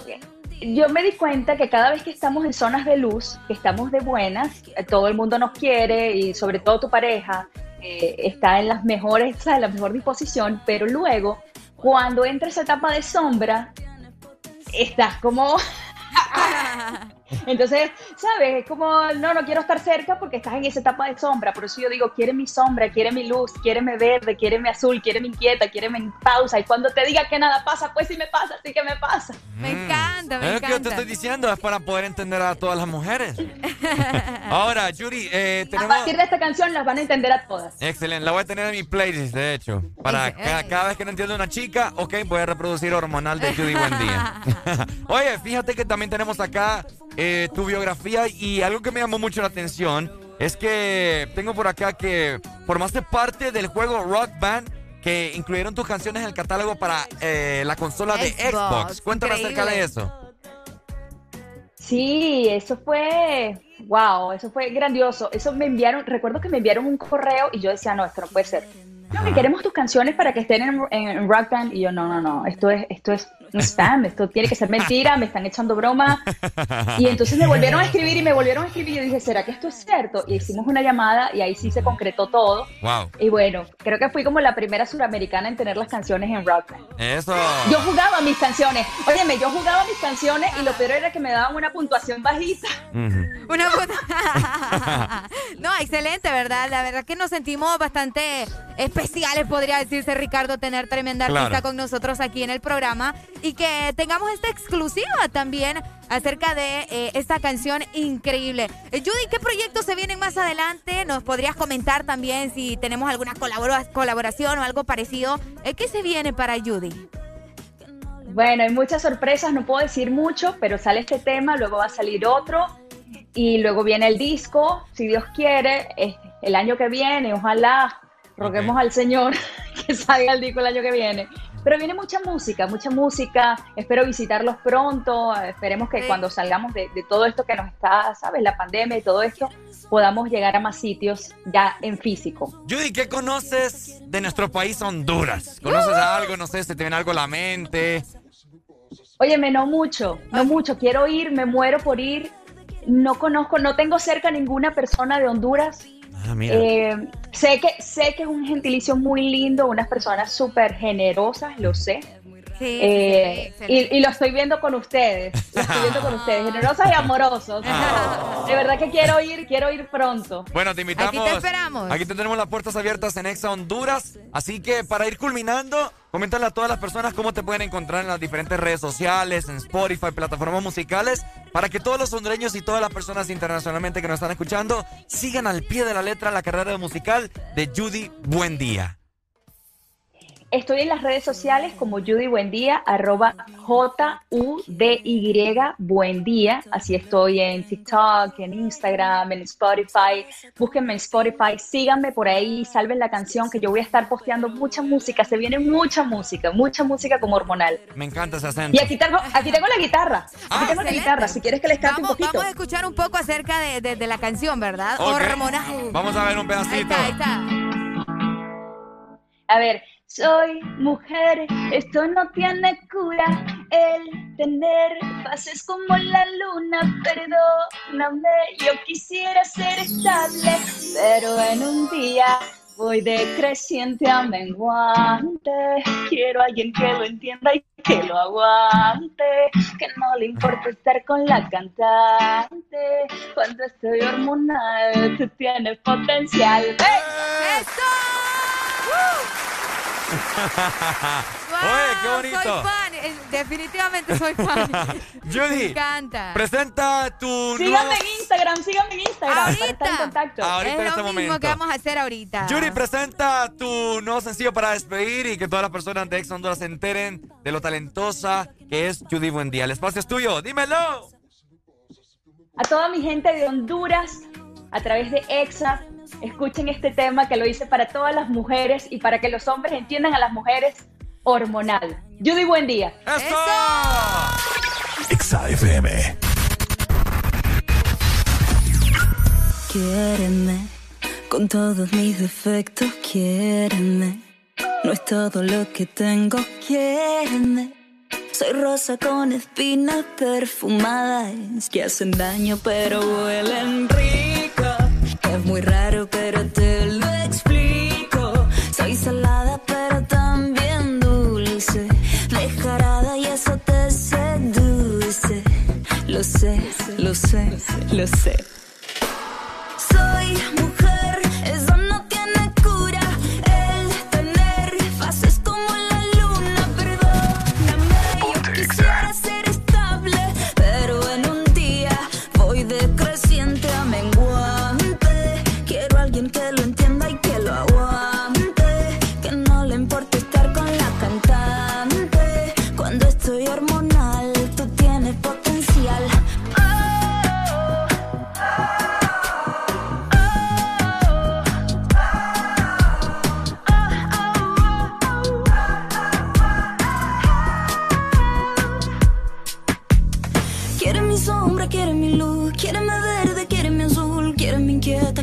Speaker 41: yo me di cuenta que cada vez que estamos en zonas de luz, que estamos de buenas, todo el mundo nos quiere y sobre todo tu pareja eh, está en las mejores, o sea, en la mejor disposición, pero luego cuando entra esa etapa de sombra, estás como Entonces, ¿sabes? Es como, no, no quiero estar cerca porque estás en esa etapa de sombra. Por eso yo digo, quiere mi sombra, quiere mi luz, quiere mi verde, quiere mi azul, quiere mi inquieta, quiere mi pausa. Y cuando te diga que nada pasa, pues sí me pasa, sí que me pasa.
Speaker 6: Me encanta, me
Speaker 5: Mm. Es lo que yo te
Speaker 6: encanta.
Speaker 5: estoy diciendo, es para poder entender a todas las mujeres. Ahora, Judy, eh,
Speaker 41: A
Speaker 5: tenemos...
Speaker 41: partir de esta canción las van a entender a todas.
Speaker 5: Excelente, la voy a tener en mi playlist, de hecho. Para cada, cada vez que no entiendo una chica, ok, voy a reproducir hormonal de Judy Buen Día. Oye, fíjate que también tenemos acá eh, tu biografía y algo que me llamó mucho la atención es que tengo por acá que formaste parte del juego Rock Band que incluyeron tus canciones en el catálogo para eh, la consola de Xbox. Cuéntame acerca de eso.
Speaker 41: Sí, eso fue, wow, eso fue grandioso. Eso me enviaron, recuerdo que me enviaron un correo y yo decía, no, esto no puede ser. No, que queremos tus canciones para que estén en, en Rock Band. Y yo, no, no, no, esto es, esto es un spam, esto tiene que ser mentira, me están echando broma. Y entonces me volvieron a escribir y me volvieron a escribir y yo dije, ¿será que esto es cierto? Y hicimos una llamada y ahí sí se concretó todo.
Speaker 5: Wow.
Speaker 41: Y bueno, creo que fui como la primera suramericana en tener las canciones en Rock Band.
Speaker 5: Eso.
Speaker 41: Yo jugaba mis canciones. Óyeme, yo jugaba mis canciones y lo peor era que me daban una puntuación bajita.
Speaker 6: Una puta. no, excelente, ¿verdad? La verdad que nos sentimos bastante especiales, podría decirse, Ricardo, tener tremenda artista
Speaker 5: Claro.
Speaker 6: con nosotros aquí en el programa y que tengamos esta exclusiva también acerca de eh, esta canción increíble. Eh, Judy, ¿qué proyectos se vienen más adelante? ¿Nos podrías comentar también si tenemos alguna colabora- colaboración o algo parecido? Eh, ¿Qué se viene para Judy?
Speaker 41: Bueno, hay muchas sorpresas, no puedo decir mucho, pero sale este tema, luego va a salir otro y luego viene el disco, si Dios quiere, eh, el año que viene, ojalá roguemos al Señor que salga el disco el año que viene. Pero viene mucha música, mucha música, espero visitarlos pronto, esperemos que cuando salgamos de, de todo esto que nos está, ¿sabes? La pandemia y todo esto, podamos llegar a más sitios ya en físico.
Speaker 5: Judy, ¿qué conoces de nuestro país Honduras? ¿Conoces algo? No sé, ¿se te viene algo a la mente?
Speaker 41: Óyeme, no mucho, no mucho. Quiero ir, me muero por ir. No conozco, no tengo cerca ninguna persona de Honduras.
Speaker 5: Ah.
Speaker 41: Eh, sé, que, sé que es un gentilicio muy lindo, unas personas súper generosas, lo sé.
Speaker 6: Sí,
Speaker 41: Eh,
Speaker 6: sí,
Speaker 41: y, y lo estoy viendo con ustedes, lo estoy viendo con ustedes, generosas y amorosos. De verdad que quiero ir, quiero ir pronto.
Speaker 5: Bueno, te invitamos.
Speaker 41: Aquí te esperamos.
Speaker 5: Aquí te tenemos las puertas abiertas en Exa Honduras. Así que para ir culminando, coméntale a todas las personas cómo te pueden encontrar en las diferentes redes sociales, en Spotify, plataformas musicales, para que todos los hondureños y todas las personas internacionalmente que nos están escuchando sigan al pie de la letra la carrera musical de Judy Buendía.
Speaker 41: Estoy en las redes sociales como Judy Buendía, arroba J-U-D-Y Buendía. Así estoy en TikTok, en Instagram, en Spotify. Búsquenme en Spotify, síganme por ahí, salven la canción que yo voy a estar posteando mucha música. Se viene mucha música, mucha música como hormonal.
Speaker 5: Me encanta ese acento.
Speaker 41: Y aquí tengo, aquí tengo la guitarra. Aquí tengo la guitarra. Si quieres que les cante
Speaker 6: Vamos,
Speaker 41: un poquito.
Speaker 6: vamos a escuchar un poco acerca de, de- de la canción, ¿verdad? Hormonal.
Speaker 5: Vamos a ver un pedacito.
Speaker 6: Ahí está.
Speaker 41: A ver, soy mujer, esto no tiene cura. El tener fases como la luna, perdóname, yo quisiera ser estable, pero en un día voy de creciente a menguante. Quiero a alguien que lo entienda y que lo aguante, que no le importa estar con la cantante. Cuando estoy hormonal, tú tienes potencial. ¡Hey!
Speaker 5: Oye, qué bonito.
Speaker 6: Soy fan, eh, definitivamente soy fan. Me
Speaker 5: Judy,
Speaker 6: encanta.
Speaker 5: presenta tu
Speaker 41: Síganme
Speaker 5: nuevo...
Speaker 41: en Instagram, síganme en Instagram para estar en contacto.
Speaker 5: Ahorita en
Speaker 6: es
Speaker 5: este
Speaker 6: lo mismo
Speaker 5: momento.
Speaker 6: que vamos a hacer ahorita.
Speaker 5: Judy, presenta tu nuevo sencillo para despedir y que todas las personas de Ex Honduras se enteren de lo talentosa que es Judy Buendía. El espacio es tuyo, dímelo.
Speaker 41: A toda mi gente de Honduras, a través de EXA, escuchen este tema que lo hice para todas las mujeres y para que los hombres entiendan a las mujeres hormonal. Judy, buen día.
Speaker 39: Exa FM.
Speaker 40: Quiéreme, con todos mis defectos, quiéreme. No es todo lo que tengo, quiéreme. Soy rosa con espinas perfumadas que hacen daño pero huelen rico. Es muy raro pero te lo explico. Soy salada pero también dulce. Dejarada y eso te seduce. Lo sé, lo sé, lo sé. Soy mujer,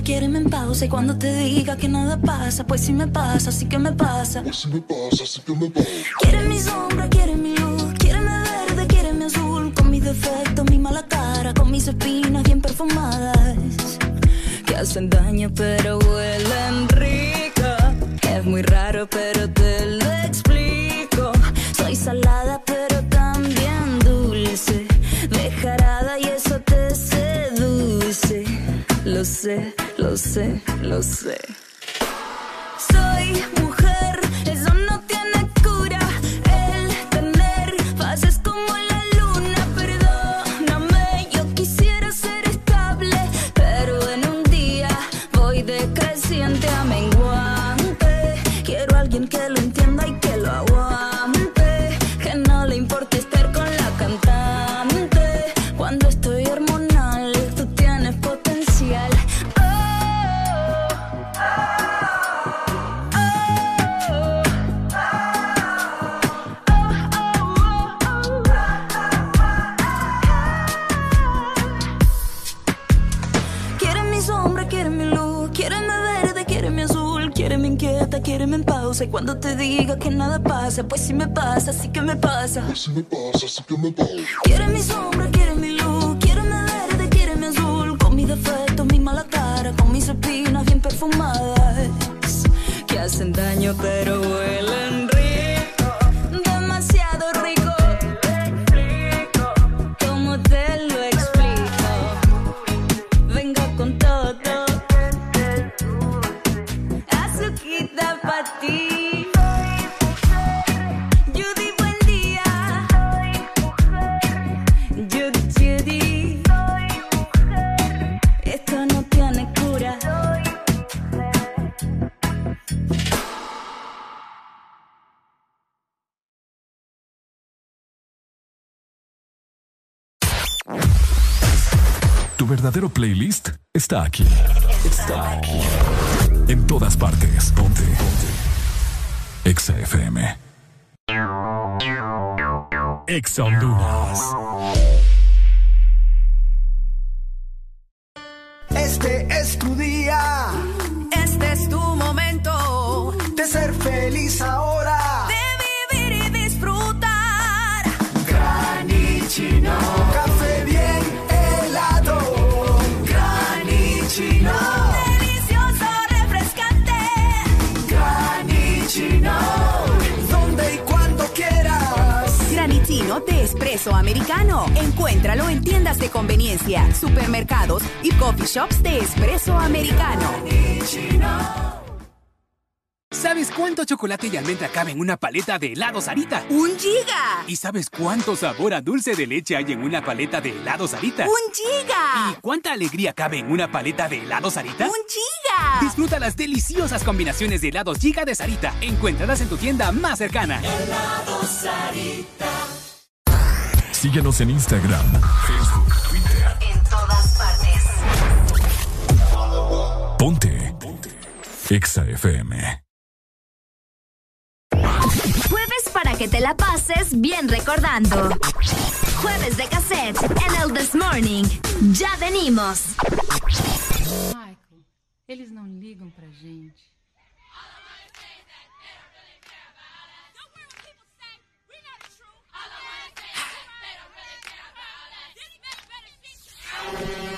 Speaker 40: quiéreme en pausa y cuando te diga que nada pasa, pues si me pasa, sí que me pasa. Pues si me pasa, sí que me pasa. Quiere mi sombra, quiere mi luz, quiéreme verde, quiéreme azul, con mis defectos, mi mala cara, con mis espinas bien perfumadas, que hacen daño pero huelen rico. Es muy raro pero te lo sé, lo sé. Que me pasa. Pues si me pasa, sí que me pasa.
Speaker 2: Verdadero playlist está aquí. Está aquí. En todas partes. Ponte. Ponte. Exa FM. Exa Honduras.
Speaker 44: Este es tu día.
Speaker 45: Este es tu momento
Speaker 44: de ser feliz ahora.
Speaker 45: De espresso americano. Encuéntralo en tiendas de conveniencia, supermercados y coffee shops de espresso americano.
Speaker 46: ¿Sabes cuánto chocolate y almendra cabe en una paleta de helado Sarita?
Speaker 45: ¡Un giga!
Speaker 46: ¿Y sabes cuánto sabor a dulce de leche hay en una paleta de helado Sarita?
Speaker 45: ¡Un giga!
Speaker 46: ¿Y cuánta alegría cabe en una paleta de helado Sarita?
Speaker 45: ¡Un giga!
Speaker 46: Disfruta las deliciosas combinaciones de helados Giga de Sarita. Encuéntralas en tu tienda más cercana.
Speaker 45: Helado Sarita.
Speaker 2: Síguenos en Instagram, Facebook, Twitter.
Speaker 45: En todas partes.
Speaker 2: Ponte. Ponte. Exa FM.
Speaker 13: Jueves para que te la pases bien recordando. Jueves de cassette en el This Morning. Ya venimos.
Speaker 42: Michael, eles não ligam pra gente.
Speaker 6: Michael,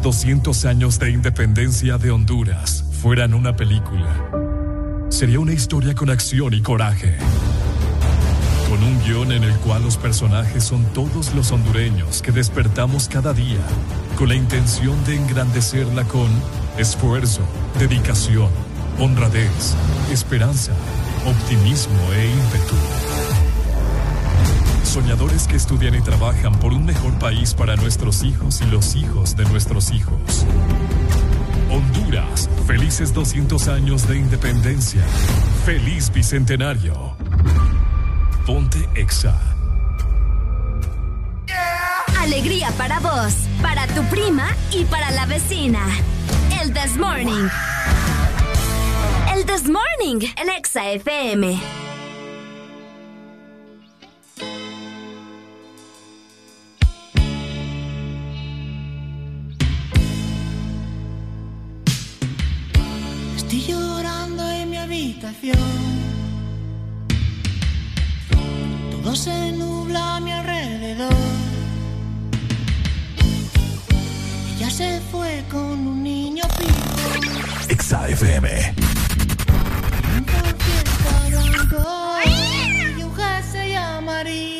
Speaker 2: los 200 años de independencia de Honduras fueran una película, sería una historia con acción y coraje. Con un guion en el cual los personajes son todos los hondureños que despertamos cada día con la intención de engrandecerla con esfuerzo, dedicación, honradez, esperanza, optimismo e ímpetu. Soñadores que estudian y trabajan por un mejor país para nuestros hijos y los hijos de nuestros hijos. Honduras, felices 200 años de independencia. Feliz Bicentenario. Ponte Exa.
Speaker 29: Alegría para vos, para tu prima y para la vecina. El This Morning. El This Morning, el Exa FM.
Speaker 47: Estoy llorando en mi habitación. Todo se nubla a mi alrededor. Ella se fue con un niño pico.
Speaker 48: Exa FM.
Speaker 47: blanco y un jersey amarillo.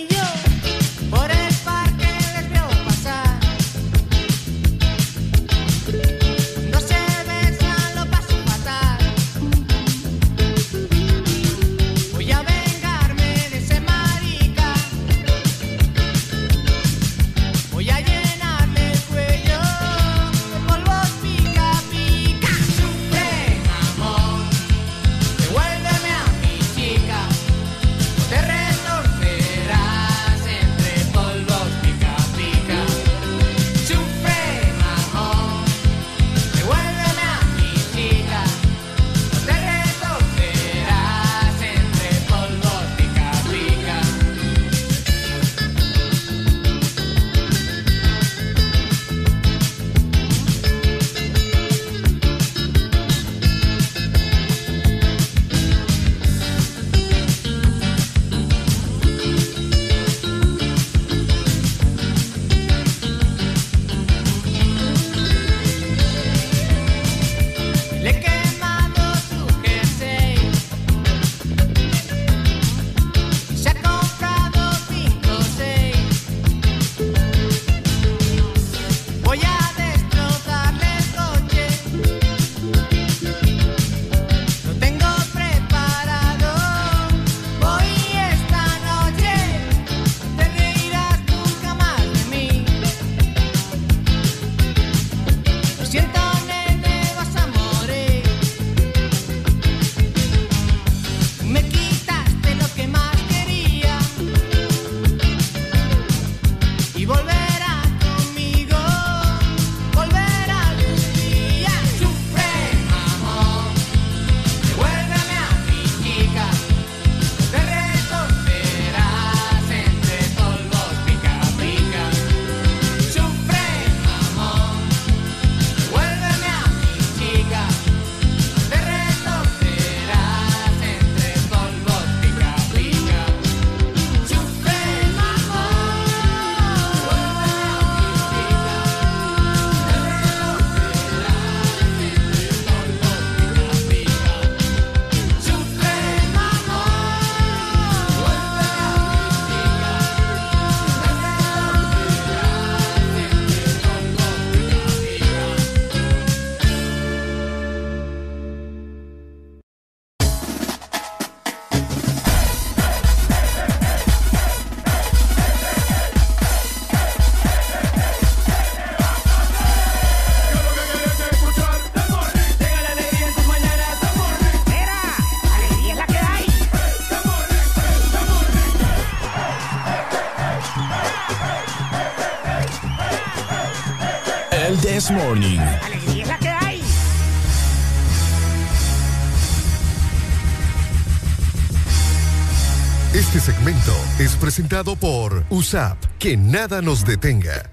Speaker 24: Presentado por USAP. Que nada nos detenga.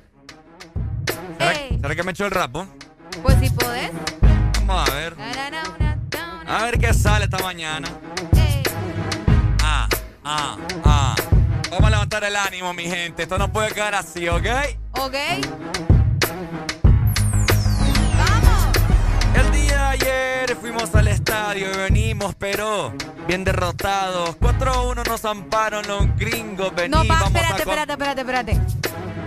Speaker 5: ¿Será, será que me echó el rapo?
Speaker 6: Pues si podés.
Speaker 5: Vamos a ver. A ver qué sale esta mañana. Ah, ah, ah. Vamos a levantar el ánimo, mi gente. Esto no puede quedar así, ¿ok?
Speaker 6: Ok.
Speaker 5: Ayer fuimos al estadio y venimos, pero bien derrotados. 4-1 nos los gringos. Vení,
Speaker 6: No, pa,
Speaker 5: vamos
Speaker 6: espérate, espérate, espérate, espérate.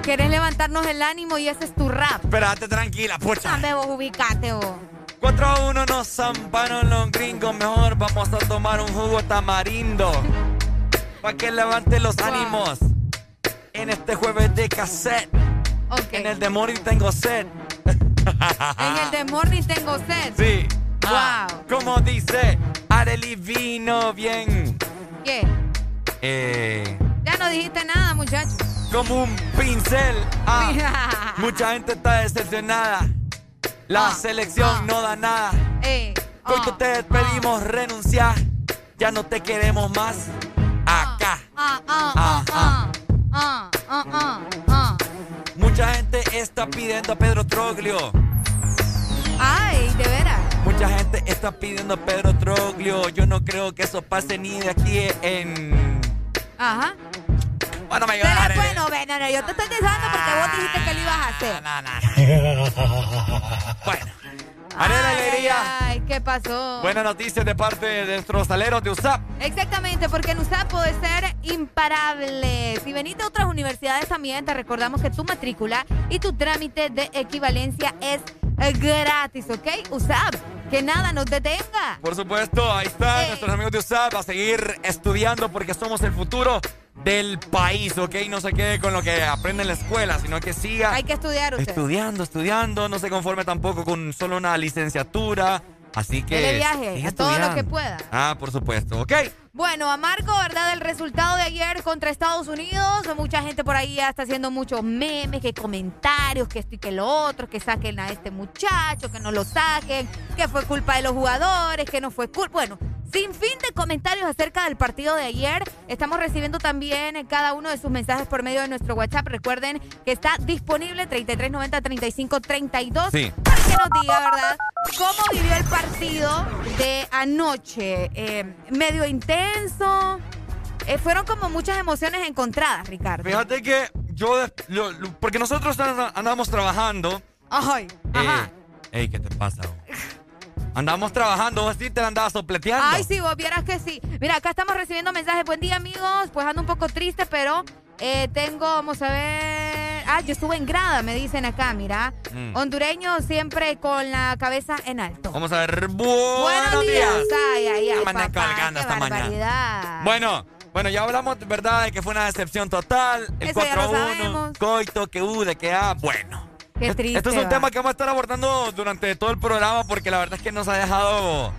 Speaker 6: Querés levantarnos el ánimo y ese es tu rap.
Speaker 5: Espérate, tranquila, pucha.
Speaker 6: Dame vos, ubicate vos.
Speaker 5: 4 a 1 nos zamparon los gringos. Mejor vamos a tomar un jugo tamarindo. Para que levante los ánimos. En este jueves de cassette. En el de Morning tengo sed.
Speaker 6: En el de Morning tengo sed.
Speaker 5: Sí.
Speaker 6: Wow.
Speaker 5: Ah, como dice Arely vino bien.
Speaker 6: ¿Qué?
Speaker 5: Eh,
Speaker 6: Ya no dijiste nada, muchacho.
Speaker 5: como un pincel. Ah, mucha gente está decepcionada. La
Speaker 6: Ah,
Speaker 5: selección no da nada.
Speaker 6: Eh,
Speaker 5: Porque te despedimos renunciar. Ya no te queremos más. Acá.
Speaker 6: ah, ah, ah, ah, ah, ah, ah, ah.
Speaker 5: Mucha gente está pidiendo a Pedro Troglio.
Speaker 6: Ay, de veras.
Speaker 5: Mucha gente está pidiendo a Pedro Troglio. Yo no creo que eso pase ni de aquí en.
Speaker 6: Ajá.
Speaker 5: Bueno, me
Speaker 6: la-
Speaker 5: ayudaré.
Speaker 6: bueno, ven, no, no, yo te estoy diciendo porque vos dijiste que lo ibas a hacer.
Speaker 5: bueno. Arena
Speaker 6: Ay,
Speaker 5: Alegría.
Speaker 6: Ay, ¿qué pasó?
Speaker 5: Buenas noticias de parte de nuestros aleros de USAP.
Speaker 6: Exactamente, porque en USAP puede ser imparable. Si venís de otras universidades también, te recordamos que tu matrícula y tu trámite de equivalencia es eh, gratis, ¿ok? USAP, que nada nos detenga.
Speaker 5: Por supuesto, ahí están nuestros amigos de USAP a seguir estudiando porque somos el futuro del país, ¿ok? No se quede con lo que aprende en la escuela, sino que siga
Speaker 6: Hay que estudiar usted.
Speaker 5: estudiando, estudiando. No se conforme tampoco con solo una licenciatura. Así que.
Speaker 6: Dele viaje a todo lo que pueda.
Speaker 5: Ah, por supuesto, ¿ok?
Speaker 6: Bueno, amargo, ¿verdad? El resultado de ayer contra Estados Unidos. Mucha gente por ahí ya está haciendo muchos memes, que comentarios, que esto y que lo otro, que saquen a este muchacho, que no lo saquen, que fue culpa de los jugadores, que no fue culpa. Bueno, sin fin de comentarios acerca del partido de ayer. Estamos recibiendo también cada uno de sus mensajes por medio de nuestro WhatsApp. Recuerden que está disponible 3390-3532
Speaker 5: Sí.
Speaker 6: para que nos diga, ¿verdad? ¿Cómo vivió el partido de anoche? Eh, medio intenso. Eh, fueron como muchas emociones encontradas, Ricardo.
Speaker 5: Fíjate que yo. lo- lo- porque nosotros and- andamos trabajando.
Speaker 6: Ay,
Speaker 5: ajá. Ey, ¿qué te pasa? Andamos trabajando, vos sí te la andabas sopleteando.
Speaker 6: Ay, sí, vos vieras que sí. Mira, acá estamos recibiendo mensajes. Buen día, amigos. Pues ando un poco triste, pero eh, tengo, vamos a ver. Ah, yo estuve en grada, me dicen acá, mira.
Speaker 5: Mm.
Speaker 6: Hondureño siempre con la cabeza en alto.
Speaker 5: Vamos a ver. Buenos,
Speaker 6: Buenos días.
Speaker 5: días.
Speaker 6: Ay, ay, ay. Papá,
Speaker 5: esta mañana. Bueno, bueno, ya hablamos, ¿verdad? De que fue una decepción total. El
Speaker 6: Eso ya lo
Speaker 5: 4-1.
Speaker 6: sabemos.
Speaker 5: Coito, que U, de que A. Bueno.
Speaker 6: Qué triste.
Speaker 5: Esto es un
Speaker 6: va.
Speaker 5: tema que vamos a estar abordando durante todo el programa porque la verdad es que nos ha dejado.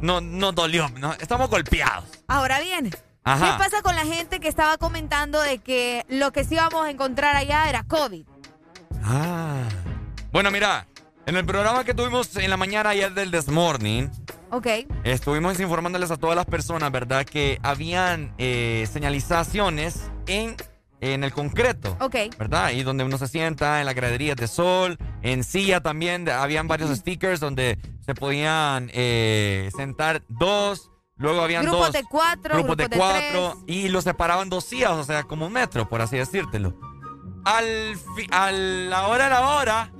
Speaker 5: No, nos dolió. ¿no? Estamos golpeados.
Speaker 6: Ahora bien,
Speaker 5: Ajá.
Speaker 6: ¿qué pasa con la gente que estaba comentando de que lo que sí íbamos a encontrar allá era COVID?
Speaker 5: Ah. Bueno, mira, en el programa que tuvimos en la mañana ayer del This Morning,
Speaker 6: Ok.
Speaker 5: estuvimos informándoles a todas las personas, ¿verdad? Que habían eh, señalizaciones en, en el concreto.
Speaker 6: Ok.
Speaker 5: ¿Verdad? Ahí donde uno se sienta, en las graderías de sol, en silla también, habían varios stickers donde se podían eh, sentar dos, luego habían
Speaker 6: Grupos
Speaker 5: dos
Speaker 6: de cuatro,
Speaker 5: grupos de cuatro y los separaban dos sillas, o sea, como un metro, por así decírtelo. Al fi- a la hora de la hora,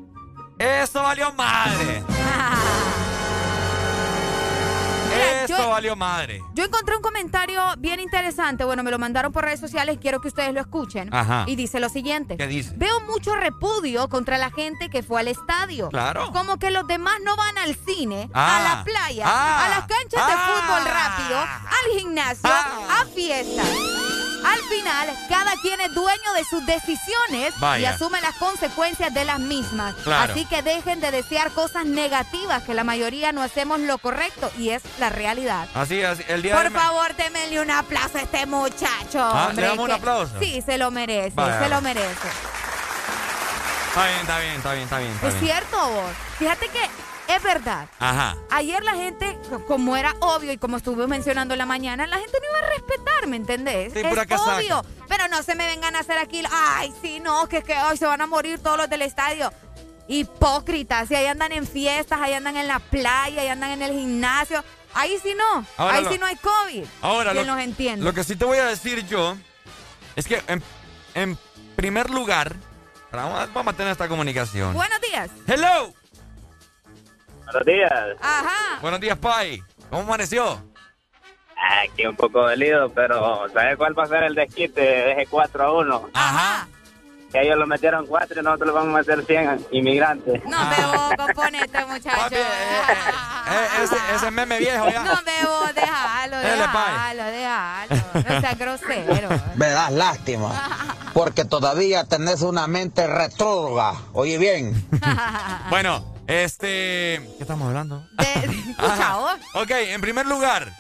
Speaker 5: eso valió madre. Eso
Speaker 6: yo-
Speaker 5: valió madre.
Speaker 6: Yo encontré un comentario bien interesante. Bueno, me lo mandaron por redes sociales. Quiero que ustedes lo escuchen.
Speaker 5: Ajá.
Speaker 6: Y dice lo siguiente.
Speaker 5: ¿Qué dice?
Speaker 6: Veo mucho repudio contra la gente que fue al estadio.
Speaker 5: Claro.
Speaker 6: Como que los demás no van al cine,
Speaker 5: Ah.
Speaker 6: a la playa,
Speaker 5: Ah.
Speaker 6: a las canchas de fútbol rápido, al gimnasio,
Speaker 5: Ah.
Speaker 6: a fiestas. Al final, cada quien es dueño de sus decisiones y asume las consecuencias de las mismas.
Speaker 5: Claro.
Speaker 6: Así que dejen de desear cosas negativas, que la mayoría no hacemos lo correcto y es la realidad.
Speaker 5: Así, así, el día
Speaker 6: Por
Speaker 5: de
Speaker 6: favor, démenle un aplauso a este muchacho.
Speaker 5: Ah, ¿le
Speaker 6: hombre,
Speaker 5: damos un
Speaker 6: que-
Speaker 5: aplauso?
Speaker 6: Sí, se lo merece,
Speaker 5: Vaya,
Speaker 6: se lo merece.
Speaker 5: Está bien, está bien, está bien, está bien. está
Speaker 6: Es
Speaker 5: bien.
Speaker 6: cierto, vos. Fíjate que es verdad.
Speaker 5: Ajá.
Speaker 6: Ayer la gente, como era obvio y como estuve mencionando en la mañana, la gente no iba a respetar, ¿me entendés?
Speaker 5: Sí,
Speaker 6: es
Speaker 5: pura
Speaker 6: obvio. Pero no se me vengan a hacer aquí, ay, sí, no, que, que hoy se van a morir todos los del estadio. Hipócritas, y ahí andan en fiestas, ahí andan en la playa, ahí andan en el gimnasio. Ahí sí no,
Speaker 5: Ahora
Speaker 6: ahí
Speaker 5: lo-
Speaker 6: sí no hay COVID.
Speaker 5: Ahora,
Speaker 6: ¿Quién
Speaker 5: lo,
Speaker 6: los entiende?
Speaker 5: lo que sí te voy a decir yo es que en, en primer lugar, vamos a, vamos a tener esta comunicación.
Speaker 6: Buenos días.
Speaker 5: Hello.
Speaker 15: Buenos días.
Speaker 6: Ajá.
Speaker 5: Buenos días, Pai. ¿Cómo amaneció?
Speaker 15: Aquí un poco dolido, pero ¿sabes cuál va a ser el desquite? Deje 4 a 1.
Speaker 6: Ajá.
Speaker 15: Que ellos lo metieron 4 y nosotros lo vamos a meter 100 inmigrantes.
Speaker 6: No me vos, componente, muchacho.
Speaker 5: Eh, ese, ese meme viejo ya.
Speaker 6: No me vos, déjalo, déjalo, déjalo. No seas grosero.
Speaker 49: Me das lástima. Porque todavía tenés una mente retrógrada. Oye bien.
Speaker 5: Bueno, este. ¿Qué estamos hablando?
Speaker 6: Ajá.
Speaker 5: Ok, en primer lugar,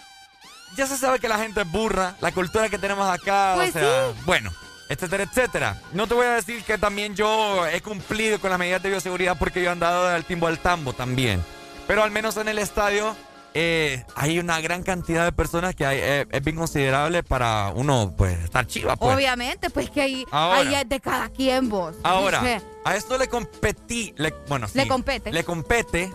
Speaker 5: ya se sabe que la gente es burra, la cultura que tenemos acá,
Speaker 6: Pues
Speaker 5: o sea, bueno, etcétera, etcétera. No te voy a decir que también yo he cumplido con las medidas de bioseguridad porque yo he andado del timbo al tambo también. Pero al menos en el estadio eh, hay una gran cantidad de personas que hay, eh, es bien considerable para uno, pues, estar chiva, pues.
Speaker 6: Obviamente, pues que ahí, ahí es de cada quien vos.
Speaker 5: Ahora,
Speaker 6: Sí.
Speaker 5: a esto le competí, le- bueno, sí,
Speaker 6: Le compete.
Speaker 5: Le compete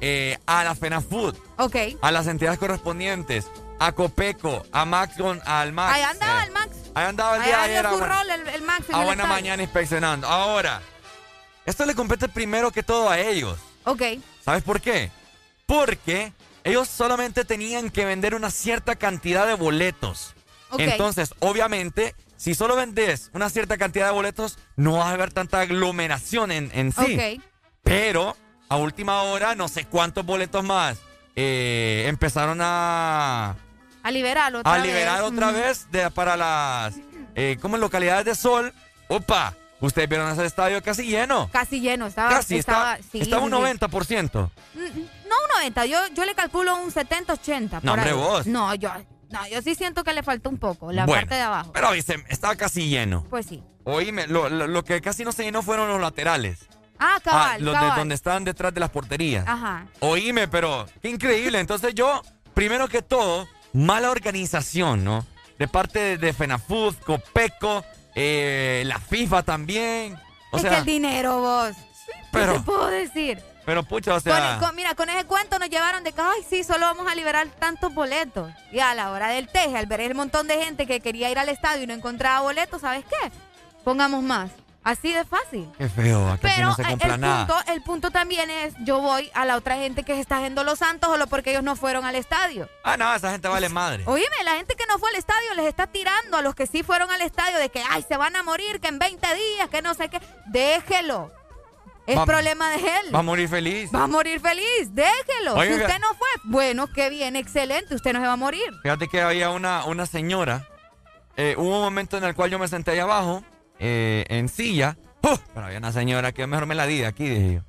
Speaker 5: eh, a la FENAFUT,
Speaker 6: Ok.
Speaker 5: a las entidades correspondientes, a Copeco, a Max, con- al Max.
Speaker 6: Ahí andaba
Speaker 5: eh,
Speaker 6: el Max.
Speaker 5: Ahí andaba el
Speaker 6: Ahí
Speaker 5: día de
Speaker 6: dio
Speaker 5: ayer. a
Speaker 6: su
Speaker 5: buena-
Speaker 6: rol el, el Max en
Speaker 5: a
Speaker 6: el
Speaker 5: buena
Speaker 6: estadio.
Speaker 5: mañana inspeccionando. Ahora, esto le compete primero que todo a ellos.
Speaker 6: Ok.
Speaker 5: ¿Sabes por qué? Porque ellos solamente tenían que vender una cierta cantidad de boletos. Entonces, obviamente, si solo vendes una cierta cantidad de boletos, no va a haber tanta aglomeración en, en sí. Pero a última hora, no sé cuántos boletos más eh, empezaron a,
Speaker 6: A liberarlo otra
Speaker 5: a
Speaker 6: vez.
Speaker 5: liberar otra
Speaker 6: Mm.
Speaker 5: vez de, para las eh, como localidades de sol. Opa, ustedes vieron ese estadio casi lleno.
Speaker 6: Casi lleno, estaba.
Speaker 5: Casi,
Speaker 6: estaba,
Speaker 5: está,
Speaker 6: sí,
Speaker 5: está un
Speaker 6: sí, sí.
Speaker 5: 90%.
Speaker 6: Mm, No un 90, yo, yo le calculo un 70-80.
Speaker 5: No,
Speaker 6: por
Speaker 5: hombre,
Speaker 6: ahí.
Speaker 5: vos.
Speaker 6: No, yo, no, yo sí siento que le faltó un poco, la
Speaker 5: Bueno,
Speaker 6: parte de abajo.
Speaker 5: Pero estaba casi lleno.
Speaker 6: Pues sí.
Speaker 5: Oíme, lo, lo- lo que casi no se llenó fueron los laterales.
Speaker 6: Ah, cabal,
Speaker 5: Ah, los de donde estaban detrás de las porterías.
Speaker 6: Ajá.
Speaker 5: Oíme, pero qué increíble. Entonces yo, primero que todo, mala organización, ¿no? De parte de, de FENAFUD, COPECO, eh, la FIFA también. O
Speaker 6: es
Speaker 5: sea,
Speaker 6: que el dinero, vos.
Speaker 5: pero-
Speaker 6: ¿Qué te puedo decir?
Speaker 5: pero pucha, o
Speaker 6: Con
Speaker 5: sea...
Speaker 6: el- con- mira, con ese cuento nos llevaron de que, ay, sí, solo vamos a liberar tantos boletos. Y a la hora del teje, al ver el montón de gente que quería ir al estadio y no encontraba boletos, ¿sabes qué? Pongamos más. Así de fácil.
Speaker 5: Qué feo, aquí
Speaker 6: Pero
Speaker 5: no se
Speaker 6: eh,
Speaker 5: compra
Speaker 6: el,
Speaker 5: nada.
Speaker 6: punto, el punto también es, yo voy a la otra gente que se está haciendo los santos solo porque ellos no fueron al estadio.
Speaker 5: Ah, no, esa gente vale madre.
Speaker 6: Oíme, la gente que no fue al estadio les está tirando a los que sí fueron al estadio de que, ay, se van a morir, que en 20 días, que no sé qué. Déjelo. Es
Speaker 5: Va-
Speaker 6: problema de él.
Speaker 5: Va a morir feliz.
Speaker 6: Va a morir feliz, déjelo.
Speaker 5: Oiga.
Speaker 6: si usted no fue, bueno, qué bien, excelente, usted no se va a morir.
Speaker 5: Fíjate que había una, una señora. eh, hubo un momento en el cual yo me senté ahí abajo, eh, en silla. ¡Uf! Pero había una señora que mejor me la di de aquí, dije yo.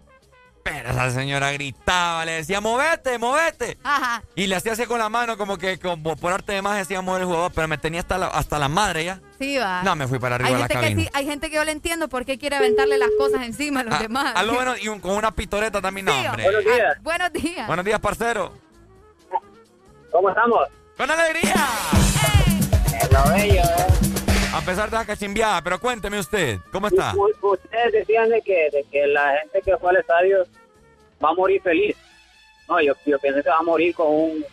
Speaker 5: Pero esa señora gritaba, le decía, movete, movete.
Speaker 6: Ajá.
Speaker 5: Y le hacía así con la mano, como que como por arte de magia decía mover el jugador, pero me tenía hasta la, hasta la madre ya.
Speaker 6: Sí, va.
Speaker 5: No, me fui para arriba
Speaker 6: hay
Speaker 5: de la
Speaker 6: gente que sí, hay gente que yo le entiendo por qué quiere aventarle las cosas encima a los
Speaker 5: Ah,
Speaker 6: demás.
Speaker 5: A lo bueno, y un- con una pitoreta también, no, hombre.
Speaker 15: Buenos días.
Speaker 6: Ah, buenos días.
Speaker 5: Buenos días, parcero.
Speaker 15: ¿Cómo estamos?
Speaker 5: ¡Con alegría!
Speaker 15: Lo bello, ¿eh?
Speaker 5: A pesar de la cachimbiada, pero cuénteme usted, ¿cómo está?
Speaker 15: U- Ustedes decían de que, de que la gente que fue al estadio va a morir feliz. No, yo, yo pienso que va a morir con un...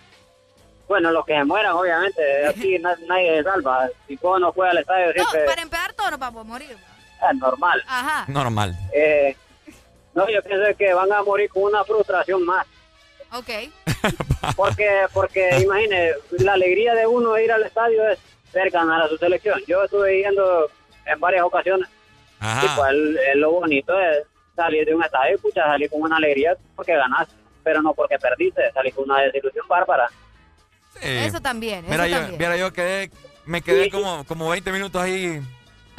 Speaker 15: Bueno, los que se mueran, obviamente. Aquí na- nadie se salva. Si vos no fue al estadio,
Speaker 6: No,
Speaker 15: siempre
Speaker 6: para empezar todos nos vamos a morir.
Speaker 15: es normal.
Speaker 6: Ajá.
Speaker 5: Normal.
Speaker 15: Eh, no, yo pienso que van a morir con una frustración más.
Speaker 6: Ok.
Speaker 15: Porque, porque imagine, la alegría de uno de ir al estadio es ver ganar a su selección. Yo estuve yendo en varias ocasiones y pues el- el- lo bonito es salir de un estadio y pucha, salir con una alegría porque ganaste, pero no porque perdiste, salir con una desilusión bárbara.
Speaker 6: Eso también,
Speaker 5: Mira,
Speaker 6: eso
Speaker 5: yo,
Speaker 6: también.
Speaker 5: mira, yo quedé, me quedé como, como 20 minutos ahí.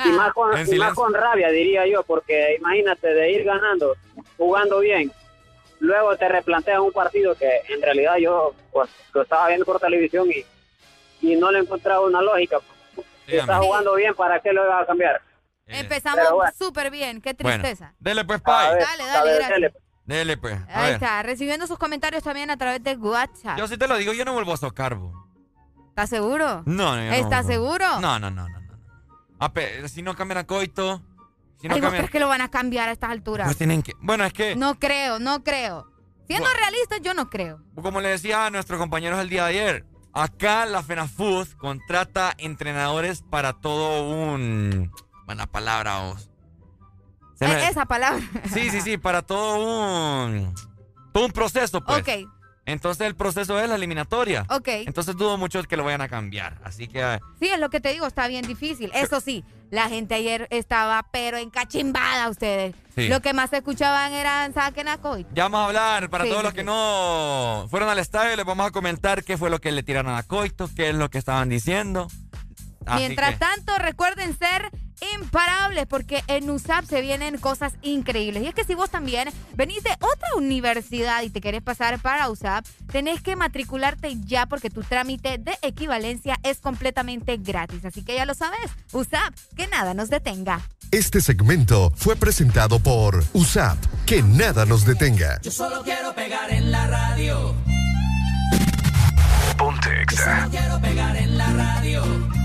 Speaker 15: Y más, con, y más con rabia, diría yo, porque imagínate de ir ganando, jugando bien, luego te replantean un partido que en realidad yo pues lo estaba viendo por televisión y, y no le encontraba una lógica. Si está jugando bien, ¿para qué lo iba a cambiar?
Speaker 6: Empezamos
Speaker 15: Pero bueno.
Speaker 6: súper bien, qué
Speaker 5: Bueno,
Speaker 6: tristeza.
Speaker 5: dele pues, Pai.
Speaker 6: Dale, dale, gracias.
Speaker 5: Dele pues. A
Speaker 6: Ahí
Speaker 5: ver.
Speaker 6: está, recibiendo sus comentarios también a través de WhatsApp.
Speaker 5: Yo sí te lo digo, yo no vuelvo a socarbo.
Speaker 6: ¿Estás seguro?
Speaker 5: No, no,
Speaker 6: ¿Estás seguro?
Speaker 5: No, no, no, no. no. Ape- si no cambian a coito, si no
Speaker 6: Ay, ¿vos
Speaker 5: cambian...
Speaker 6: crees que lo van a cambiar a estas alturas?
Speaker 5: Pues tienen que... Bueno, es que,
Speaker 6: No creo, no creo. Siendo realistas, yo no creo.
Speaker 5: como le decía a nuestros compañeros el día de ayer, acá la FENAFUD contrata entrenadores para todo un... Buena palabra, vos. Se me-
Speaker 6: E- Esa palabra.
Speaker 5: Sí, sí, sí, para todo un... todo un proceso, pues.
Speaker 6: Ok.
Speaker 5: Entonces el proceso es la eliminatoria.
Speaker 6: Ok.
Speaker 5: Entonces dudo mucho que lo vayan a cambiar. Así que.
Speaker 6: Sí, es lo que te digo, está bien difícil. Eso sí, la gente ayer estaba pero encachimbada ustedes.
Speaker 5: Sí.
Speaker 6: Lo que más escuchaban eran saquen a Coit.
Speaker 5: Ya vamos a hablar, para
Speaker 6: Sí,
Speaker 5: todos
Speaker 6: sí,
Speaker 5: los que no fueron al estadio, les vamos a comentar qué fue lo que le tiraron a Coito, qué es lo que estaban diciendo. Así
Speaker 6: Mientras
Speaker 5: que-
Speaker 6: tanto, recuerden ser imparables porque en USAP se vienen cosas increíbles. Y es que si vos también venís de otra universidad y te querés pasar para USAP, tenés que matricularte ya porque tu trámite de equivalencia es completamente gratis. Así que ya lo sabes, USAP, que nada nos detenga.
Speaker 24: Este segmento fue presentado por USAP. Que nada nos detenga.
Speaker 44: Yo solo quiero pegar en la radio.
Speaker 24: Ponte
Speaker 44: Yo solo quiero pegar en la radio.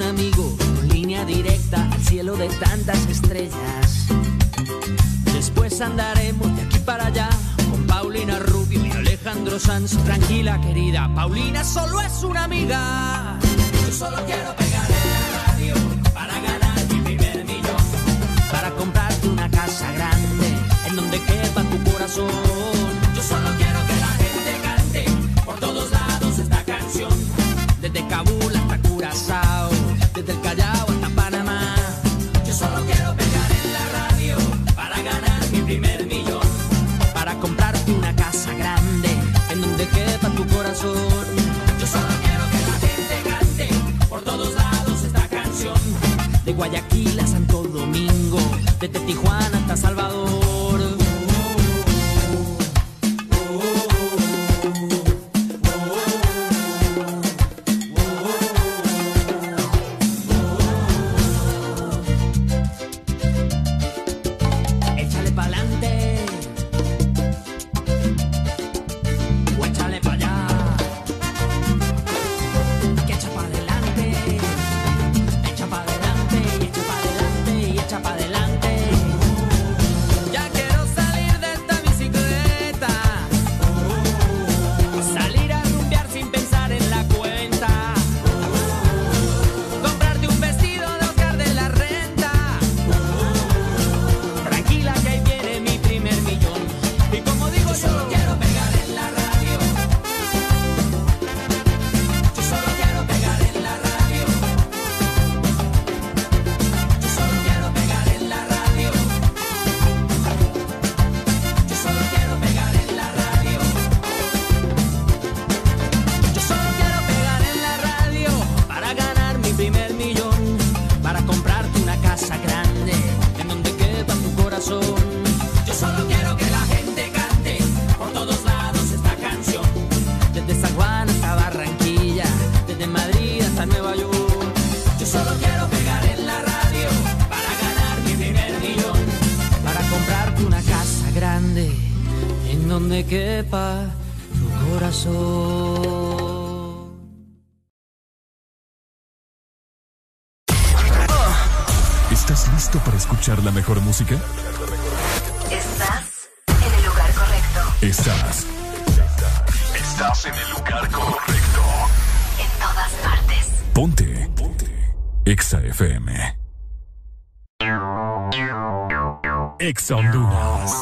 Speaker 47: Un amigo, línea directa al cielo de tantas estrellas. Después andaremos de aquí para allá con Paulina Rubio y Alejandro Sanz. Tranquila, querida, Paulina solo es una amiga.
Speaker 44: Yo solo quiero pegar en la radio para ganar mi primer millón.
Speaker 47: Para comprarte una casa grande en donde quepa tu corazón. Corazón.
Speaker 44: Yo solo quiero que la gente cante por todos lados esta canción.
Speaker 47: De Guayaquil a Santo Domingo, desde Tijuana Exa FM. Exa Honduras.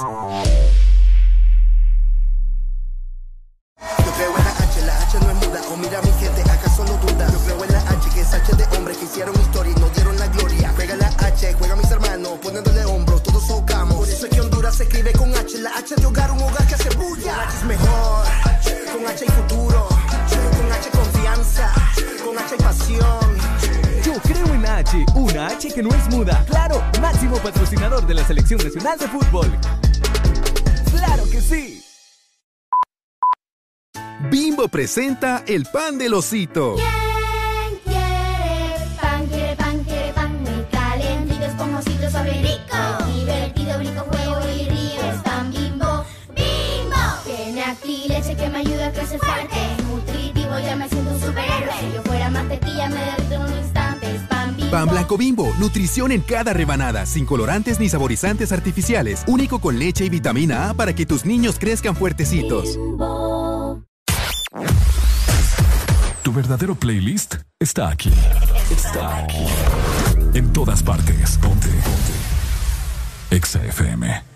Speaker 47: Yo
Speaker 44: creo en la H, la
Speaker 47: H no es muda. O mira mi
Speaker 44: gente, acá solo
Speaker 17: duda. Yo creo en la H, que es H de hombres que hicieron historia y no dieron la gloria. Juega la H, juega mis hermanos, poniéndole hombros, todos socamos. Por eso es que Honduras se escribe con H, la H de hogar, un hogar que hace bulla. H es mejor, H con H y futuro H,
Speaker 25: una H que no es muda. Claro, máximo patrocinador de la Selección Nacional de Fútbol. ¡Claro que sí!
Speaker 49: Bimbo presenta el pan del osito.
Speaker 50: ¿Quién quiere pan? Quiere pan, quiere pan muy calientito, esponjosito, suave y rico. Divertido, brinco, juego y río. Es pan bimbo, bimbo. Tiene aquí leche que me ayuda a crecer fuerte. Nutritivo, ya me siento un superhéroe. Si yo fuera mantequilla, me pan
Speaker 49: blanco bimbo, nutrición en cada rebanada, sin colorantes ni saborizantes artificiales, único con leche y vitamina A para que tus niños crezcan fuertecitos.
Speaker 51: Tu verdadero playlist está aquí. Está aquí. En todas partes. Ponte. Ponte. Exa.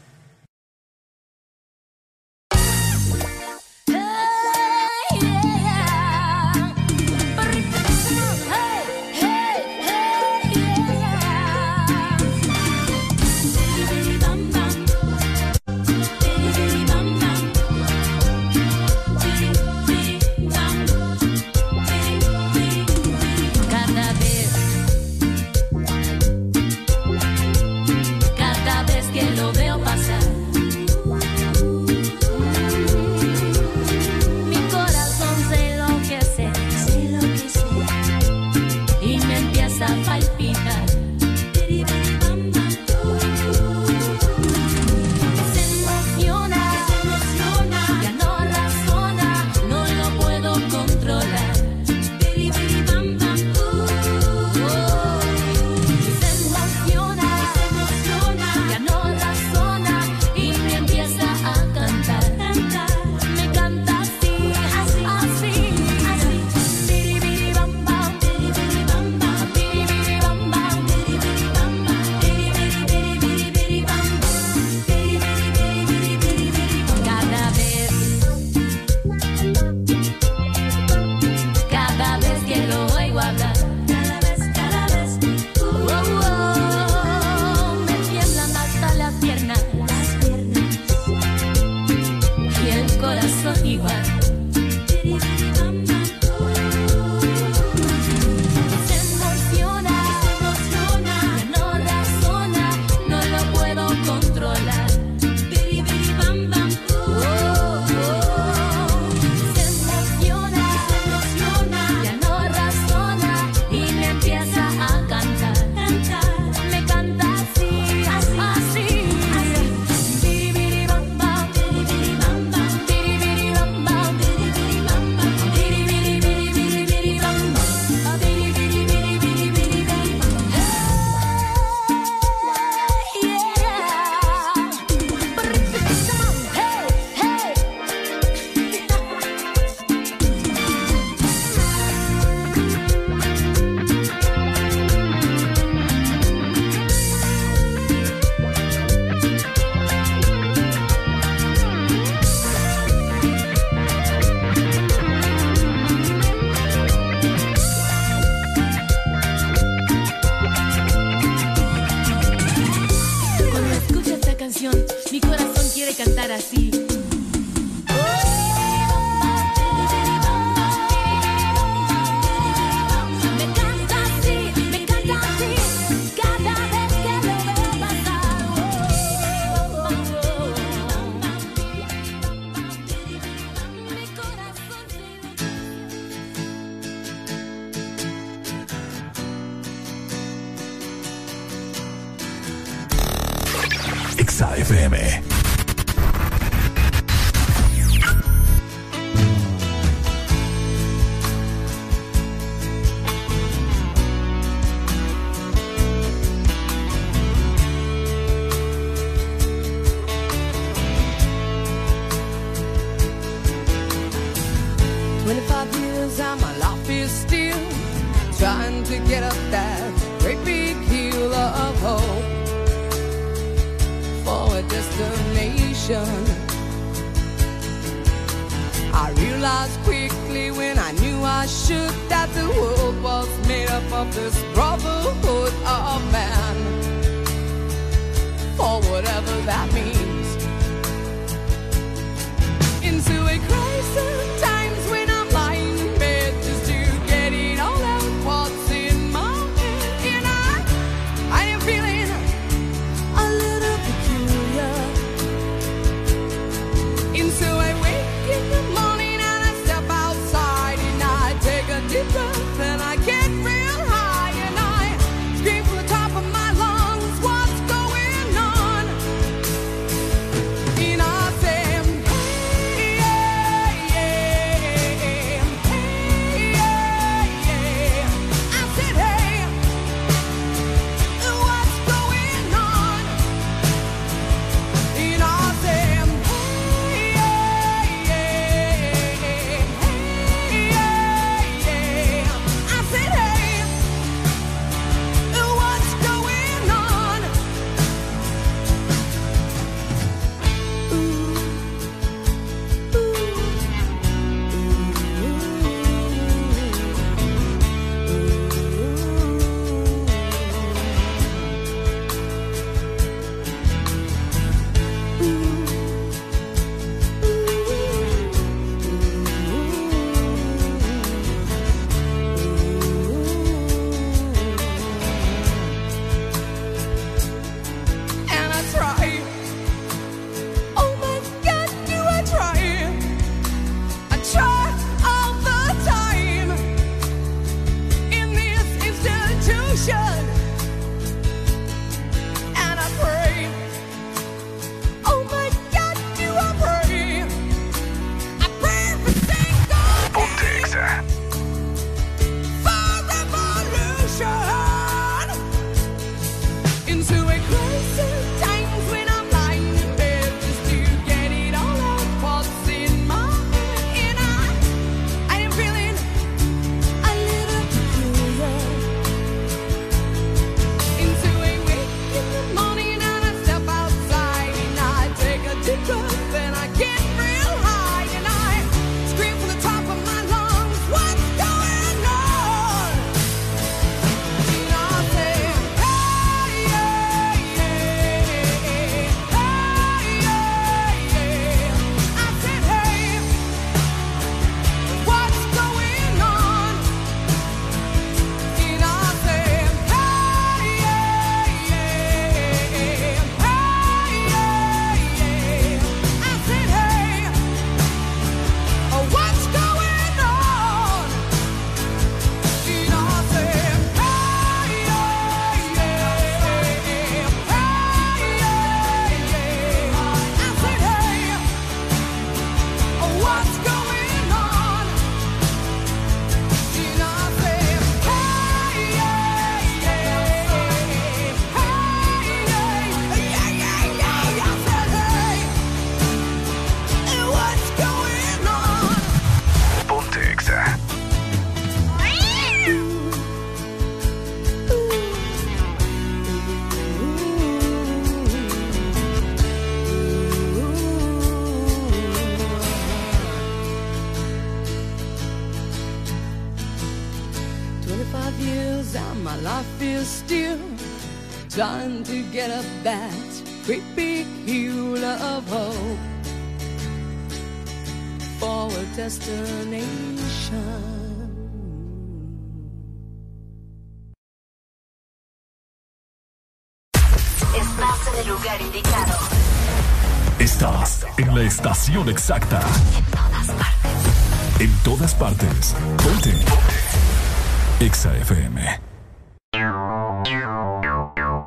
Speaker 50: escuchas.
Speaker 52: Ponte. Exa
Speaker 2: FM.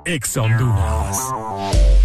Speaker 2: Exa Honduras.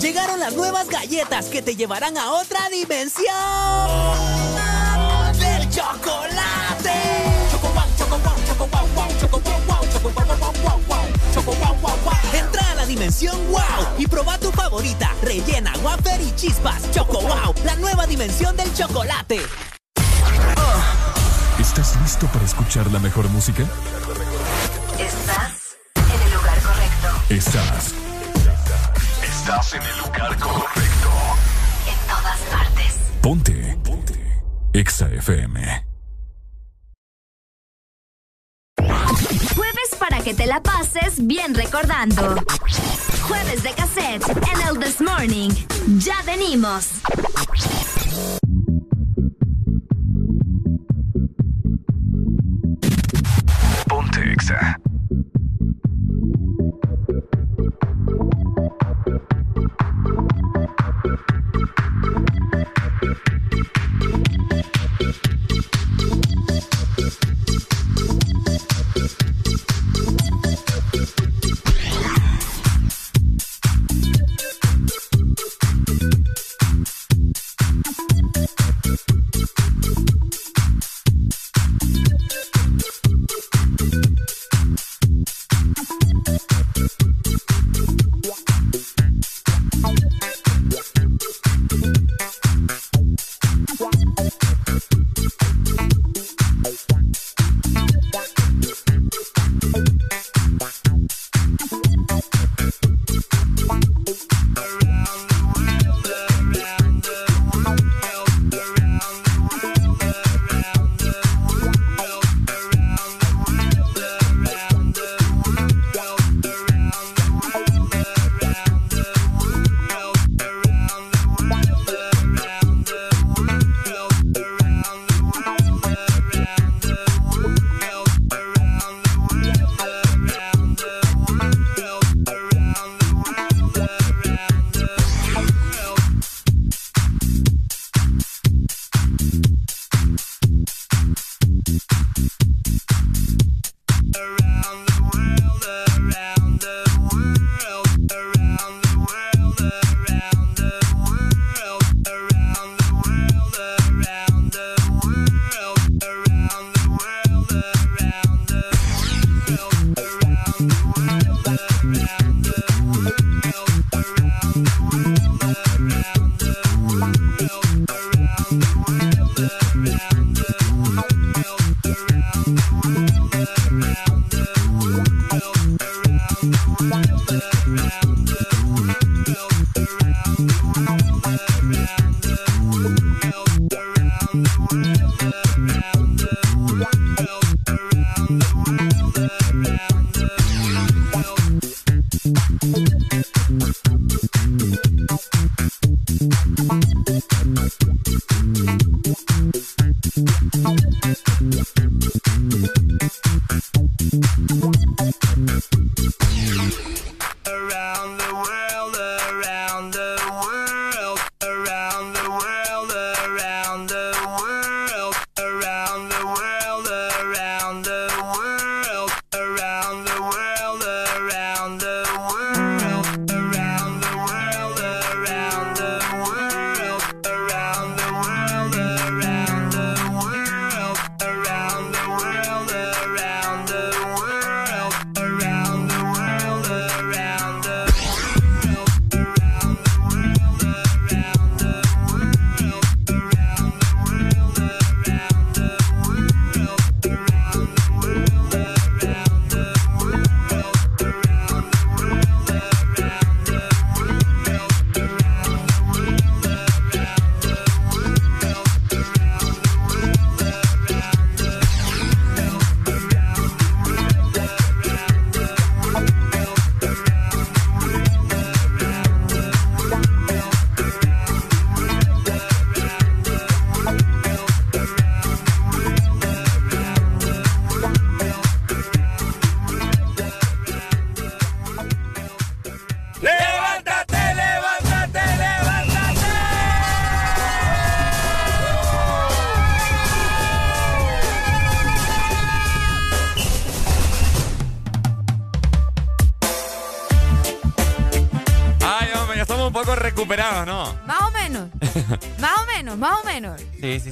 Speaker 29: Llegaron las nuevas galletas que te llevarán a otra dimensión. ¡Del chocolate!
Speaker 52: Entra a la dimensión wow y proba tu favorita. Rellena, wafer y chispas. Choco wow, la nueva dimensión del chocolate.
Speaker 2: ¿Estás listo para escuchar la mejor música?
Speaker 29: Estás en el lugar correcto.
Speaker 2: Estás Estás en el lugar correcto.
Speaker 29: En todas partes.
Speaker 2: Ponte. Ponte. Exa FM.
Speaker 13: Jueves para que te la pases bien recordando. Jueves de cassette en el This Morning. Ya venimos.
Speaker 2: Ponte Exa.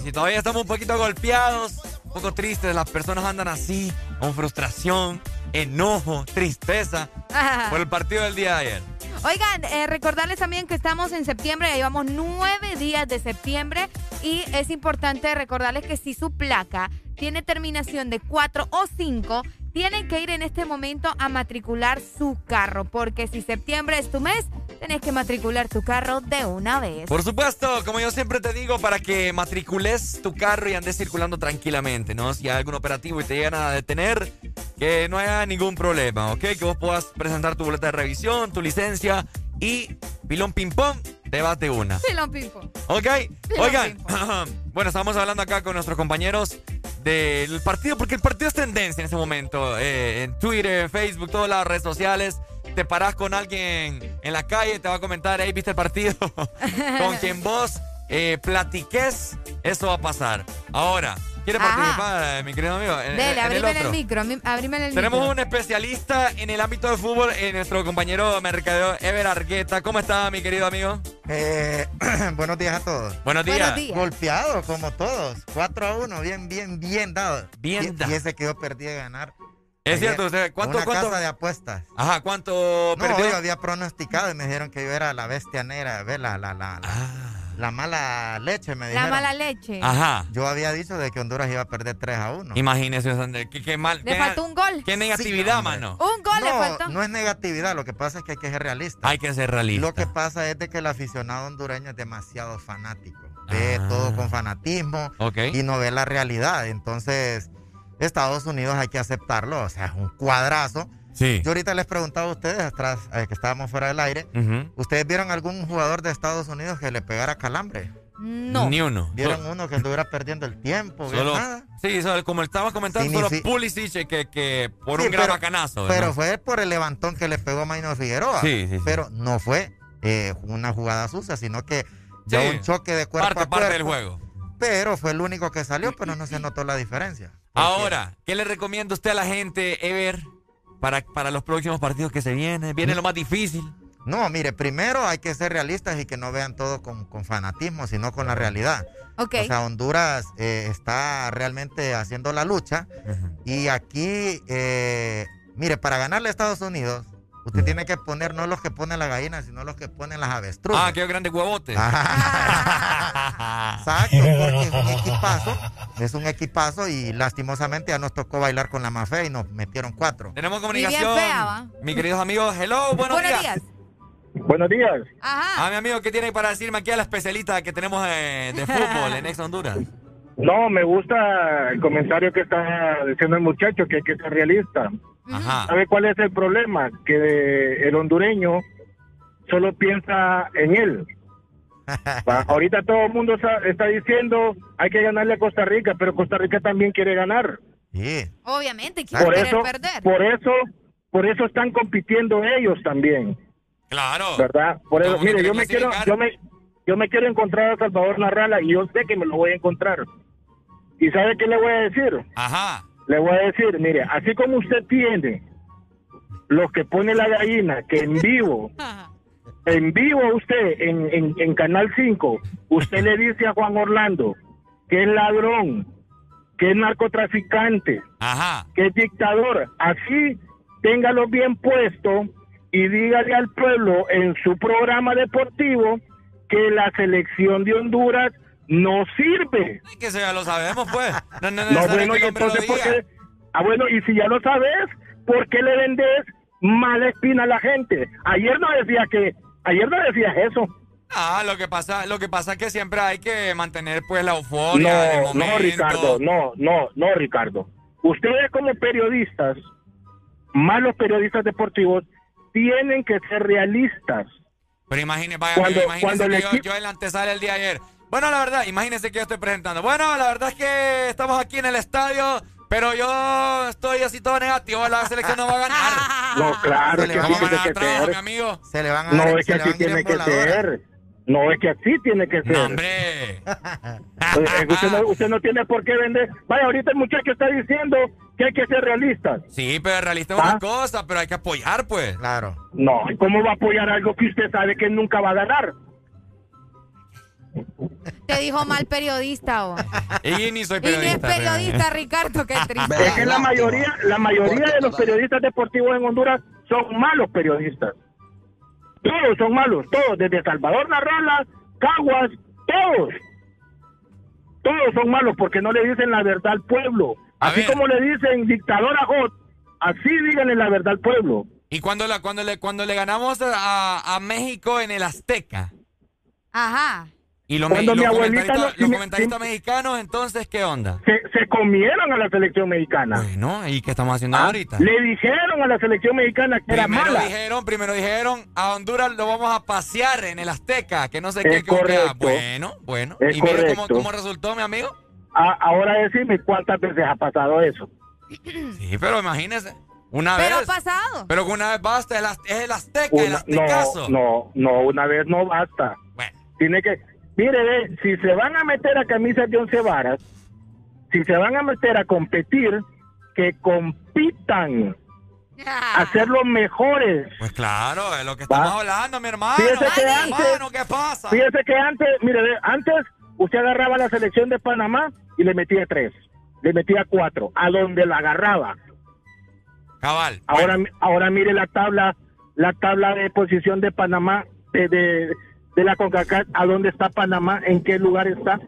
Speaker 5: si todavía estamos un poquito golpeados, un poco tristes, las personas andan así, con frustración, enojo, tristeza, Ajá. por el partido del día de ayer.
Speaker 6: Oigan, eh, recordarles también que estamos en septiembre, ya llevamos nueve días de septiembre y es importante recordarles que si su placa tiene terminación de cuatro o cinco, tienen que ir en este momento a matricular su carro, porque si septiembre es tu mes, tenés que matricular tu carro de una vez.
Speaker 5: Por supuesto, como yo siempre te digo, para que matricules tu carro y andes circulando tranquilamente, ¿no? Si hay algún operativo y te llegan a detener, que no haya ningún problema, ¿ok? Que vos puedas presentar tu boleta de revisión, tu licencia y pilón ping pong, te vas de una.
Speaker 6: Pilón pimpo.
Speaker 5: ¿Ok? Oigan, bueno, estamos hablando acá con nuestros compañeros del partido, porque el partido es tendencia en ese momento. eh, en Twitter, Facebook, todas las redes sociales. Te parás con alguien en la calle, te va a comentar, hey, ¿viste el partido? con quien vos eh, platiques, eso va a pasar. Ahora, ¿quiere
Speaker 6: Ajá.
Speaker 5: participar, mi querido amigo? En-
Speaker 6: Dele,
Speaker 5: en el
Speaker 6: abrime el,
Speaker 5: otro.
Speaker 6: micro, mi- abrime el
Speaker 5: Tenemos
Speaker 6: micro.
Speaker 5: un especialista en el ámbito de fútbol, eh, nuestro compañero mercadeo Ever Argueta. ¿Cómo está, mi querido amigo?
Speaker 53: Eh, buenos días a todos.
Speaker 5: Buenos días. Buenos días.
Speaker 53: Golpeado, como todos. 4 a 1, bien, bien, bien dado.
Speaker 5: Bien
Speaker 53: y,
Speaker 5: dado.
Speaker 53: y ese quedó perdido de ganar.
Speaker 5: Es
Speaker 53: Ayer,
Speaker 5: cierto, usted, ¿cuánto-
Speaker 53: Una
Speaker 5: cuánto?
Speaker 53: casa de apuestas.
Speaker 5: Ajá, ¿cuánto
Speaker 53: No,
Speaker 5: perdió?
Speaker 53: yo había pronosticado y me dijeron que yo era la bestia negra, ¿ves? La, la, la, la, la mala leche, me
Speaker 6: La
Speaker 53: dijeron.
Speaker 6: mala leche.
Speaker 5: Ajá.
Speaker 53: Yo había dicho de que Honduras iba a perder 3 a 1.
Speaker 5: Imagínese, Sander, qué, qué mal.
Speaker 6: Le
Speaker 5: qué,
Speaker 6: faltó un gol.
Speaker 5: qué negatividad, mano.
Speaker 6: Un gol le
Speaker 53: no,
Speaker 6: faltó.
Speaker 53: no es negatividad, lo que pasa es que hay que ser realista.
Speaker 5: Hay que ser realista.
Speaker 53: Lo que pasa es de que el aficionado hondureño es demasiado fanático. Ve
Speaker 5: Ah.
Speaker 53: todo con fanatismo
Speaker 5: Ok.
Speaker 53: y no ve la realidad. Entonces, Estados Unidos hay que aceptarlo. O sea, es un cuadrazo.
Speaker 5: Sí.
Speaker 53: Yo ahorita les preguntaba a ustedes, atrás, eh, que estábamos fuera del aire. ¿ustedes vieron algún jugador de Estados Unidos que le pegara calambre?
Speaker 6: No.
Speaker 5: Ni uno.
Speaker 53: ¿Vieron
Speaker 5: Solo-
Speaker 53: uno que estuviera perdiendo el tiempo? ¿Vieron
Speaker 5: Solo,
Speaker 53: nada?
Speaker 5: sí, solo- como estaba comentando, solo Pulisic eh, que, que por
Speaker 53: Sí,
Speaker 5: un gran
Speaker 53: pero-
Speaker 5: bacanazo.
Speaker 53: Pero fue por el levantón que le pegó a Maynor Figueroa.
Speaker 5: Sí, sí, sí.
Speaker 53: Pero no fue eh, una jugada sucia, sino que ya
Speaker 5: Sí.
Speaker 53: un choque de cuerpo
Speaker 5: parte,
Speaker 53: a
Speaker 5: parte del juego.
Speaker 53: Pero fue el único que salió, pero no se notó la diferencia.
Speaker 5: Ahora, ¿qué le recomienda usted a la gente, Ever, para, para los próximos partidos que se vienen? Viene lo más difícil.
Speaker 53: No, mire, primero hay que ser realistas y que no vean todo con, con fanatismo, sino con la realidad.
Speaker 6: Ok.
Speaker 53: O sea, Honduras eh, está realmente haciendo la lucha y aquí, eh, mire, para ganarle a Estados Unidos, usted tiene que poner no los que ponen la gallina, sino los que ponen las avestruces.
Speaker 5: Ah, qué grande huevote.
Speaker 53: Exacto, porque es un equipazo, es un equipazo y lastimosamente ya nos tocó bailar con la más fea y nos metieron cuatro.
Speaker 5: Tenemos comunicación.
Speaker 6: fea, ¿va?
Speaker 5: Mis queridos amigos, hello, buenos,
Speaker 6: Buenos días.
Speaker 23: Buenos días.
Speaker 6: Ajá.
Speaker 5: Ah, mi amigo, ¿qué tiene para decirme aquí a la especialista que tenemos eh, de fútbol en Ex Honduras?
Speaker 23: No, me gusta el comentario que está diciendo el muchacho, que hay que ser realista.
Speaker 5: Ajá.
Speaker 23: ¿Sabe cuál es el problema? Que el hondureño solo piensa en él. Va, Ahorita todo el mundo está, está diciendo hay que ganarle a Costa Rica, pero Costa Rica también quiere ganar.
Speaker 6: Obviamente, quiero
Speaker 23: Por eso,
Speaker 6: perder.
Speaker 23: por eso, por eso están compitiendo ellos también.
Speaker 5: Claro.
Speaker 23: ¿Verdad? Por eso, mire, yo
Speaker 5: quiere
Speaker 23: me quiero, yo me, yo me quiero encontrar a Salvador Narrala y yo sé que me lo voy a encontrar. ¿Y sabe qué le voy a decir?
Speaker 5: Ajá.
Speaker 23: Le voy a decir, mire, así como usted tiene los que pone la gallina, que en vivo, en vivo usted, en, en, en Canal 5, usted le dice a Juan Orlando que es ladrón, que es narcotraficante,
Speaker 5: Ajá.
Speaker 23: que es dictador. Así, téngalo bien puesto y dígale al pueblo en su programa deportivo que la selección de Honduras no sirve.
Speaker 5: Que eso ya lo sabemos, pues. No,
Speaker 23: bueno, y entonces, ¿por qué? Ah, bueno, y si ya lo sabes, ¿por qué le vendes mala espina a la gente? Ayer no decía que, ayer no decías eso.
Speaker 5: Ah, lo que pasa, lo que pasa es que siempre hay que mantener pues la euforia
Speaker 23: No, no, Ricardo, no, no, no, Ricardo. Ustedes como periodistas, más los periodistas deportivos, tienen que ser realistas.
Speaker 5: Pero imagínese, vaya,
Speaker 23: Cuando-
Speaker 5: imagínese
Speaker 23: cuando
Speaker 5: que yo, yo en la antesala el día de ayer. Bueno, la verdad, imagínense que yo estoy presentando. Bueno, la verdad es que estamos aquí en el estadio, pero yo estoy así todo negativo. La selección no va a ganar.
Speaker 23: No, claro,
Speaker 53: Se
Speaker 23: es
Speaker 53: le
Speaker 23: que
Speaker 53: van
Speaker 23: así
Speaker 53: a
Speaker 23: tiene
Speaker 5: ganar
Speaker 23: que
Speaker 5: trabajo, mi
Speaker 23: ser.
Speaker 5: amigo.
Speaker 53: Se le van a
Speaker 23: No,
Speaker 53: dar-
Speaker 23: es que así tiene
Speaker 53: en
Speaker 23: que ser. No, es que así tiene que ser.
Speaker 5: No, hombre.
Speaker 23: Eh, usted, no, usted no tiene por qué vender. Vaya, ahorita el muchacho está diciendo que hay que ser realistas.
Speaker 5: Sí, pero realista es
Speaker 23: ¿Ah?
Speaker 5: una cosa, pero hay que apoyar, pues.
Speaker 53: Claro.
Speaker 23: No, ¿y ¿cómo va a apoyar algo que usted sabe que nunca va a ganar?
Speaker 6: Te dijo mal periodista, o.
Speaker 5: Y ni soy
Speaker 6: Y ni es
Speaker 5: periodista.
Speaker 6: periodista, Ricardo, qué triste.
Speaker 23: Es que la mayoría, la mayoría de los periodistas deportivos en Honduras son malos periodistas. Todos son malos, todos, desde Salvador Narrala, Caguas, todos. Todos son malos porque no le dicen la verdad al pueblo. Así como le dicen dictador a Hot, así díganle la verdad al pueblo.
Speaker 5: Y cuando, la, cuando, le, cuando le ganamos a, a México en el Azteca.
Speaker 6: Ajá.
Speaker 5: Y los,
Speaker 23: Cuando mi
Speaker 5: los
Speaker 23: abuelita
Speaker 5: comentaristas,
Speaker 23: no-
Speaker 5: los
Speaker 23: sí,
Speaker 5: comentaristas mexicanos, entonces, ¿qué onda?
Speaker 23: Se, se comieron a la selección mexicana.
Speaker 5: Bueno, ¿y qué estamos haciendo
Speaker 23: Ah,
Speaker 5: ahorita?
Speaker 23: Le dijeron a la selección mexicana que era
Speaker 5: Primero
Speaker 23: mala.
Speaker 5: dijeron, primero dijeron, a Honduras lo vamos a pasear en el Azteca, que no sé qué.
Speaker 23: Es
Speaker 5: que- que-
Speaker 23: correcto.
Speaker 5: Bueno, bueno.
Speaker 23: Es
Speaker 5: ¿Y mire cómo, resultó, mi amigo?
Speaker 23: A- ahora decime cuántas veces ha pasado eso.
Speaker 5: Sí, pero imagínese. Una
Speaker 6: Pero ha
Speaker 5: vez.
Speaker 6: pasado.
Speaker 5: Pero que una vez basta, es el Azteca, el Aztecaso.
Speaker 23: no, no, no, una vez no basta. Tiene que, mire, si se van a meter a camisas de once varas, si se van a meter a competir, que compitan a ser los mejores.
Speaker 5: Pues claro, es lo que estamos hablando, mi hermano.
Speaker 23: Fíjese que
Speaker 5: Ay,
Speaker 23: antes-
Speaker 5: hermano, ¿qué pasa?
Speaker 23: Fíjese que antes, mire, ve, antes usted agarraba la selección de Panamá y le metía tres, le metía cuatro, a donde la agarraba.
Speaker 5: Cabal.
Speaker 23: Ahora, ahora mire la tabla, la tabla de posición de Panamá, de, de, de la CONCACAF, a dónde está Panamá, en qué lugar está.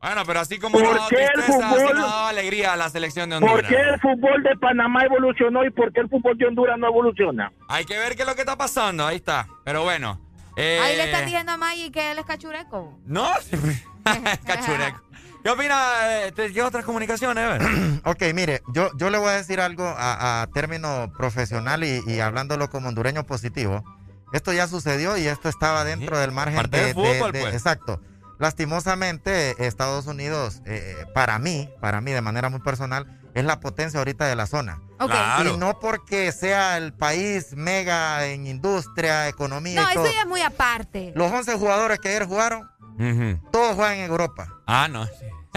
Speaker 5: Bueno, pero así como
Speaker 23: ¿Por qué el fútbol-
Speaker 5: dado alegría a la selección de
Speaker 23: ¿Por
Speaker 5: Honduras.
Speaker 23: qué el fútbol de Panamá evolucionó y por qué el fútbol de Honduras no evoluciona?
Speaker 5: Hay que ver qué es lo que está pasando, ahí está. Pero bueno. eh,
Speaker 6: Ahí le están diciendo a Maggie que él es cachureco.
Speaker 5: No, cachureco. ¿Qué opina? eh, ¿Te otras comunicaciones?
Speaker 53: Ok, mire, yo, yo le voy a decir algo a, a término profesional y, y hablándolo como hondureño positivo. Esto ya sucedió y esto estaba dentro del margen
Speaker 5: Parte
Speaker 53: de,
Speaker 5: fútbol,
Speaker 53: de- de-
Speaker 5: pues.
Speaker 53: Exacto. Lastimosamente, Estados Unidos, eh, para mí, para mí de manera muy personal, es la potencia ahorita de la zona.
Speaker 6: Ok.
Speaker 53: Y no porque sea el país mega en industria, economía
Speaker 6: No,
Speaker 53: y
Speaker 6: eso ya es muy aparte.
Speaker 53: Los 11 jugadores que ayer jugaron, todos juegan en Europa.
Speaker 5: Ah, no.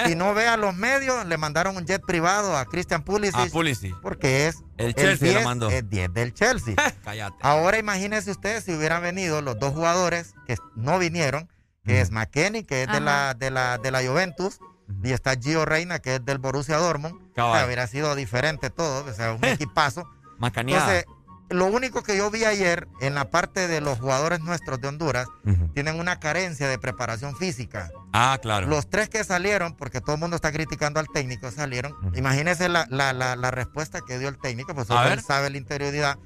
Speaker 53: Si no ve a los medios, le mandaron un jet privado a Christian Pulisic.
Speaker 5: A Pulisic.
Speaker 53: Porque es
Speaker 5: El Chelsea lo
Speaker 53: 10,
Speaker 5: mandó.
Speaker 53: el 10 del Chelsea.
Speaker 5: Cállate.
Speaker 53: Ahora imagínense ustedes si hubieran venido los dos jugadores que no vinieron, que es McKenny, que es de la, de, la, de la Juventus, y está Gio Reina, que es del Borussia Dortmund. O sea, hubiera sido diferente todo, o sea, un equipazo.
Speaker 5: Macaneada.
Speaker 53: Entonces, lo único que yo vi ayer en la parte de los jugadores nuestros de Honduras, tienen una carencia de preparación física.
Speaker 5: Ah, claro.
Speaker 53: Los tres que salieron, porque todo el mundo está criticando al técnico, salieron. Imagínense la, la, la, la respuesta que dio el técnico, pues
Speaker 5: A
Speaker 53: solo
Speaker 5: ver.
Speaker 53: él sabe la interioridad,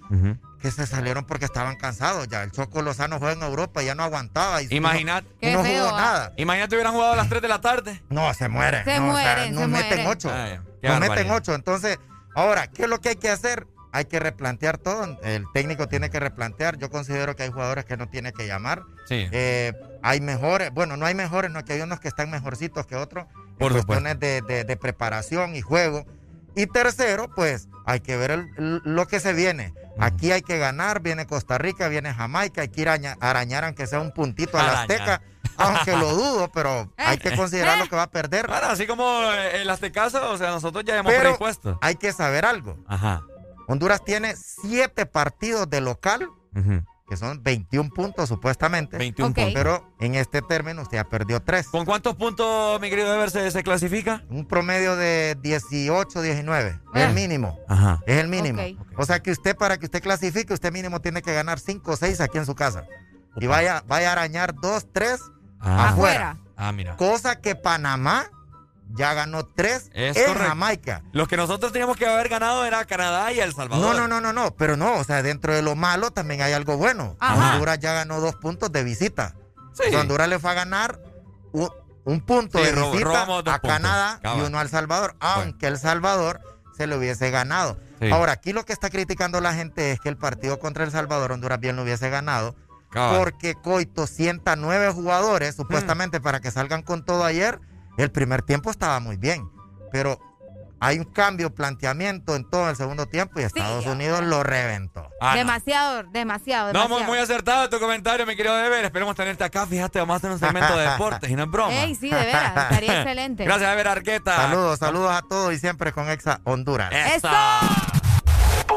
Speaker 53: que se salieron porque estaban cansados ya. El Choco Lozano juega en Europa y ya no aguantaba. Y
Speaker 5: Imagínate.
Speaker 53: y no, jugó nada.
Speaker 5: Imagínate hubieran jugado a las 3 de la tarde.
Speaker 53: No, se mueren.
Speaker 6: Se
Speaker 53: no, o sea,
Speaker 6: mueren,
Speaker 53: nos
Speaker 6: se
Speaker 53: meten
Speaker 6: mueren.
Speaker 53: ocho.
Speaker 5: Ay, qué
Speaker 53: nos meten
Speaker 5: barbaridad.
Speaker 53: ocho. Entonces, ahora, ¿qué es lo que hay que hacer? Hay que replantear todo. El técnico tiene que replantear. Yo considero que hay jugadores que no tiene que llamar.
Speaker 5: Sí.
Speaker 53: Eh, hay mejores, bueno, no hay mejores, no, que hay unos que están mejorcitos que otros.
Speaker 5: Por
Speaker 53: en
Speaker 5: supuesto.
Speaker 53: cuestiones de, de- de preparación y juego. Y tercero, pues hay que ver el- lo que se viene. Aquí hay que ganar, viene Costa Rica, viene Jamaica, hay que ir a aña- arañar aunque sea un puntito a la. Azteca, aunque lo dudo, pero hay que considerar lo que va a perder.
Speaker 5: Bueno, así como eh, el Aztecaso, o sea, nosotros ya hemos
Speaker 53: Pero
Speaker 5: predispuesto.
Speaker 53: hay que saber algo.
Speaker 5: Ajá.
Speaker 53: Honduras tiene siete partidos de local, que son 21 puntos supuestamente.
Speaker 5: 21 Ok. puntos.
Speaker 53: Pero en este término usted ya perdió tres.
Speaker 5: ¿Con cuántos puntos, mi querido Ever, se, se clasifica?
Speaker 53: Un promedio de 18, 19. Es
Speaker 5: Ah.
Speaker 53: el mínimo.
Speaker 5: Ajá.
Speaker 53: Es el mínimo.
Speaker 6: Ok.
Speaker 53: O sea que usted, para que usted clasifique, usted mínimo tiene que ganar 5 o 6 aquí en su casa. Y vaya, vaya a arañar 2, 3
Speaker 5: Ah.
Speaker 53: afuera.
Speaker 5: Ah, mira.
Speaker 53: Cosa que Panamá ya ganó 3
Speaker 5: Es
Speaker 53: en
Speaker 5: correcto.
Speaker 53: Jamaica.
Speaker 5: Los que nosotros teníamos que haber ganado era Canadá y El Salvador.
Speaker 53: No, no, no, no, no, pero no, o sea, dentro de lo malo también hay algo bueno.
Speaker 5: Ajá.
Speaker 53: Honduras ya ganó dos puntos de visita.
Speaker 5: Sí.
Speaker 53: O sea, Honduras le fue a ganar un, un punto
Speaker 5: Sí,
Speaker 53: de visita a
Speaker 5: puntos.
Speaker 53: Canadá y uno al Salvador, aunque El Salvador se le hubiese ganado.
Speaker 5: Sí.
Speaker 53: Ahora, aquí lo que está criticando la gente es que el partido contra El Salvador, Honduras bien lo hubiese ganado,
Speaker 5: Cabal.
Speaker 53: porque Coito sienta nueve jugadores,
Speaker 5: Hmm.
Speaker 53: supuestamente para que salgan con todo ayer. El primer tiempo estaba muy bien, pero hay un cambio, planteamiento en todo el segundo tiempo y Estados Unidos lo reventó.
Speaker 5: Ah, no.
Speaker 6: demasiado, demasiado,
Speaker 5: No,
Speaker 6: demasiado.
Speaker 5: muy, muy acertado tu comentario, mi querido Ever. Esperemos tenerte acá. Fíjate, vamos a hacer un segmento de deportes y no es broma.
Speaker 6: Ey, sí, de veras, estaría excelente.
Speaker 5: Gracias, Ever Arqueta.
Speaker 53: Saludos, saludos a todos y siempre con Exa Honduras.
Speaker 6: ¡Eso!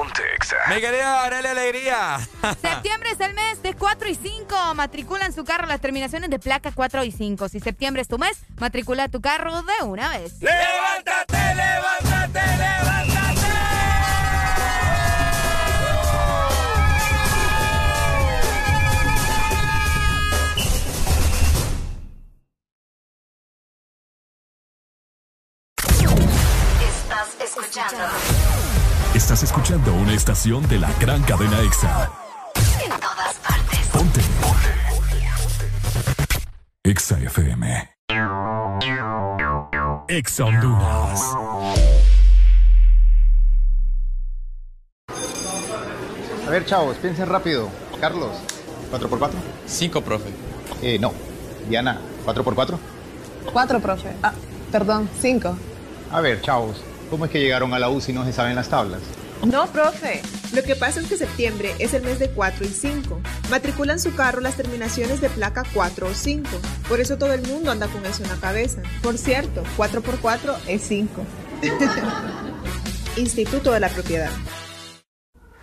Speaker 2: Pontexa.
Speaker 5: Mi querida Aurelia Alegría.
Speaker 6: Septiembre es el mes de 4 y 5. Matricula en su carro las terminaciones de placa 4 y 5. Si septiembre es tu mes, matricula tu carro de una vez.
Speaker 5: ¡Levántate, levántate, levántate!
Speaker 29: Estás escuchando.
Speaker 2: Estás escuchando una estación de la gran cadena EXA.
Speaker 29: En todas partes.
Speaker 2: Ponte. EXA FM. EXA Honduras.
Speaker 54: A ver, chavos, piensen rápido. Carlos, ¿4x4?
Speaker 55: 5, profe.
Speaker 54: Eh, no. Diana, ¿4x4?
Speaker 56: Cuatro, profe. Ah, perdón, cinco.
Speaker 54: A ver, chavos, ¿cómo es que llegaron a la U si no se saben las tablas?
Speaker 56: No, profe. Lo que pasa es que septiembre es el mes de 4 y 5. Matriculan su carro las terminaciones de placa 4 o 5. Por eso todo el mundo anda con eso en la cabeza. Por cierto, 4 por 4 es 5. Instituto de la Propiedad.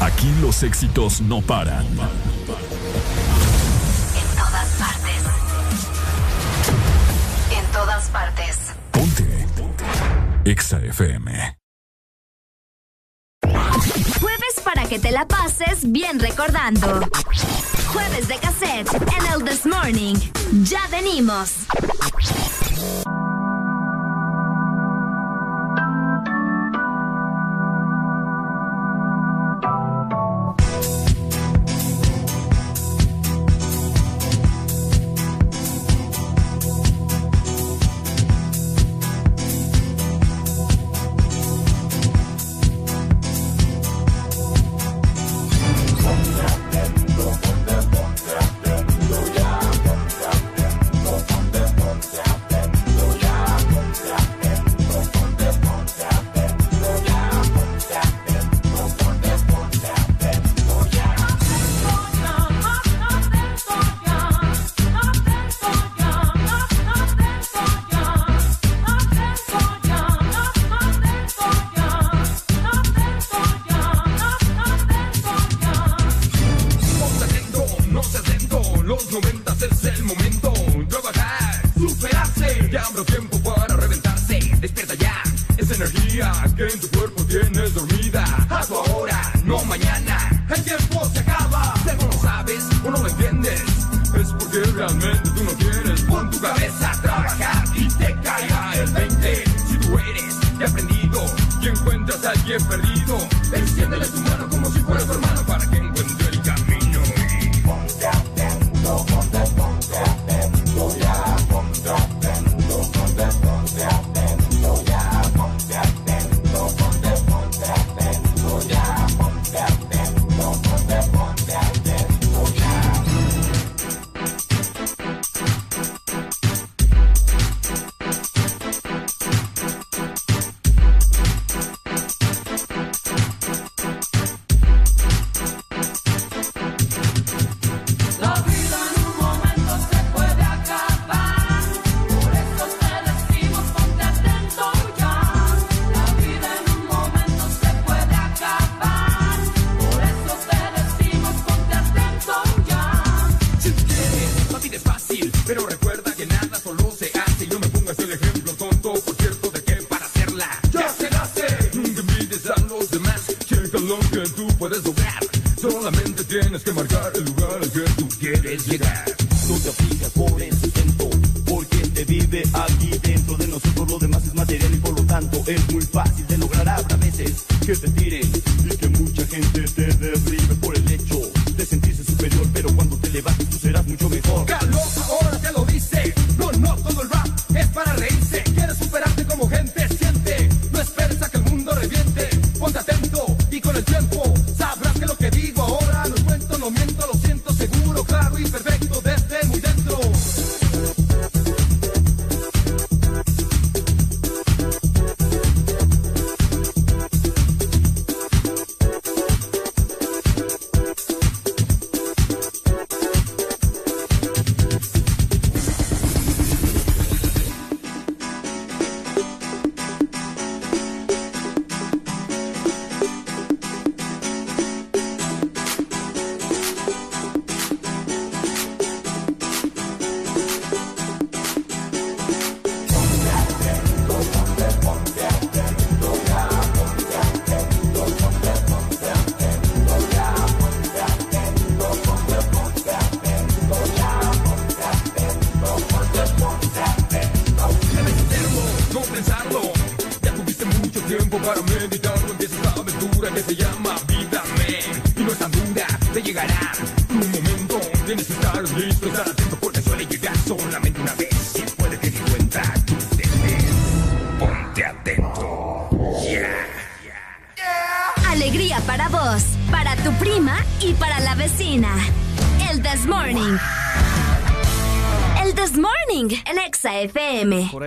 Speaker 2: Aquí los éxitos no paran.
Speaker 29: En todas partes. En todas partes.
Speaker 2: Ponte. EXA FM.
Speaker 13: Jueves para que te la pases bien recordando. Jueves de cassette en el This Morning. Ya venimos.
Speaker 57: Realmente tú no quieres. Pon tu cabeza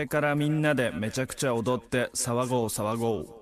Speaker 58: れからみんなでめちゃくちゃ踊って騒ごう騒ごう。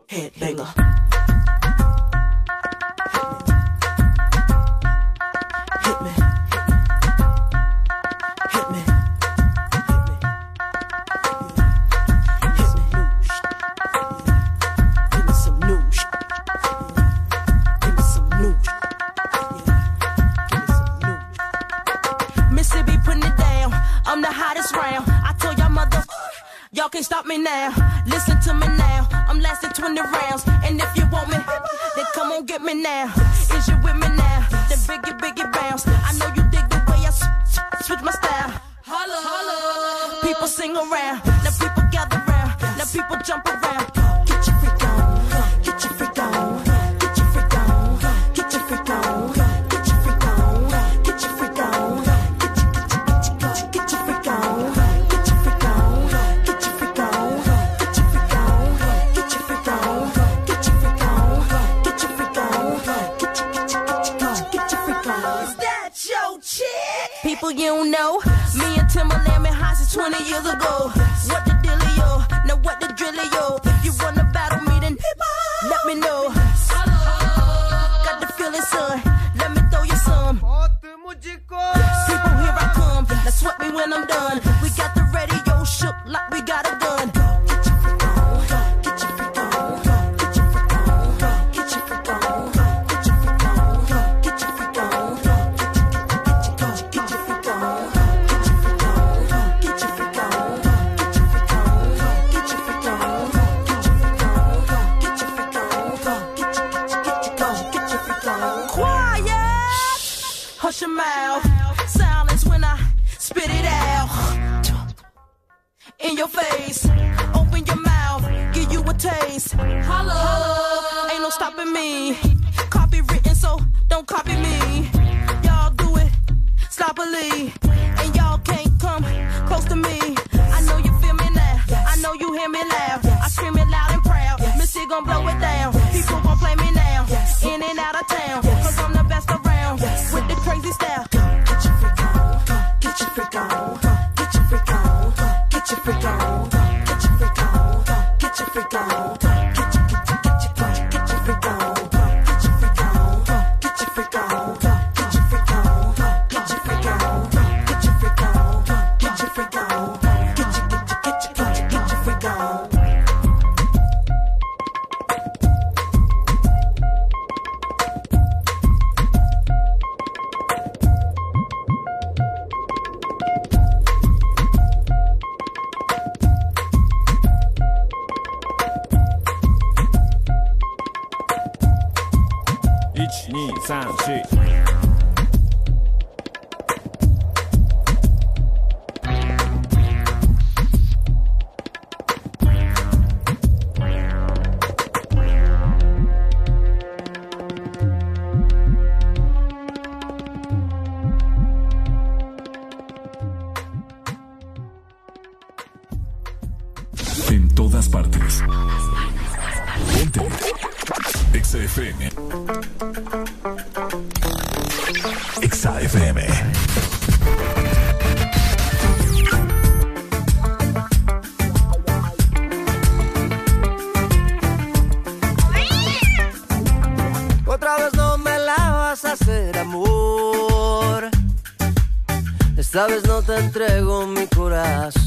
Speaker 59: Sabes, no
Speaker 60: te entrego mi corazón.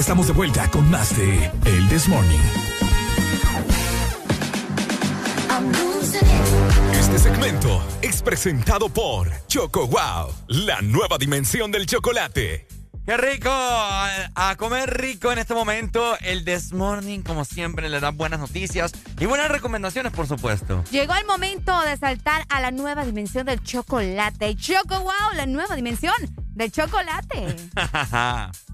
Speaker 2: Estamos de vuelta con más de El This Morning. Este segmento es presentado por Choco Wow, la nueva dimensión del chocolate.
Speaker 5: ¡Qué rico! A, comer rico en este momento. El This Morning, como siempre, le da buenas noticias y buenas recomendaciones, por supuesto.
Speaker 6: Llegó el momento de saltar a la nueva dimensión del chocolate. Choco Wow, la nueva dimensión del chocolate.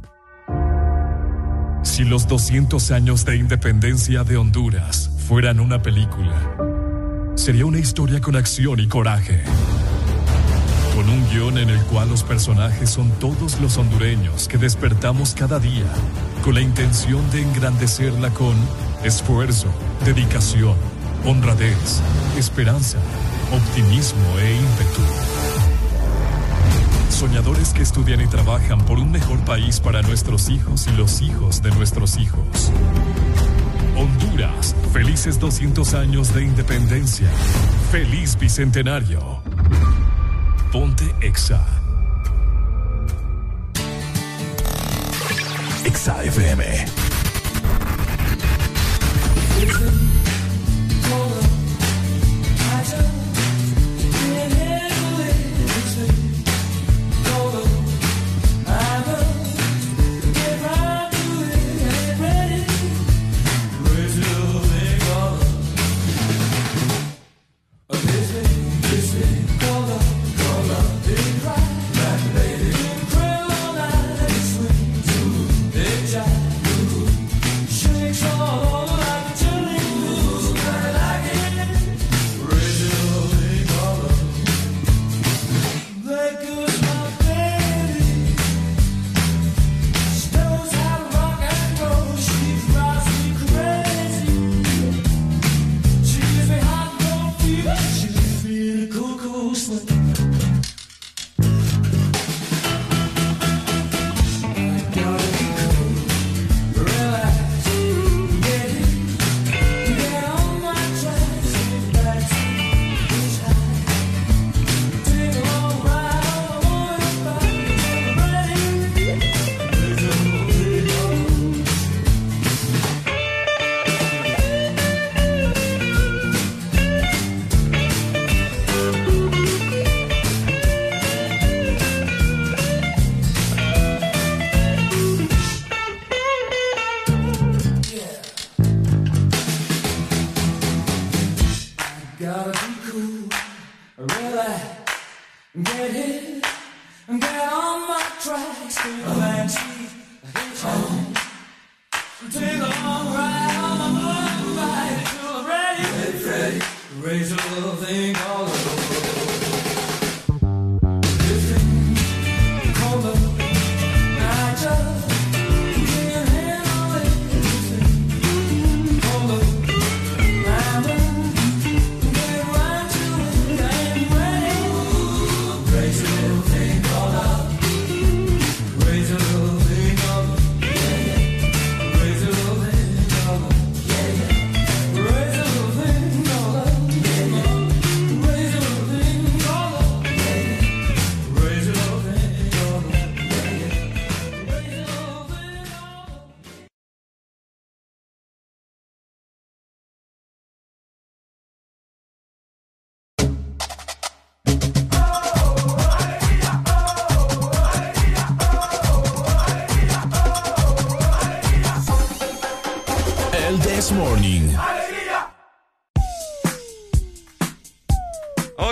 Speaker 2: Si los 200 años de independencia de Honduras fueran una película, sería una historia con acción y coraje. Con un guion en el cual los personajes son todos los hondureños que despertamos cada día con la intención de engrandecerla con esfuerzo, dedicación, honradez, esperanza, optimismo e ímpetu. Soñadores que estudian y trabajan por un mejor país para nuestros hijos y los hijos de nuestros hijos. Honduras, felices 200 años de independencia. Feliz Bicentenario. Ponte Exa. Exa FM.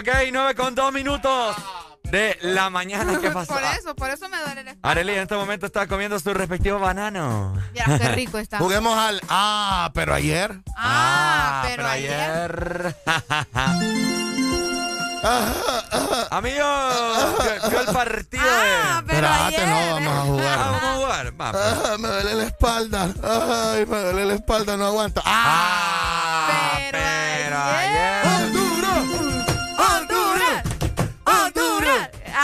Speaker 5: Ok, 9 con 2 minutos de la mañana. ¿Qué pasó?
Speaker 6: Por eso, por eso me duele el estómago.
Speaker 5: Arely en este momento está comiendo su respectivo banano.
Speaker 6: Mira qué rico está.
Speaker 61: Juguemos al. Ah, pero ayer.
Speaker 6: Ah, pero ayer.
Speaker 5: Amigo, vio- el partido
Speaker 6: Ah,
Speaker 5: de...
Speaker 6: pero
Speaker 61: Espérate,
Speaker 6: ayer.
Speaker 61: no, vamos a jugar.
Speaker 5: Ah, vamos a jugar. Va, pues.
Speaker 61: Ah, me duele la espalda. Ay, me duele la espalda, no aguanto. ¡Ah!
Speaker 5: pero ayer.
Speaker 61: ¡Honduras!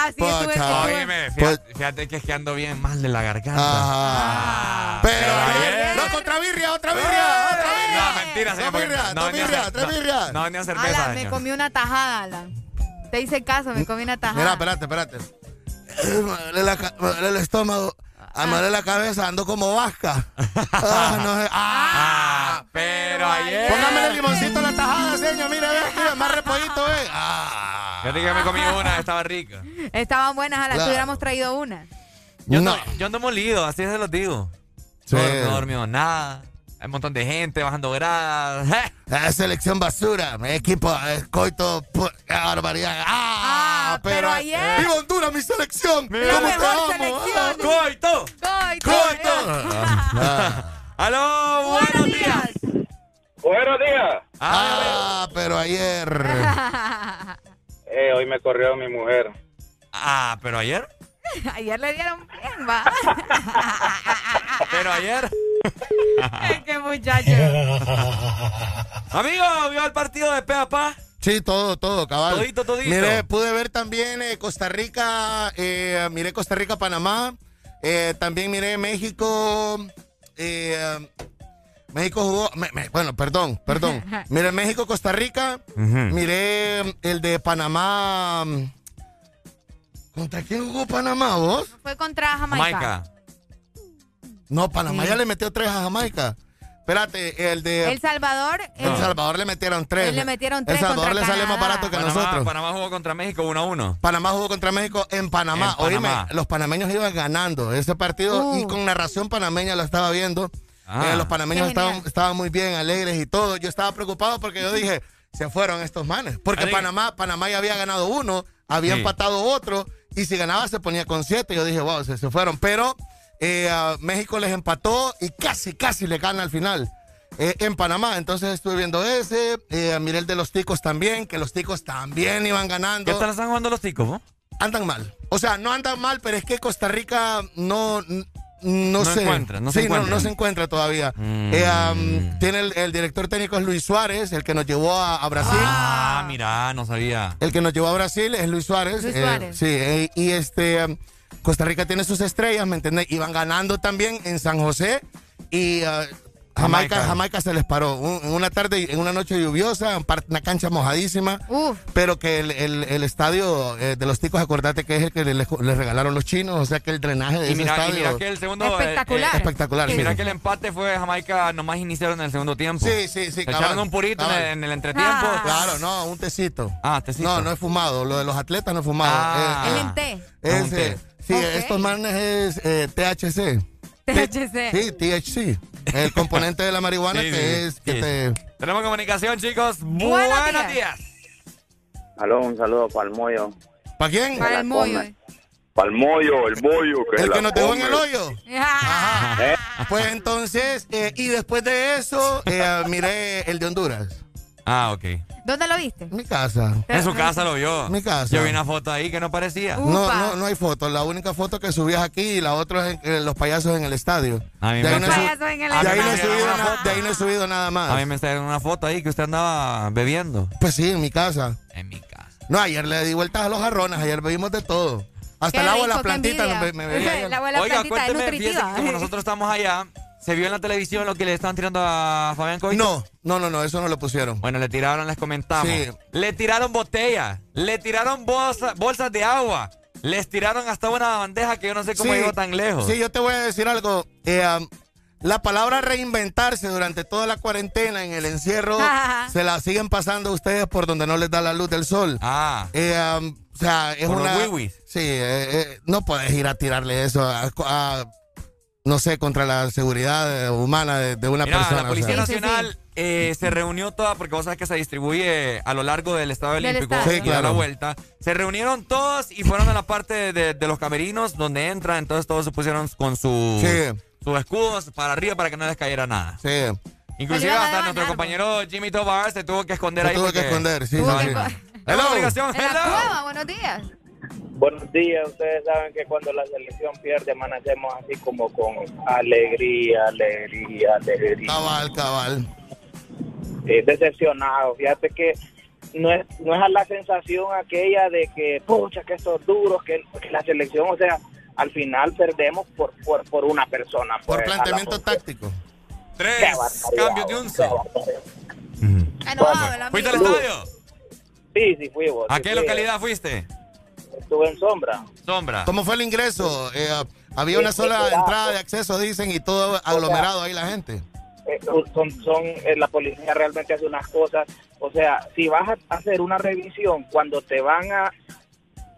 Speaker 6: Así
Speaker 61: Pocha.
Speaker 6: estuve.
Speaker 5: Óyeme, fíjate, fíjate que es que ando bien mal de la garganta.
Speaker 61: Ajá. Pero ayer. No, contra birria, otra birria, otra birria.
Speaker 5: No, mentira, señor.
Speaker 61: Dos birrias,
Speaker 5: no
Speaker 61: dos
Speaker 5: venía
Speaker 61: birrias, tres
Speaker 5: no-
Speaker 61: birrias.
Speaker 5: No venía cerveza,
Speaker 6: Alan, me comí una tajada, Alan. Te hice caso, me comí una tajada.
Speaker 61: Mira, espérate, espérate. Eh, Me duele, la ca- me duele el estómago. Ah, me duele la cabeza, ando como vasca. Ah, no sé. Ah,
Speaker 5: pero ayer.
Speaker 61: Póngame el limoncito en la tajada, señor. Mira, ve, mira, más repollito, ve. Ah.
Speaker 5: Fíjate que me comí una, estaba rica.
Speaker 6: Estaban buenas, Alan.
Speaker 61: Claro.
Speaker 6: Te hubiéramos traído una.
Speaker 5: Yo,
Speaker 61: No.
Speaker 5: ando, yo ando molido, así se los digo.
Speaker 61: Sí.
Speaker 5: No, no dormido nada. Hay un montón de gente bajando gradas.
Speaker 61: Ah, selección basura, mi equipo, eh, coito, barbaridad. Ah,
Speaker 6: Ah, pero ayer-
Speaker 61: ¡Viva Honduras, mi selección!
Speaker 5: Mira.
Speaker 61: ¿Cómo te amo?
Speaker 6: selección.
Speaker 5: ¡Coito!
Speaker 6: ¡Coito!
Speaker 61: ¡Coito! Ah,
Speaker 5: ¡Aló! ¡Buenos días!
Speaker 22: Buenos días.
Speaker 61: ah, pero ayer.
Speaker 22: Eh, hoy me corrió mi mujer.
Speaker 5: Ah, pero ayer.
Speaker 6: Ayer le dieron bien, va.
Speaker 5: Pero ayer.
Speaker 6: Ay, qué muchacho.
Speaker 5: Amigo, ¿vio el partido de Peapa?
Speaker 61: Sí, todo, todo, cabal.
Speaker 5: Todito, todito.
Speaker 61: Mire, pude ver también eh, Costa Rica, eh, miré Costa Rica, Panamá, eh, también miré México, eh, México jugó, me- me- bueno, perdón, perdón. Miré México, Costa Rica, miré el de Panamá. ¿Contra quién jugó Panamá, vos?
Speaker 6: Fue contra Jamaica.
Speaker 5: Jamaica.
Speaker 61: No, Panamá
Speaker 6: Sí.
Speaker 61: ya le metió tres a Jamaica. Espérate, el de
Speaker 6: El Salvador.
Speaker 61: El Salvador le metieron tres.
Speaker 6: Él le metieron
Speaker 61: El Salvador le sale más barato que
Speaker 5: Panamá,
Speaker 61: nosotros.
Speaker 5: Panamá jugó contra México 1 a 1.
Speaker 61: Panamá jugó contra México en Panamá.
Speaker 5: En
Speaker 61: Oíme,
Speaker 5: Panamá.
Speaker 61: los panameños iban ganando ese partido
Speaker 6: Uh.
Speaker 61: y con narración panameña lo estaba viendo.
Speaker 5: Ah.
Speaker 61: Eh, los panameños estaban, muy bien, alegres y todo. Yo estaba preocupado porque yo dije, se fueron estos manes. Porque. Panamá, Panamá ya había ganado uno, había
Speaker 5: Sí.
Speaker 61: empatado otro y si ganaba se ponía con siete. Yo dije, wow, se, se fueron. Pero eh, México les empató y casi, casi le gana al final. eh, en Panamá, entonces estuve viendo ese, eh, miré el de los ticos también, que los ticos también iban ganando
Speaker 5: ¿Qué tal están jugando los ticos, vos?
Speaker 61: andan mal. O sea, no andan mal, pero es que Costa Rica no. No,
Speaker 5: No
Speaker 61: sé.
Speaker 5: encuentra, no
Speaker 61: sí,
Speaker 5: se encuentra.
Speaker 61: No, no se encuentra todavía.
Speaker 5: Mm.
Speaker 61: Eh, tiene el, el director técnico es Luis Suárez, el que nos llevó a, a Brasil.
Speaker 5: Ah, mira, no sabía.
Speaker 61: El que nos llevó a Brasil es Luis Suárez.
Speaker 6: Luis
Speaker 61: eh,
Speaker 6: Suárez.
Speaker 61: sí, eh, y este um, Costa Rica tiene sus estrellas, ¿me entiendes? Iban ganando también en San José y uh, Jamaica,
Speaker 5: Jamaica.
Speaker 61: Jamaica se les paró. Un- una tarde, en una noche lluviosa, una cancha mojadísima.
Speaker 6: Uf.
Speaker 61: Pero que el, el- el estadio eh, de los ticos, acordate que es el que les, les regalaron los chinos, o sea que el drenaje de
Speaker 5: Y
Speaker 61: ese
Speaker 5: mira, y
Speaker 61: estadio.
Speaker 5: mira que el segundo.
Speaker 6: Espectacular.
Speaker 5: eh, eh,
Speaker 61: Espectacular,
Speaker 5: y
Speaker 61: sí.
Speaker 5: mira que el empate fue Jamaica, nomás iniciaron en el segundo tiempo.
Speaker 61: Sí, sí, sí, cabal,
Speaker 5: echaron un purito en el, en el entretiempo.
Speaker 6: Ah.
Speaker 61: Claro, no, un tecito.
Speaker 5: Ah, tecito.
Speaker 61: No, no es fumado. Lo de los atletas no es fumado.
Speaker 5: Ah.
Speaker 61: Eh,
Speaker 6: Es
Speaker 61: eh,
Speaker 6: en té.
Speaker 61: eh, sí, estos manes es eh, THC.
Speaker 6: THC.
Speaker 61: Sí, THC. El componente de la marihuana
Speaker 5: Sí,
Speaker 61: que
Speaker 5: sí,
Speaker 61: es que
Speaker 5: sí.
Speaker 61: te.
Speaker 5: Tenemos comunicación, chicos.
Speaker 6: Buenos
Speaker 5: Buenos,
Speaker 6: días.
Speaker 5: días.
Speaker 22: Aló, un saludo para el mollo.
Speaker 61: ¿Para quién?
Speaker 6: Para el mollo.
Speaker 22: Para el mollo, el mollo. Que
Speaker 61: El que nos dejó en el hoyo.
Speaker 6: Ah.
Speaker 22: ¿Eh?
Speaker 61: Pues entonces, eh, y después de eso, eh, miré el de Honduras.
Speaker 5: Ah, ok.
Speaker 6: ¿Dónde lo viste?
Speaker 61: Mi casa.
Speaker 5: En su casa lo vio.
Speaker 61: Mi casa.
Speaker 5: Yo vi una foto ahí que no parecía.
Speaker 61: No, no, no hay foto. La única foto que subías aquí y la otra es en- en los payasos en el estadio.
Speaker 5: A mí
Speaker 61: De ahí
Speaker 5: me
Speaker 61: no
Speaker 6: en el
Speaker 61: de ahí no he subido
Speaker 5: Una
Speaker 61: na-
Speaker 5: foto.
Speaker 61: de ahí no he subido nada más.
Speaker 5: A mí me está una foto ahí que usted andaba bebiendo.
Speaker 61: Pues sí, en mi casa.
Speaker 5: En mi casa.
Speaker 61: No, ayer le di vueltas a los jarrones, ayer bebimos de todo. Hasta
Speaker 6: Qué
Speaker 61: el agua de la plantita me,
Speaker 6: la
Speaker 5: Oiga,
Speaker 6: plantita es
Speaker 5: cuénteme, fíjese
Speaker 6: nutritiva.
Speaker 5: que como nosotros estamos allá, ¿se vio en la televisión lo que le estaban tirando a Fabián Coito?
Speaker 61: No, no, no, no, eso no lo pusieron.
Speaker 5: Bueno, le tiraron, les comentamos.
Speaker 61: Sí.
Speaker 5: Le tiraron botellas, le tiraron bolsa- bolsas de agua, les tiraron hasta una bandeja que yo no sé cómo
Speaker 61: Sí,
Speaker 5: llegó tan lejos.
Speaker 61: Sí, yo te voy a decir algo. Eh, um, la palabra reinventarse durante toda la cuarentena en el encierro se la siguen pasando ustedes por donde no les da la luz del sol.
Speaker 5: Ah.
Speaker 61: Eh, um, o sea, es
Speaker 5: Por
Speaker 61: una. Sí, eh, no puedes ir a tirarle eso a, a- no sé, contra la seguridad eh, humana de, de una
Speaker 5: Mira,
Speaker 61: persona.
Speaker 5: la
Speaker 61: o
Speaker 5: Policía
Speaker 61: sea.
Speaker 6: Sí, sí,
Speaker 5: Nacional eh, se reunió toda, porque vos sabes que se distribuye a lo largo del Estado
Speaker 6: Del
Speaker 5: Olímpico
Speaker 6: estadio.
Speaker 5: y
Speaker 6: Sí,
Speaker 5: da la vuelta. Se reunieron todos y fueron a la parte de, de los camerinos donde entran, entonces todos se pusieron con su,
Speaker 61: Sí.
Speaker 5: sus escudos para arriba para que no les cayera nada.
Speaker 61: Sí.
Speaker 5: Inclusive hasta nuestro compañero Jimmy Tobar se tuvo que esconder
Speaker 61: Se
Speaker 5: ahí.
Speaker 61: tuvo que esconder, sí,
Speaker 6: Tuvo
Speaker 61: sí.
Speaker 6: que
Speaker 5: Es obligación,
Speaker 6: En la cueva, buenos días.
Speaker 62: Buenos días, ustedes saben que cuando la selección pierde amanecemos así como con alegría, alegría, alegría.
Speaker 61: Cabal, cabal.
Speaker 62: Eh, decepcionado, fíjate que no es, no es a la sensación aquella de que, pucha, que estos duros, que, que la selección, o sea, al final perdemos por, por, por una persona.
Speaker 61: Por
Speaker 62: pues, la-
Speaker 61: planteamiento táctico.
Speaker 5: Tres cambios de
Speaker 6: el
Speaker 5: ¿Fuiste al estadio?
Speaker 62: Sí, sí, fui vos.
Speaker 5: ¿A
Speaker 62: sí
Speaker 5: qué
Speaker 62: fui.
Speaker 5: localidad fuiste?
Speaker 62: Estuve en sombra.
Speaker 5: Sombra.
Speaker 61: ¿Cómo fue el ingreso? Eh, había una sola entrada de acceso, dicen, y todo aglomerado ahí la gente.
Speaker 62: eh, son, son eh, la policía realmente hace unas cosas, o sea, si vas a hacer una revisión cuando te van a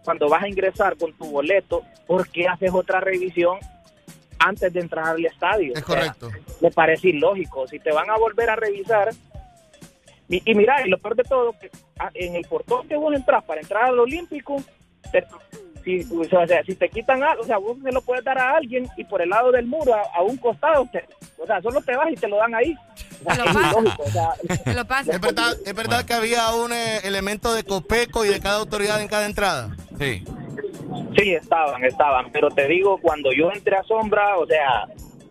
Speaker 62: cuando vas a ingresar con tu boleto, ¿por qué haces otra revisión antes de entrar al estadio?
Speaker 61: Es
Speaker 62: O sea,
Speaker 61: correcto.
Speaker 62: me parece ilógico. Si te van a volver a revisar, y, y mira, y lo peor de todo, que ah, en el portón que vos entras para entrar al Olímpico, te- si, o sea, si te quitan algo, o sea, vos se lo puedes dar a alguien y por el lado del muro, a, a un costado, te- o sea, solo te vas y te lo dan ahí. O sea, es
Speaker 6: pasan.
Speaker 62: ilógico, o sea,
Speaker 6: Te lo pasa.
Speaker 61: Es verdad, es verdad que había un eh, elemento de copeco y de cada autoridad en cada entrada.
Speaker 5: Sí.
Speaker 62: Sí, estaban, estaban, pero te digo, cuando yo entré a Sombra, o sea,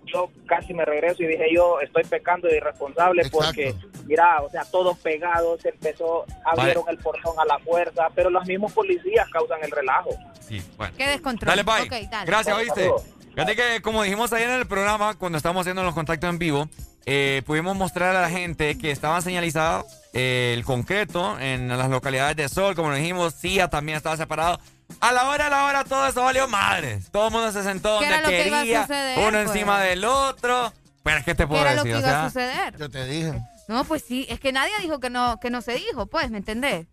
Speaker 62: yo casi me regreso y dije yo estoy pecando de irresponsable
Speaker 61: Exacto.
Speaker 62: porque, mira, o sea, todos pegados, se empezó, abrieron el portón a la fuerza, pero los mismos policías causan el relajo.
Speaker 5: Sí, bueno.
Speaker 6: Qué descontrol.
Speaker 5: Dale, bye.
Speaker 6: Ok, dale.
Speaker 5: Gracias, ¿oíste? Fíjate que, como dijimos ayer en el programa, cuando estábamos haciendo los contactos en vivo, eh, pudimos mostrar a la gente que estaban señalizados eh, el concreto en las localidades de Sol, como lo dijimos, CIA también estaba separado. A la hora, a la hora, todo eso valió madres. Todo el mundo se sentó
Speaker 6: ¿Qué
Speaker 5: donde
Speaker 6: era lo que iba a
Speaker 5: quería,
Speaker 6: suceder,
Speaker 5: uno
Speaker 6: pues?
Speaker 5: encima del otro. Pero, ¿qué te
Speaker 6: ¿Qué
Speaker 5: puedo
Speaker 6: era lo
Speaker 5: decir?
Speaker 6: que
Speaker 5: O
Speaker 6: iba a suceder?
Speaker 61: Yo te dije.
Speaker 6: No, pues sí, es que nadie dijo que no, que no se dijo, pues, ¿me entendés?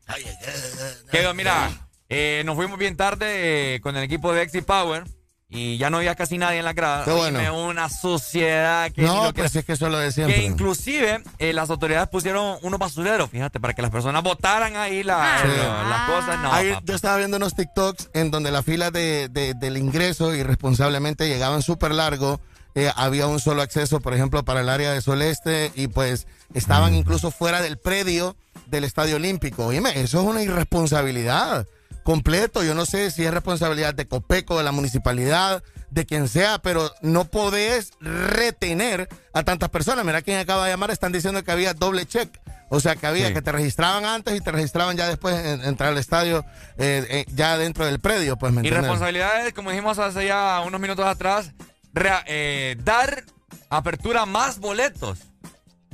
Speaker 5: Quedó, mira, eh, nos fuimos bien tarde eh, con el equipo de Exit Power y ya no había casi nadie en la grada.
Speaker 61: Qué bueno.
Speaker 5: Óyeme, una suciedad que
Speaker 61: No,
Speaker 5: lo que-
Speaker 61: pues es que eso es lo
Speaker 5: que inclusive eh, las autoridades pusieron unos basureros, fíjate, para que las personas votaran ahí la-
Speaker 61: Sí.
Speaker 5: lo- las cosas. No,
Speaker 61: Ahí yo estaba viendo unos TikToks en donde la fila de, de- del ingreso irresponsablemente llegaban súper largo. Eh, había un solo acceso, por ejemplo, para el área de Sol Este y pues estaban incluso fuera del predio del Estadio Olímpico. Oíme, eso es una irresponsabilidad completo. Yo no sé si es responsabilidad de Copeco, de la municipalidad, de quien sea, pero no podés retener a tantas personas. Mira quién acaba de llamar, están diciendo que había doble check. O sea, que había
Speaker 5: Sí.
Speaker 61: que te registraban antes y te registraban ya después en entrar al estadio, eh, eh, ya dentro del predio, pues, ¿me
Speaker 5: Y responsabilidades, como dijimos hace ya unos minutos atrás, eh, dar apertura a más boletos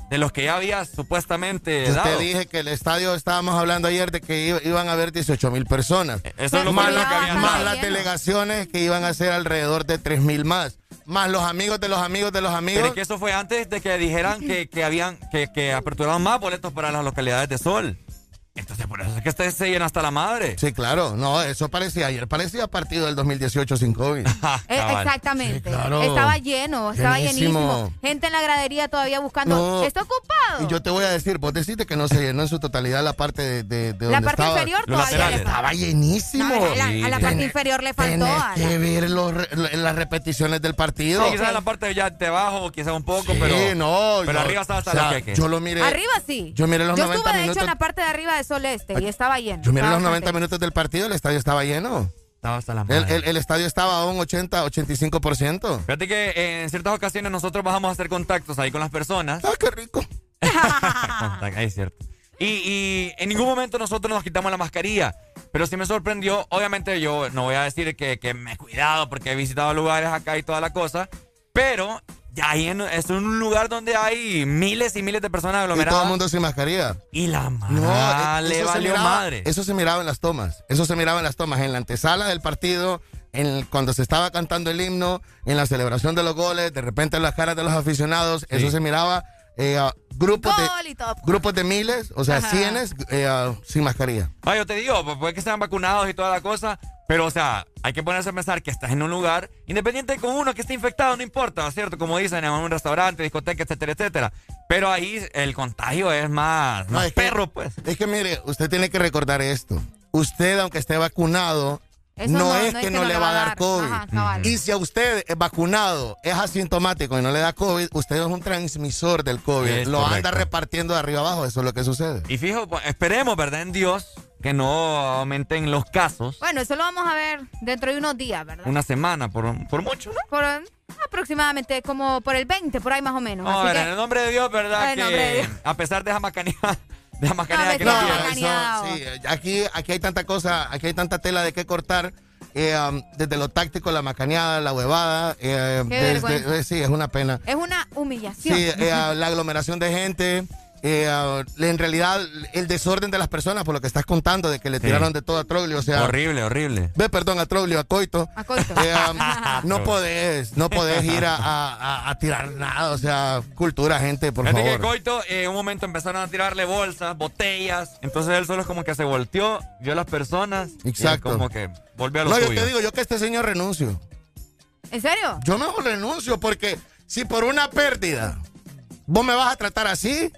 Speaker 5: de los que ya había supuestamente
Speaker 61: Yo
Speaker 5: dado.
Speaker 61: te dije que el estadio, estábamos hablando ayer de que iba- iban a haber 18 mil personas.
Speaker 5: E, Eso es lo
Speaker 61: más
Speaker 5: que habían
Speaker 61: más las delegaciones que iban a ser alrededor de 3 mil más. Más los amigos de los amigos de los
Speaker 5: Pero
Speaker 61: amigos.
Speaker 5: es que eso fue antes de que dijeran que, que habían que, que aperturaban más boletos para las localidades de Sol. Entonces, por eso es que este se llena hasta la madre.
Speaker 61: Sí, claro. No, eso parecía ayer. Parecía partido del 2018 sin COVID.
Speaker 6: Eh, exactamente.
Speaker 61: Sí, claro.
Speaker 6: Estaba lleno, estaba
Speaker 61: Llenísimo.
Speaker 6: llenísimo. Gente en la gradería todavía buscando.
Speaker 61: No.
Speaker 6: ¿Está ocupado?
Speaker 61: Y yo te voy a decir, vos decís que no se llenó en su totalidad la parte de, de, de
Speaker 6: La
Speaker 61: donde
Speaker 6: parte
Speaker 61: estaba.
Speaker 6: inferior
Speaker 5: Los
Speaker 6: todavía
Speaker 5: laterales.
Speaker 61: Estaba llenísimo.
Speaker 6: No, a la, a la parte
Speaker 61: Tenés-
Speaker 6: inferior le faltó.
Speaker 61: Tenés
Speaker 6: a la-
Speaker 61: que ver los las repeticiones del partido.
Speaker 5: Sí, quizás en la parte de ya de abajo, quizás un poco, pero,
Speaker 61: Sí, no,
Speaker 5: pero
Speaker 61: yo-
Speaker 5: arriba estaba hasta
Speaker 61: o sea,
Speaker 5: los queques.
Speaker 61: Yo lo miré.
Speaker 6: Arriba sí.
Speaker 61: Yo miré los
Speaker 6: Yo
Speaker 61: 90
Speaker 6: estuve, de hecho, en la parte de arriba de Sol Este y estaba lleno.
Speaker 61: Yo miré los 90
Speaker 6: bastante.
Speaker 61: minutos del partido, el estadio estaba lleno.
Speaker 5: Estaba hasta la
Speaker 61: El,
Speaker 5: madre.
Speaker 61: el- el estadio estaba a un 80, 85%.
Speaker 5: Fíjate que eh, en ciertas ocasiones nosotros bajamos a hacer contactos ahí con las personas.
Speaker 61: ¡Ah, qué rico!
Speaker 5: Ahí es cierto. Y, y en ningún momento nosotros nos quitamos la mascarilla. Pero sí me sorprendió. Obviamente yo no voy a decir que, que me he cuidado porque he visitado lugares acá y toda la cosa. Pero ahí en- es un lugar donde hay miles y miles de personas
Speaker 61: Y
Speaker 5: aglomeradas.
Speaker 61: todo el mundo sin mascarilla.
Speaker 5: Y la madre
Speaker 61: No, eh,
Speaker 5: le
Speaker 61: eso se
Speaker 5: valió
Speaker 61: miraba-
Speaker 5: madre.
Speaker 61: Eso se miraba en las tomas. Eso se miraba en las tomas. En la antesala del partido, en, cuando se estaba cantando el himno, en la celebración de los goles, de repente en las caras de los aficionados, eso se miraba. eh, a grupos, de,
Speaker 6: todo.
Speaker 61: grupos de miles, o sea,
Speaker 6: Ajá.
Speaker 61: cienes eh, sin mascarilla.
Speaker 5: Ah, yo te digo, pues puede que sean vacunados y toda la cosa, Pero, o sea, hay que ponerse a pensar que estás en un lugar, independiente con uno que esté infectado, no importa, ¿cierto? Como dicen, en un restaurante, discoteca, etcétera, etcétera. Pero ahí el contagio es más, más
Speaker 61: es que-
Speaker 5: perro, pues.
Speaker 61: Es que mire, usted tiene que recordar esto. Usted, aunque esté vacunado,
Speaker 6: Eso
Speaker 61: no,
Speaker 6: no-
Speaker 61: es
Speaker 6: no
Speaker 61: que no le va a dar COVID.
Speaker 6: Ajá.
Speaker 61: Y si a usted es vacunado, es asintomático y no le da COVID, usted es un transmisor del COVID.
Speaker 5: Es
Speaker 61: lo
Speaker 5: correcto.
Speaker 61: anda repartiendo de arriba abajo, eso es lo que sucede.
Speaker 5: Y fijo, pues, esperemos, ¿verdad? En Dios que no aumenten los casos
Speaker 6: Bueno, eso lo vamos a ver dentro de unos días, ¿verdad?
Speaker 5: una semana, por, por mucho, ¿no?
Speaker 6: Por aproximadamente como por el 20, por ahí más o menos.
Speaker 5: No, a ver,
Speaker 6: que-
Speaker 5: en el nombre de Dios, ¿verdad?
Speaker 6: En el nombre de
Speaker 5: que
Speaker 6: Dios.
Speaker 5: a pesar de esa macanía, de macanía
Speaker 6: No,
Speaker 5: que
Speaker 6: siento
Speaker 5: dieron.
Speaker 6: macaneado.
Speaker 61: Sí, aquí, aquí hay tanta cosa, aquí hay tanta tela de qué cortar. eh, um, desde lo táctico, la macaneada, la huevada. eh,
Speaker 6: Qué
Speaker 61: desde-
Speaker 6: vergüenza.
Speaker 61: eh, sí, es una pena.
Speaker 6: Es una humillación.
Speaker 61: Sí, eh, la aglomeración de gente. Eh, ah, en realidad, el desorden de las personas, por lo que estás contando, de que le
Speaker 5: Sí.
Speaker 61: tiraron de todo a Troglio. O sea,
Speaker 5: Horrible, horrible.
Speaker 61: Ve, perdón, a Troglio, a Coito.
Speaker 6: A Coito.
Speaker 61: Eh, ah, no podés, no podés ir a, a- a- a tirar nada. O sea, cultura, gente, por
Speaker 5: Fíjate que
Speaker 61: favor.
Speaker 5: Coito, eh, en un momento empezaron a tirarle bolsas, botellas. Entonces él solo es como que se volteó, vio a las personas. y
Speaker 61: Exacto.
Speaker 5: como que volvió a lo
Speaker 61: No, yo te digo, yo que este señor renuncio.
Speaker 6: ¿En serio?
Speaker 61: Yo mejor renuncio porque si por una pérdida vos me vas a tratar así,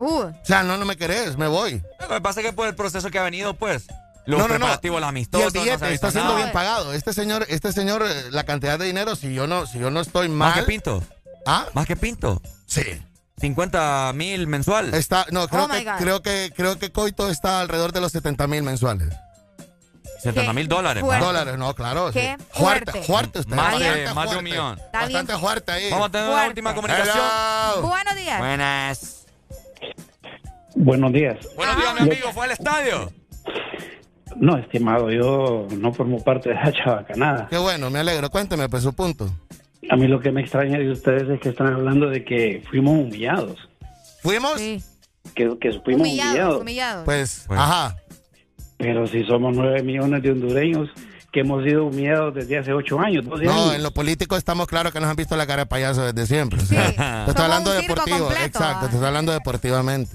Speaker 6: Uh,
Speaker 61: o sea, no, no me querés, me voy.
Speaker 5: Lo que pasa es que por el proceso que ha venido, pues, los
Speaker 61: no, no, no. Y el billete
Speaker 5: no
Speaker 61: está siendo
Speaker 5: nada.
Speaker 61: bien pagado. Este señor, este señor, eh, la cantidad de dinero, si yo no, si yo no estoy mal.
Speaker 5: ¿Más que Pinto?
Speaker 61: ¿Ah?
Speaker 5: ¿Más que Pinto?
Speaker 61: Sí.
Speaker 5: 50 mil mensual.
Speaker 61: Está, no, creo
Speaker 6: Oh
Speaker 61: que, creo que, creo que Coito está alrededor de los 70 mil mensuales.
Speaker 5: 70 mil dólares.
Speaker 6: fuerte.
Speaker 61: Dólares, no, claro.
Speaker 6: Qué
Speaker 61: sí. Fuerte,
Speaker 6: fuerte.
Speaker 61: fuerte usted.
Speaker 5: Más de- más de un millón.
Speaker 6: Está bien.
Speaker 61: Bastante fuerte ahí.
Speaker 5: Vamos a tener una última comunicación.
Speaker 61: Hello.
Speaker 6: buenos días.
Speaker 5: Buenas.
Speaker 63: Buenos días.
Speaker 5: Buenos días, mi amigo. ¿Fue al estadio?
Speaker 63: No, estimado, yo no formo parte de la chavacanada.
Speaker 61: Qué bueno, me alegro. Cuénteme, pues su punto.
Speaker 63: A mí lo que me extraña de ustedes es que están hablando de que fuimos humillados.
Speaker 61: ¿Fuimos?
Speaker 6: Sí.
Speaker 63: Que, que fuimos
Speaker 6: Humillados,
Speaker 63: humillados.
Speaker 6: humillados.
Speaker 61: Pues,
Speaker 5: Pues.
Speaker 61: ajá.
Speaker 63: Pero si somos nueve millones de hondureños que hemos sido humillados desde hace ocho años, 12
Speaker 61: No,
Speaker 63: años.
Speaker 61: en lo político estamos claros que nos han visto la cara de payaso desde siempre. o
Speaker 6: Sí.
Speaker 61: sea, Te estoy hablando deportivo.
Speaker 6: completo.
Speaker 61: Exacto, te estoy hablando deportivamente.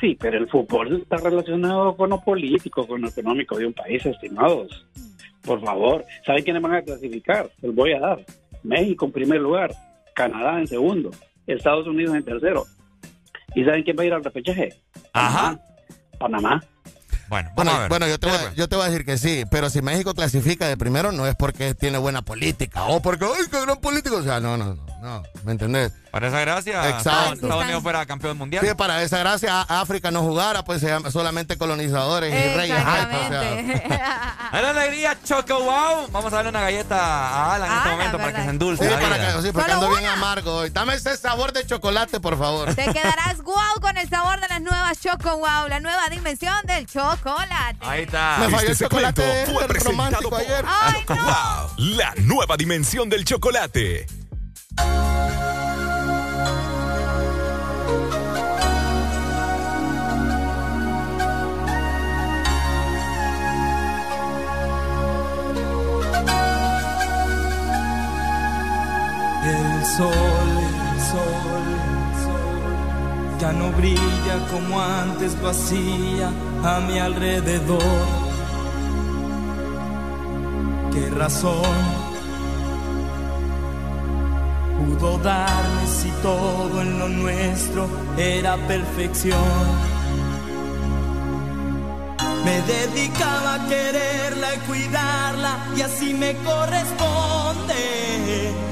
Speaker 63: Sí, pero el fútbol está relacionado con lo político, con lo económico de un país, estimados. Por favor, ¿saben quiénes van a clasificar? Les voy a dar. México en primer lugar, Canadá en segundo, Estados Unidos en tercero. ¿Y saben quién va a ir al repechaje?
Speaker 5: Ajá.
Speaker 63: Panamá.
Speaker 5: Bueno,
Speaker 61: Bueno,
Speaker 5: vamos a ver.
Speaker 61: bueno yo, te voy, yo te voy a decir que sí, pero si México clasifica de primero no es porque tiene buena política o porque, ¡ay, qué gran político! O sea, no, no, no, no ¿me entendés?
Speaker 5: Para esa gracia,
Speaker 61: Exacto.
Speaker 5: Estados- Unidos fuera campeón mundial.
Speaker 61: Sí, para esa gracia África no jugara, pues se llama solamente colonizadores y reyes.
Speaker 5: A la alegría, Choco Wow. Vamos a darle una galleta a Alan en este
Speaker 6: Alan,
Speaker 5: momento para que se endulce.
Speaker 61: Sí, para que, sí, porque ando bien amargo hoy. Dame ese sabor de chocolate, por favor.
Speaker 6: Te quedarás guau con el sabor de las nuevas Choco Wow, la nueva dimensión del chocolate.
Speaker 5: Ahí está.
Speaker 61: Me falló
Speaker 2: Este
Speaker 61: el chocolate
Speaker 2: fue presentado
Speaker 61: romántico
Speaker 2: por
Speaker 61: ayer.
Speaker 6: Ay, no.
Speaker 2: Wow, la nueva dimensión del chocolate.
Speaker 64: Sol, sol, sol, ya no brilla como antes vacía a mi alrededor. ¿Qué razón pudo darme si todo en lo nuestro era perfección? Me dedicaba a quererla y cuidarla y así me corresponde.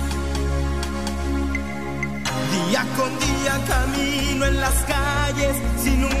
Speaker 64: Día con día camino en las calles sin una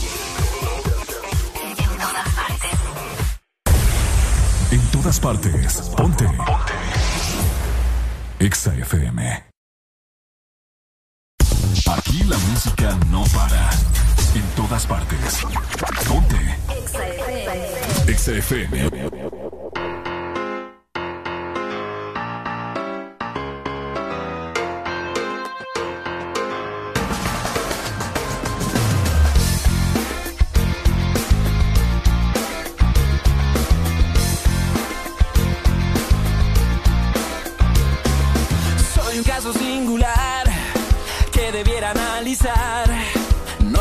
Speaker 2: Todas partes. Ponte. Ponte. Exa FM. Aquí la música no para. En todas partes. Ponte. Exa FM.
Speaker 55: Soy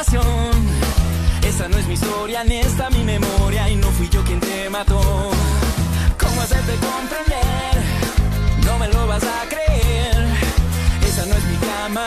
Speaker 55: Esta no es mi historia ni esta mi memoria y no fui yo quien te mató. ¿Cómo hacerte comprender? No me lo vas a creer. Esa no es mi cama,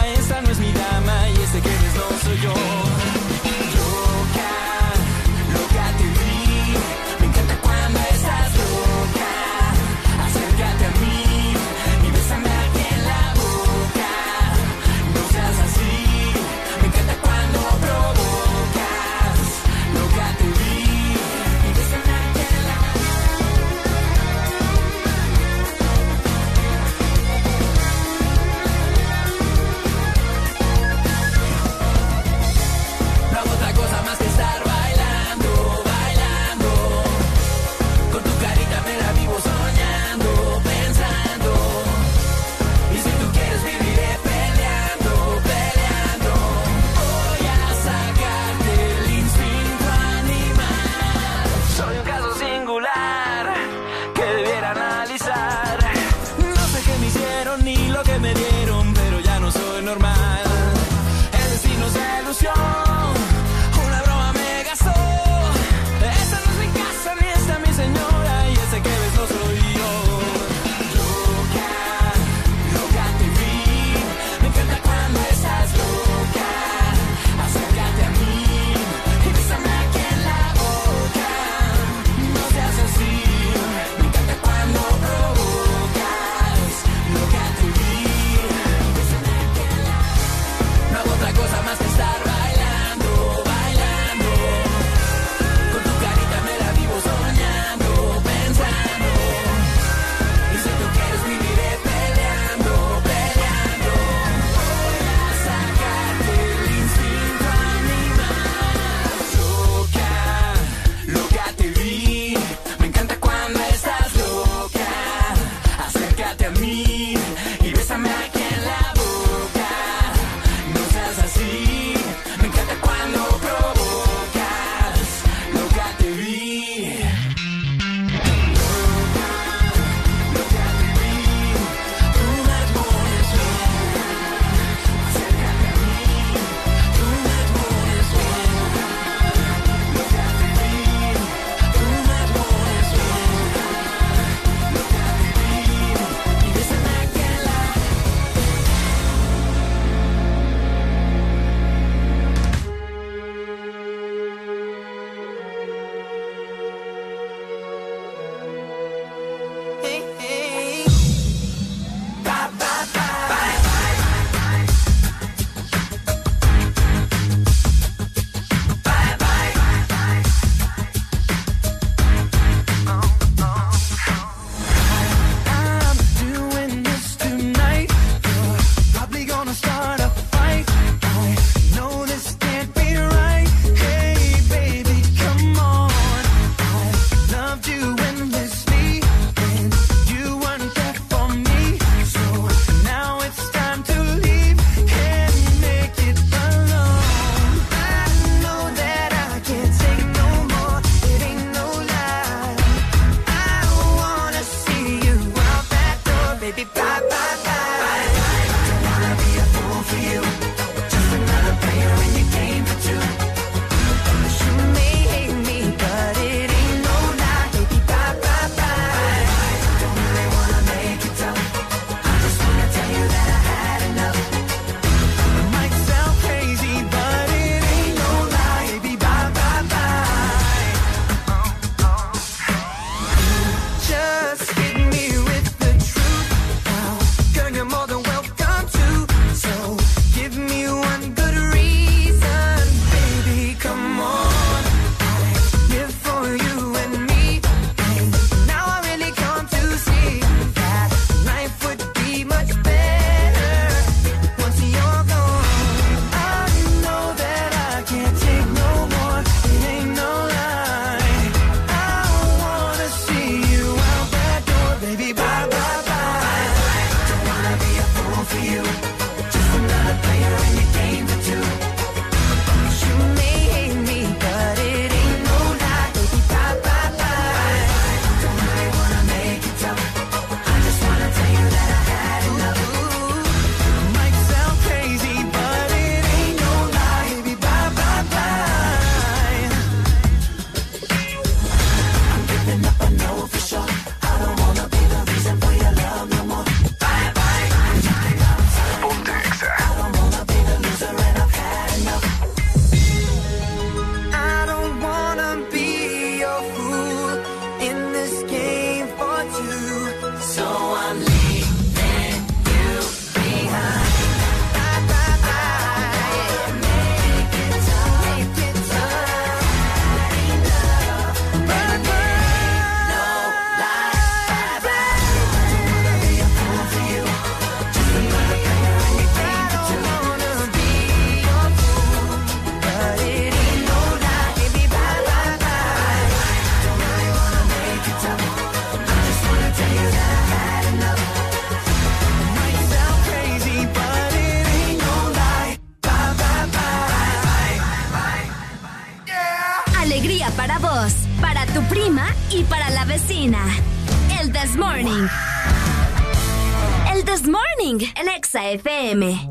Speaker 13: Exa FM.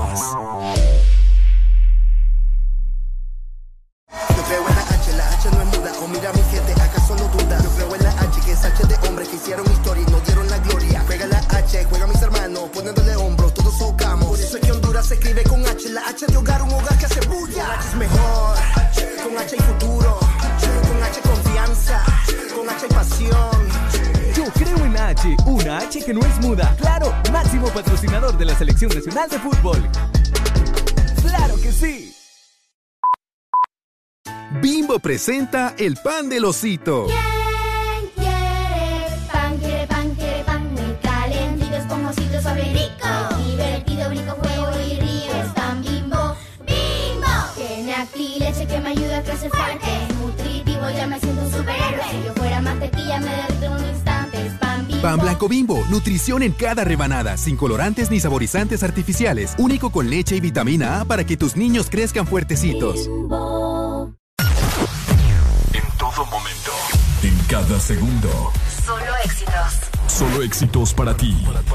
Speaker 49: presenta el pan del osito.
Speaker 50: ¿Quién quiere pan? Quiere pan, quiere pan. Muy calentitos, pomositos, sobre rico. Divertido, brinco, juego y río. Pan bimbo, bimbo. Tiene aquí leche que me ayuda a crecer fuerte. Nutritivo, ya me siento un superhéroe. Si yo fuera mantequilla, me derrito en un instante. Es pan bimbo.
Speaker 49: Pan blanco bimbo. Nutrición en cada rebanada. Sin colorantes ni saborizantes artificiales. Único con leche y vitamina A para que tus niños crezcan fuertecitos.
Speaker 29: éxitos
Speaker 2: para ti.
Speaker 65: Para ti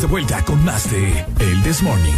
Speaker 65: de vuelta con más de El This Morning.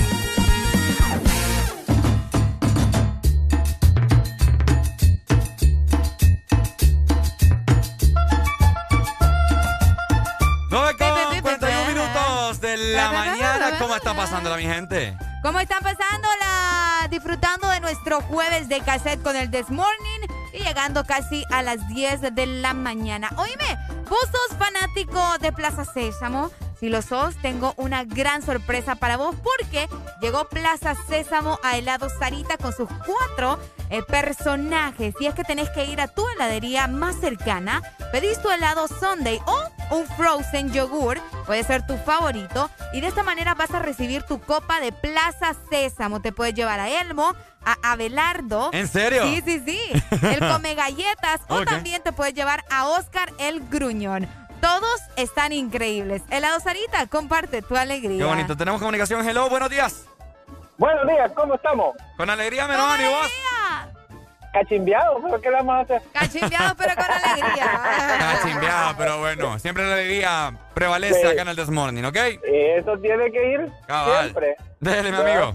Speaker 5: ¿Cómo está pasándola, mi gente?
Speaker 6: ¿Cómo están pasándola? Disfrutando de nuestro jueves de cassette con el This Morning y llegando casi a las 10 de la mañana. Oíme, vos sos fanático de Plaza Sésamo, si lo sos, tengo una gran sorpresa para vos porque llegó Plaza Sésamo a helado Sarita con sus cuatro eh, personajes. Y es que tenés que ir a tu heladería más cercana, pedís tu helado Sunday o un frozen yogur, puede ser tu favorito. Y de esta manera vas a recibir tu copa de Plaza Sésamo. Te puedes llevar a Elmo, a Abelardo.
Speaker 5: ¿En serio?
Speaker 6: Sí, sí, sí. El come galletas. O también te puedes llevar a Oscar el Gruñón están increíbles. Helado Sarita, comparte tu alegría.
Speaker 5: Qué bonito. Tenemos comunicación. Hello, buenos días.
Speaker 62: Buenos días, ¿cómo estamos?
Speaker 5: Con alegría, mi hermano, ¿y vos?
Speaker 62: Cachimbiados, ¿pero qué le vamos a hacer?
Speaker 6: Cachimbiados, pero con alegría.
Speaker 5: Cachimbiado, pero bueno, siempre la alegría prevalece
Speaker 62: Sí.
Speaker 5: acá en el This Morning, ¿ok?
Speaker 62: Eso tiene que ir
Speaker 5: Cabal.
Speaker 62: siempre.
Speaker 5: Dele, mi amigo.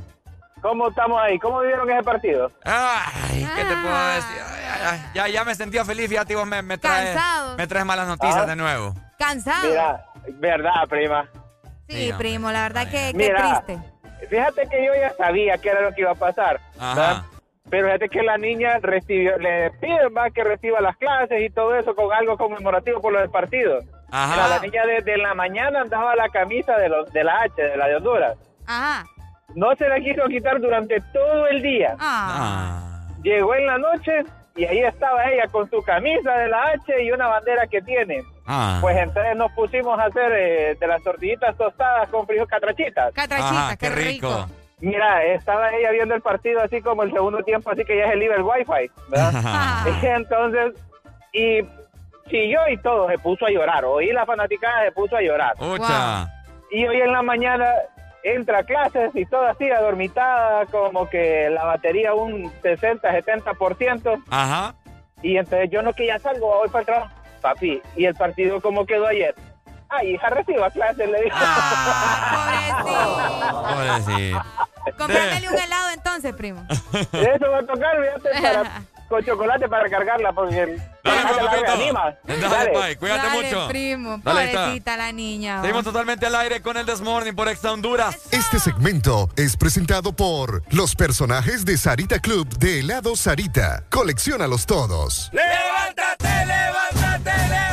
Speaker 62: ¿Cómo estamos ahí? ¿Cómo vivieron ese partido?
Speaker 5: Ay, ¿qué te puedo decir? Ay, ay, ay, Ya, ya me sentía feliz, fíjate, vos me, me traes,
Speaker 6: Cansado.
Speaker 5: me traes malas noticias
Speaker 62: Ah.
Speaker 5: de nuevo.
Speaker 6: Cansado.
Speaker 62: Mira, verdad, prima.
Speaker 6: sí, primo, la verdad que, que
Speaker 62: Mira.
Speaker 6: triste.
Speaker 62: Fíjate que yo ya sabía qué era lo que iba a pasar. Pero fíjate que la niña recibió, le piden más que reciba las clases y todo eso con algo conmemorativo por lo del partido.
Speaker 5: Ajá.
Speaker 62: Mira, la niña desde la mañana andaba la camisa de, los, de la H, de la de Honduras.
Speaker 6: Ajá.
Speaker 62: No se la quiso quitar durante todo el día.
Speaker 6: Ah.
Speaker 62: Llegó en la noche y ahí estaba ella con su camisa de la H y una bandera que tiene.
Speaker 5: Ah.
Speaker 62: Pues entonces nos pusimos a hacer eh, de las tortillitas tostadas con frijol catrachitas.
Speaker 6: Catrachitas,
Speaker 5: Ajá, qué rico.
Speaker 62: Mira, estaba ella viendo el partido así como el segundo tiempo, así que ya es el libre el wifi, ¿verdad? Entonces, y siguió y todo, se puso a llorar. Oí la fanaticada, se puso a llorar.
Speaker 5: Ucha.
Speaker 62: Y hoy en la mañana entra a clases y todo así, adormitada, como que la batería un 60, 70%.
Speaker 5: Ajá.
Speaker 62: Y entonces yo no que ya salgo, voy para el trabajo. Papi, ¿y el partido cómo quedó ayer? Ay, hija, reciba clases, le dije.
Speaker 5: Pobrecito.
Speaker 6: Comprándole un helado entonces, primo.
Speaker 62: Eso va a tocar, fíjate, para, con chocolate para recargarla, porque
Speaker 5: Dale,
Speaker 62: la
Speaker 5: papito. Dale, pai, cuídate
Speaker 6: Dale,
Speaker 5: mucho.
Speaker 6: primo.
Speaker 5: Dale.
Speaker 6: Pobrecita la niña.
Speaker 5: Seguimos totalmente al aire con el This Morning por Exa Honduras.
Speaker 24: Este segmento es presentado por los personajes de Sarita Club de helado Sarita. Colecciónalos todos.
Speaker 5: ¡Levántate, levántate, levántate!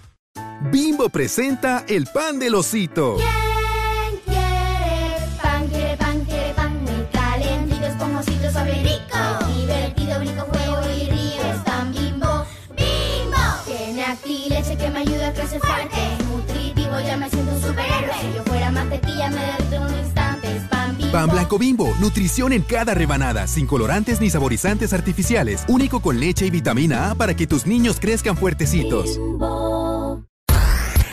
Speaker 49: Bimbo presenta el pan del osito.
Speaker 50: ¿Quién quiere pan? Quiere pan, quiere pan muy calentito, esponjosito, suave y rico. Divertido, brinco, juego y río. Es tan bimbo, bimbo. Tiene acti leche que me ayuda a crecer fuerte. Nutritivo, ya me siento un superhéroe. Si yo fuera mantequilla, me derrito en un instante. Es pan bimbo.
Speaker 49: Pan blanco bimbo, nutrición en cada rebanada, sin colorantes ni saborizantes artificiales, único con leche y vitamina A para que tus niños crezcan fuertecitos.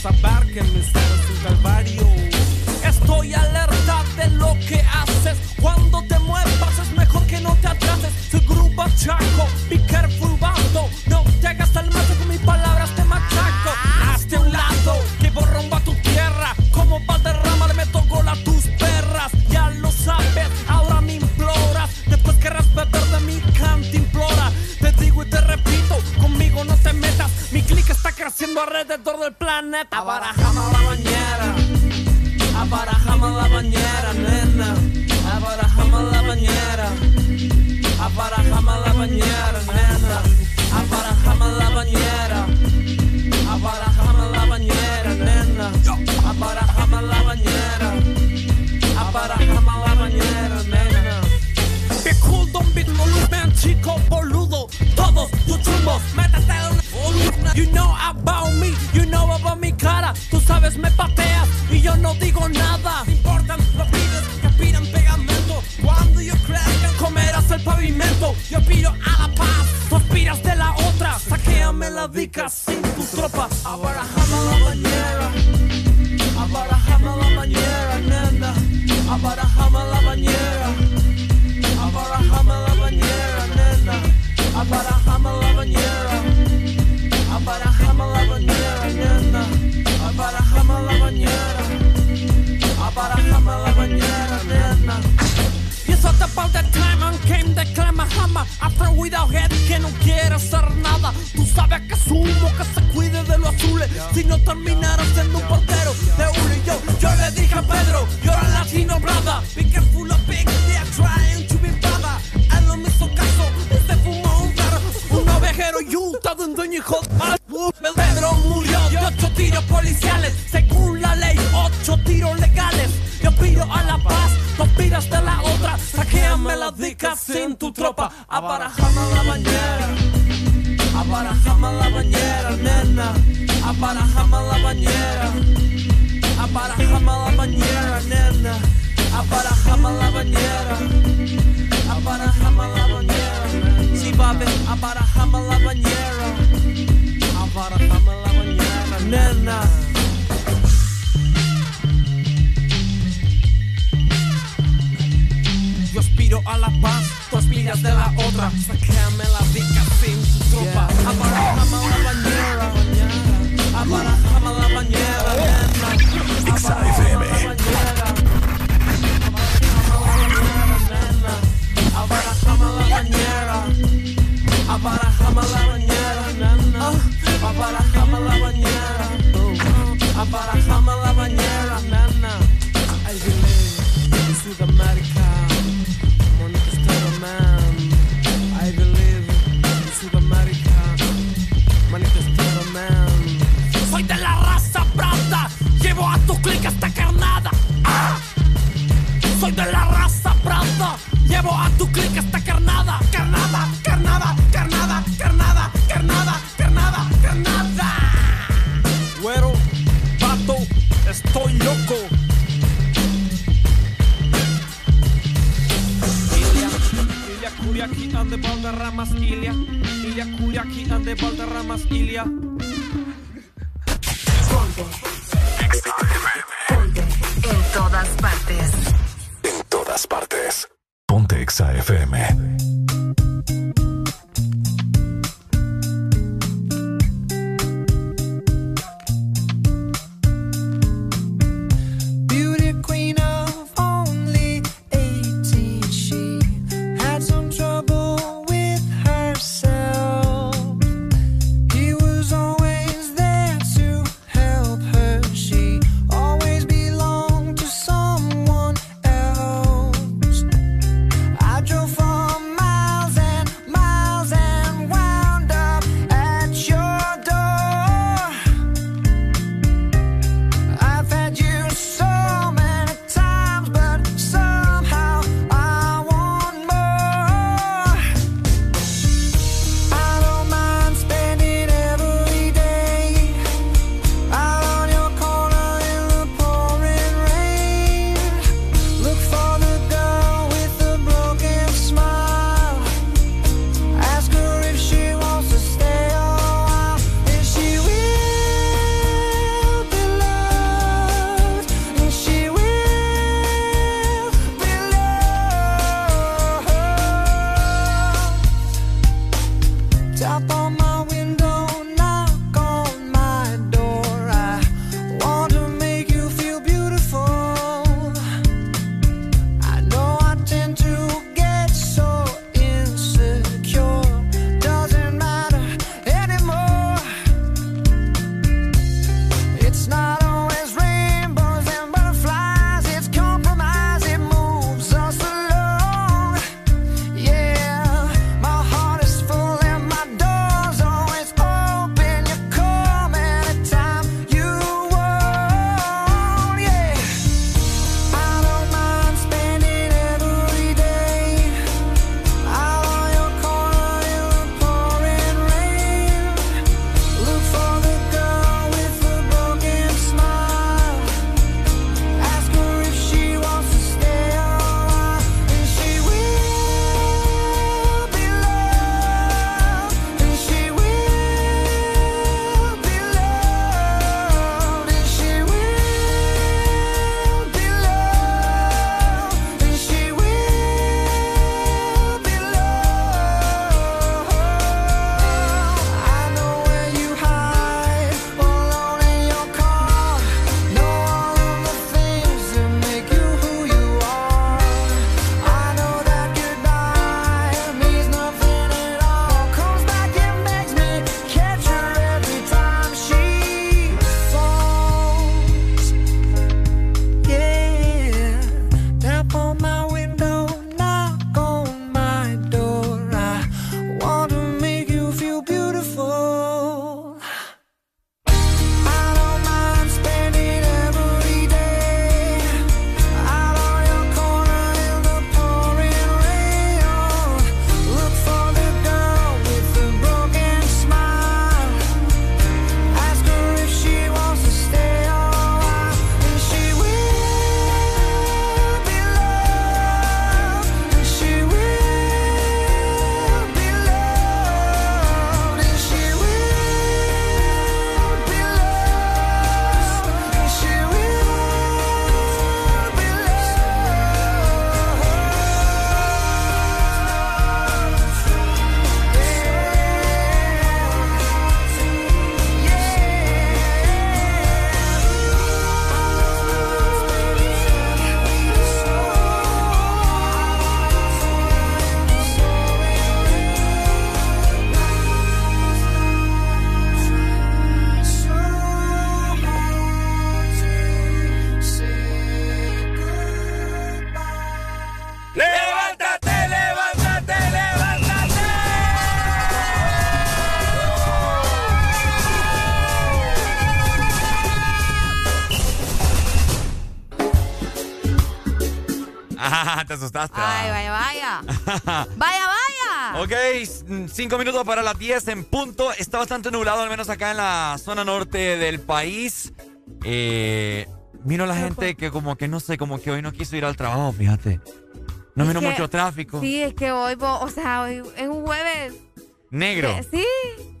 Speaker 25: Saber que me creciendo alrededor del planeta. Abarajama la bañera. Abarajama la bañera, nena. Abarajama la bañera. Abarajama la bañera, nena. Abarajama la bañera. You know about me, you know about mi cara. Tú sabes, me pateas y yo no digo nada. Importan los vídeos que piran pegamento. Cuando yo crezca, comerás el pavimento. Yo pido a la paz, tú aspiras de la otra. Saquéame la dica sin tu tropa. Que no quiere hacer nada. Tú sabes que asumo que se cuide de los azules Si no terminara siendo un portero de uno y yo Yo le dije a Pedro, you're a latino brother Be careful of big, they're trying to be brother Él no me caso, se fumó un carro Un ovejero y un todo un dueño hijo Pedro murió de ocho tiros policiales. Según la ley, ocho tiros legales. Yo pido a la paz, tú aspiras de la otra Saquéame la dica sin tu tropa. Abarajame la bañera. Abarajame la bañera, nena. Abarajame la bañera. Abarajame la bañera, nena. Abarajame la bañera. Abarajame la bañera. Sí, babe, abarajame la bañera. Abarajame la bañera, nena Yo aspiro a la paz, tú aspiras de la otra. Saquéame la dica sin tu tropa. Abarajame la bañera, abarajame la bañera, nena. Abarajame la bañera. Abarajame la bañera. Abarajame la bañera, nena. Abarajame la bañera. Abarajame la bañera, Valderramas, Ilia. Ilia Kuriaki ande Valderramas, Ilia.
Speaker 29: En todas partes.
Speaker 66: En todas partes. Ponte Exa FM.
Speaker 5: Ok, cinco minutos para las 10 en punto. Está bastante nublado, al menos acá en la zona norte del país. Eh, vino la gente que como que no sé, como que hoy no quiso ir al trabajo, fíjate. No vino mucho tráfico.
Speaker 6: Sí, es que hoy, o sea, hoy es un jueves.
Speaker 5: Negro.
Speaker 6: Sí,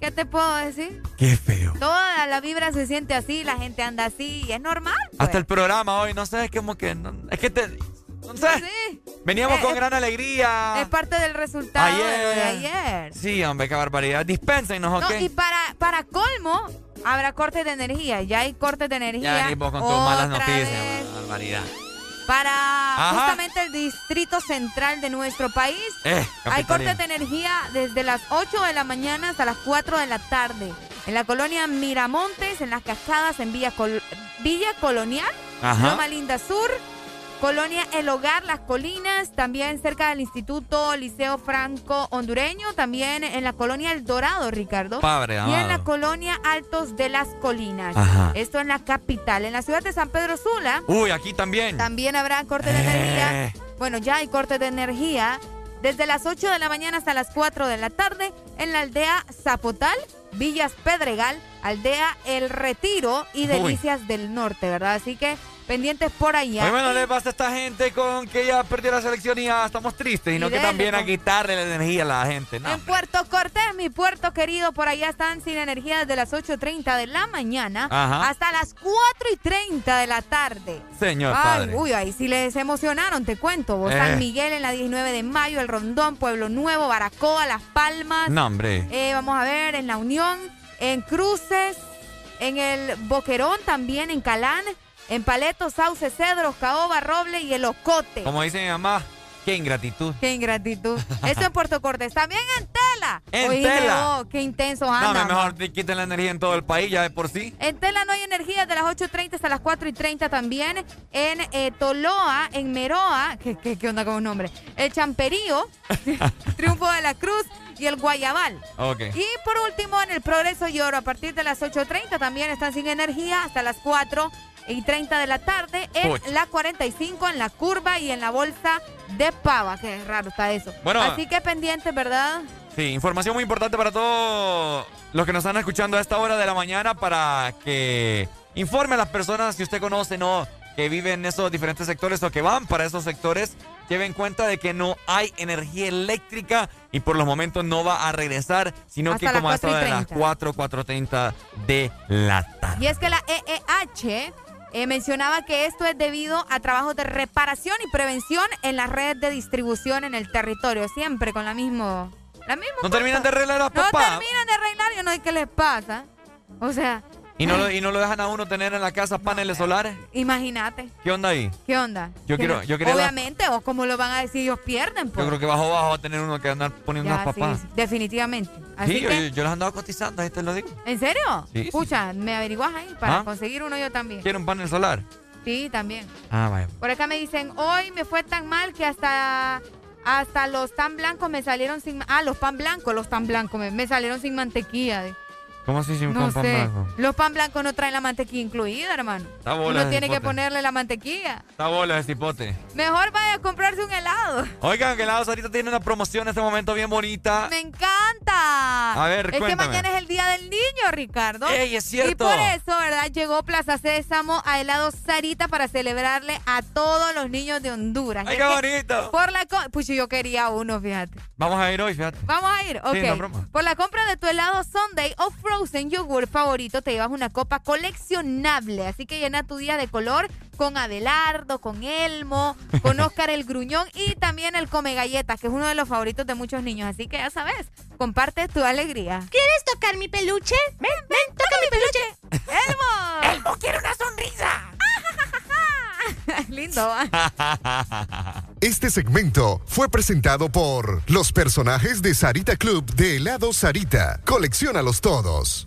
Speaker 6: ¿qué te puedo decir?
Speaker 5: Qué feo.
Speaker 6: Toda la vibra se siente así, la gente anda así, y es normal. pues.
Speaker 5: Hasta el programa hoy, no sé, es como que... no- es que te... Sé.
Speaker 6: Sí.
Speaker 5: Veníamos
Speaker 6: Eh,
Speaker 5: con
Speaker 6: eh,
Speaker 5: gran alegría.
Speaker 6: Es parte del resultado lo de
Speaker 5: Ayer.
Speaker 6: ayer.
Speaker 5: Sí, hombre, qué barbaridad. Dispénsenos, ¿ok?
Speaker 6: No, y para, para colmo, habrá cortes de energía. Ya hay cortes de energía.
Speaker 5: Ya venimos con tus malas noticias,
Speaker 6: vez
Speaker 5: barbaridad.
Speaker 6: Para
Speaker 5: Ajá.
Speaker 6: justamente el distrito central de nuestro país.
Speaker 5: Eh,
Speaker 6: Hay cortes de energía desde las 8 de la mañana hasta las 4 de la tarde. En la colonia Miramontes, en las Cascadas, en Villa, Col- Villa Colonial,
Speaker 5: Ajá.
Speaker 6: Loma Linda Sur, Colonia El Hogar, Las Colinas, también cerca del Instituto Liceo Franco Hondureño, también en la colonia El Dorado, Ricardo.
Speaker 5: Padre
Speaker 6: y en la colonia Altos de las Colinas.
Speaker 5: Ajá.
Speaker 6: Esto en la capital. En la ciudad de San Pedro Sula.
Speaker 5: Uy, aquí también.
Speaker 6: También habrá cortes de energía.
Speaker 5: Eh.
Speaker 6: Bueno, ya hay cortes de energía desde las 8 de la mañana hasta las 4 de la tarde en la aldea Zapotal, Villas Pedregal, aldea El Retiro y
Speaker 5: Uy.
Speaker 6: Delicias del Norte, ¿verdad? Así que pendientes por allá.
Speaker 5: Oye, bueno, le pasa a esta gente con que ya perdió la selección y ya estamos tristes, sino
Speaker 6: Y
Speaker 5: que también a
Speaker 6: pues.
Speaker 5: quitarle la energía a la gente. No,
Speaker 6: En Puerto Cortés, mi puerto querido, por allá están sin energía desde las 8.30 de la mañana
Speaker 5: Ajá.
Speaker 6: hasta las 4.30 de la tarde.
Speaker 5: señor
Speaker 6: Ay,
Speaker 5: padre.
Speaker 6: uy, ahí sí les emocionaron, te cuento. Vos,
Speaker 5: Eh.
Speaker 6: San Miguel en la 19 de mayo, El Rondón, Pueblo Nuevo, Baracoa, Las Palmas.
Speaker 5: No, hombre.
Speaker 6: Eh, vamos a ver, en La Unión, en Cruces, en el Boquerón también, en Calán, en Paleto, Sauce, Cedros, Caoba, Roble y El Ocote.
Speaker 5: Como dice mi mamá, qué ingratitud.
Speaker 6: Qué ingratitud. Esto en Puerto Cortés. También en Tela.
Speaker 5: En
Speaker 6: Oíme
Speaker 5: Tela.
Speaker 6: qué intensos
Speaker 5: No,
Speaker 6: andan.
Speaker 5: me mejor te quiten la energía en todo el país ya de por sí.
Speaker 6: En Tela no hay energía de las 8.30 hasta las 4.30 también. En eh, Toloa, en Meroa, ¿qué, qué, qué onda con un nombre? El Champerío, Triunfo de la Cruz y el Guayabal.
Speaker 5: Ok.
Speaker 6: Y por último, en el Progreso y Oro, a partir de las 8.30 también están sin energía hasta las 4 y 30 de la tarde en
Speaker 5: Puch.
Speaker 6: la 45, en la curva y en la bolsa de pava. Qué raro está eso.
Speaker 5: Bueno.
Speaker 6: Así que pendiente, ¿verdad?
Speaker 5: Sí, información muy importante para todos los que nos están escuchando a esta hora de la mañana para que informe a las personas que usted conoce, ¿no? Que viven en esos diferentes sectores o que van para esos sectores. Lleven cuenta de que no hay energía eléctrica y por los momentos no va a regresar, sino
Speaker 6: Hasta
Speaker 5: que como hasta
Speaker 6: 4 y
Speaker 5: de las
Speaker 6: 30.
Speaker 5: 4, 4.30 de la tarde.
Speaker 6: Y es que la EEH eh, mencionaba que esto es debido a trabajos de reparación y prevención en las redes de distribución en el territorio, siempre con la misma... La misma
Speaker 5: No
Speaker 6: cosa.
Speaker 5: terminan de arreglar las
Speaker 6: No terminan de arreglar, yo no sé qué les pasa. O sea,
Speaker 5: ¿Y no, lo, ¿Y no lo dejan a uno tener en la casa paneles solares?
Speaker 6: imagínate,
Speaker 5: ¿Qué onda ahí?
Speaker 6: ¿qué onda?
Speaker 5: Yo quiero- yo quería
Speaker 6: Obviamente, o como lo van a decir, ellos pierden, pues.
Speaker 5: Yo creo que bajo bajo va a tener uno que andar poniendo
Speaker 6: Ya,
Speaker 5: unas papas.
Speaker 6: sí, definitivamente. Así
Speaker 5: Sí, yo,
Speaker 6: que,
Speaker 5: yo, andaba cotizando, ahí te lo digo.
Speaker 6: ¿en serio?
Speaker 5: Sí, sí.
Speaker 6: Escucha, me averiguas ahí para
Speaker 5: ¿Ah?
Speaker 6: conseguir uno yo también.
Speaker 5: ¿Quiere un panel solar?
Speaker 6: Sí, también.
Speaker 5: Ah, vaya.
Speaker 6: Por acá me dicen, hoy me fue tan mal que hasta, hasta los tan blancos me salieron sin... Ah, los pan blancos, los tan blancos me, me salieron sin mantequilla.
Speaker 5: ¿Cómo así sin
Speaker 6: No
Speaker 5: con pan
Speaker 6: sé.
Speaker 5: blanco?
Speaker 6: Los pan blancos no traen la mantequilla incluida, hermano.
Speaker 5: Está bola
Speaker 6: Uno tiene que ponerle la mantequilla.
Speaker 5: Está bola de cipote.
Speaker 6: Mejor vaya a comprarse un helado.
Speaker 5: Oigan, que Helados ahorita tiene una promoción en este momento bien bonita.
Speaker 6: Me encanta.
Speaker 5: A ver,
Speaker 6: Es que mañana es el Día del Niño, Ricardo.
Speaker 5: Ey, es cierto.
Speaker 6: Y por eso, ¿verdad? Llegó Plaza Sésamo a Helado Sarita para celebrarle a todos los niños de Honduras.
Speaker 5: ¡Ay, qué bonito!
Speaker 6: Por la... Pues yo quería uno, fíjate.
Speaker 5: Vamos a ir hoy, fíjate.
Speaker 6: Vamos a ir, ok.
Speaker 5: Sí, no broma.
Speaker 6: Por la compra de tu helado Sunday o Frozen Yogur favorito, te llevas una copa coleccionable. Así que llena tu día de color con Abelardo, con Elmo, con Oscar el Gruñón y también el Come Galletas, que es uno de los favoritos de muchos niños. Así que ya sabes, comparte tu alegría.
Speaker 67: ¿Quieres tocar mi peluche? Ven, ven, toca mi peluche.
Speaker 6: ¡Elmo!
Speaker 67: ¡Elmo quiere una sonrisa!
Speaker 6: Lindo.
Speaker 68: Este segmento fue presentado por los personajes de Sarita Club de helado Sarita. Colecciónalos todos.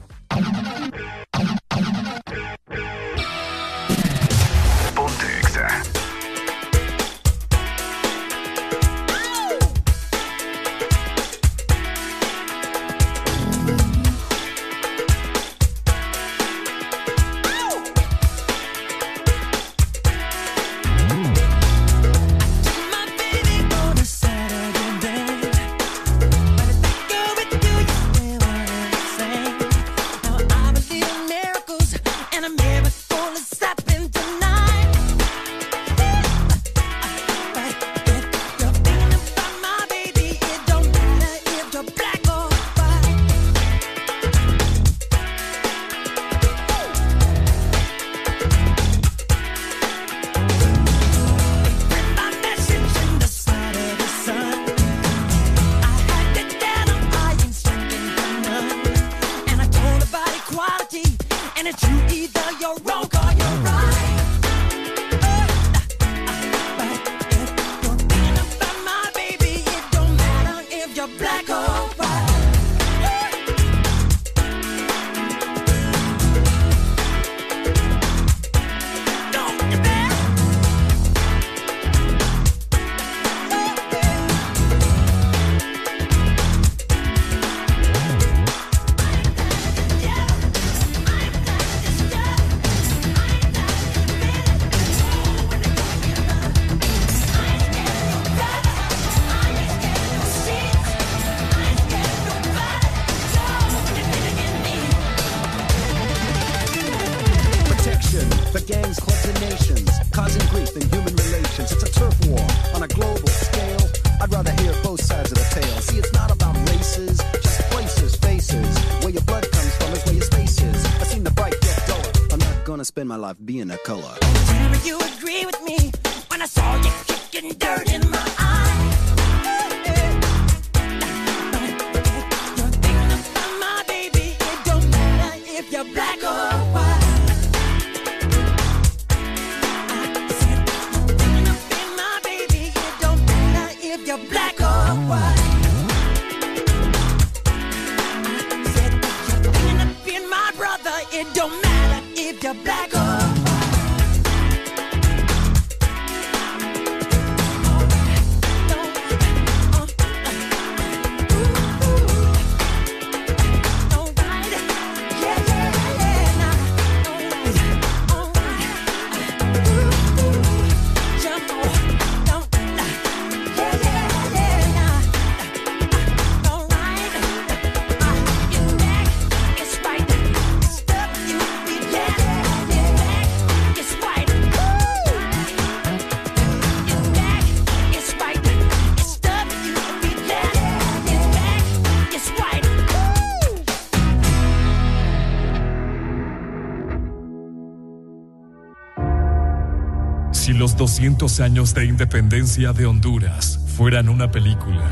Speaker 2: 200 años de independencia de Honduras fueran una película,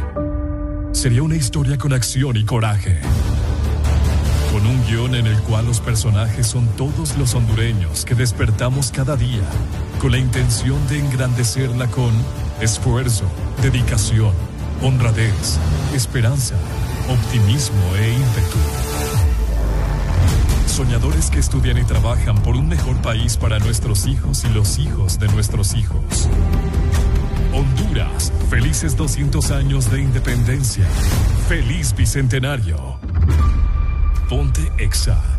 Speaker 2: sería una historia con acción y coraje. Con un guion en el cual los personajes son todos los hondureños que despertamos cada día, con la intención de engrandecerla con esfuerzo, dedicación, honradez, esperanza, optimismo e ímpetu. Soñadores que estudian y trabajan por un mejor país para nuestros hijos y los hijos de nuestros hijos. Honduras, felices 200 años de independencia. Feliz Bicentenario. Ponte Exa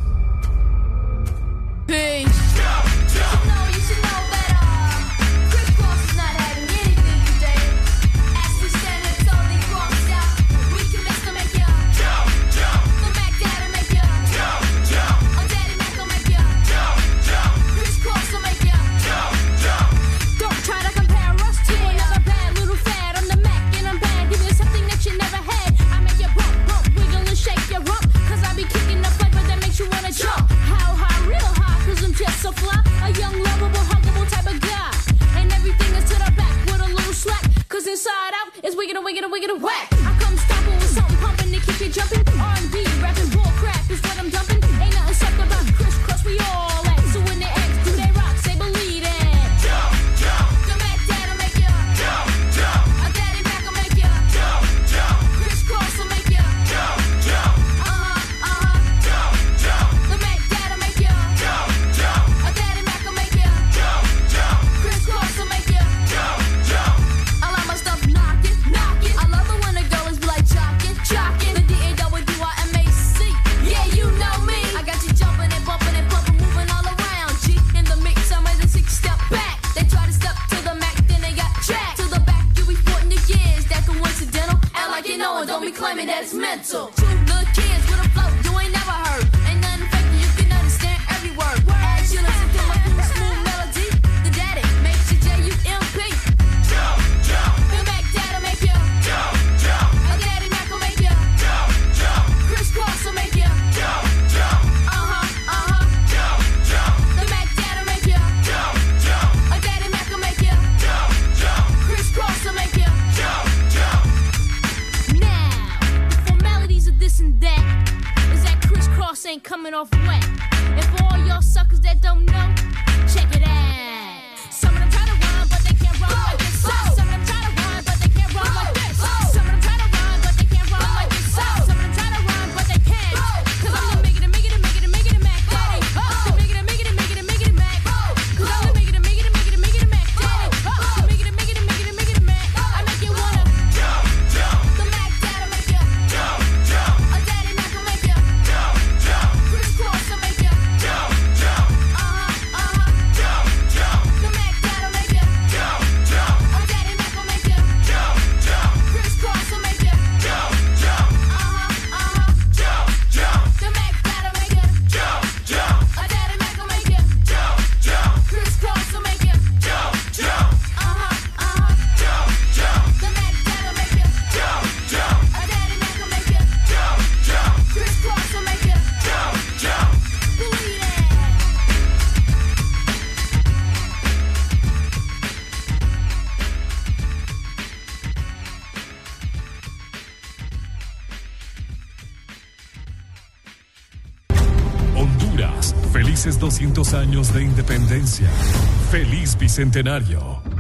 Speaker 69: bicentenario.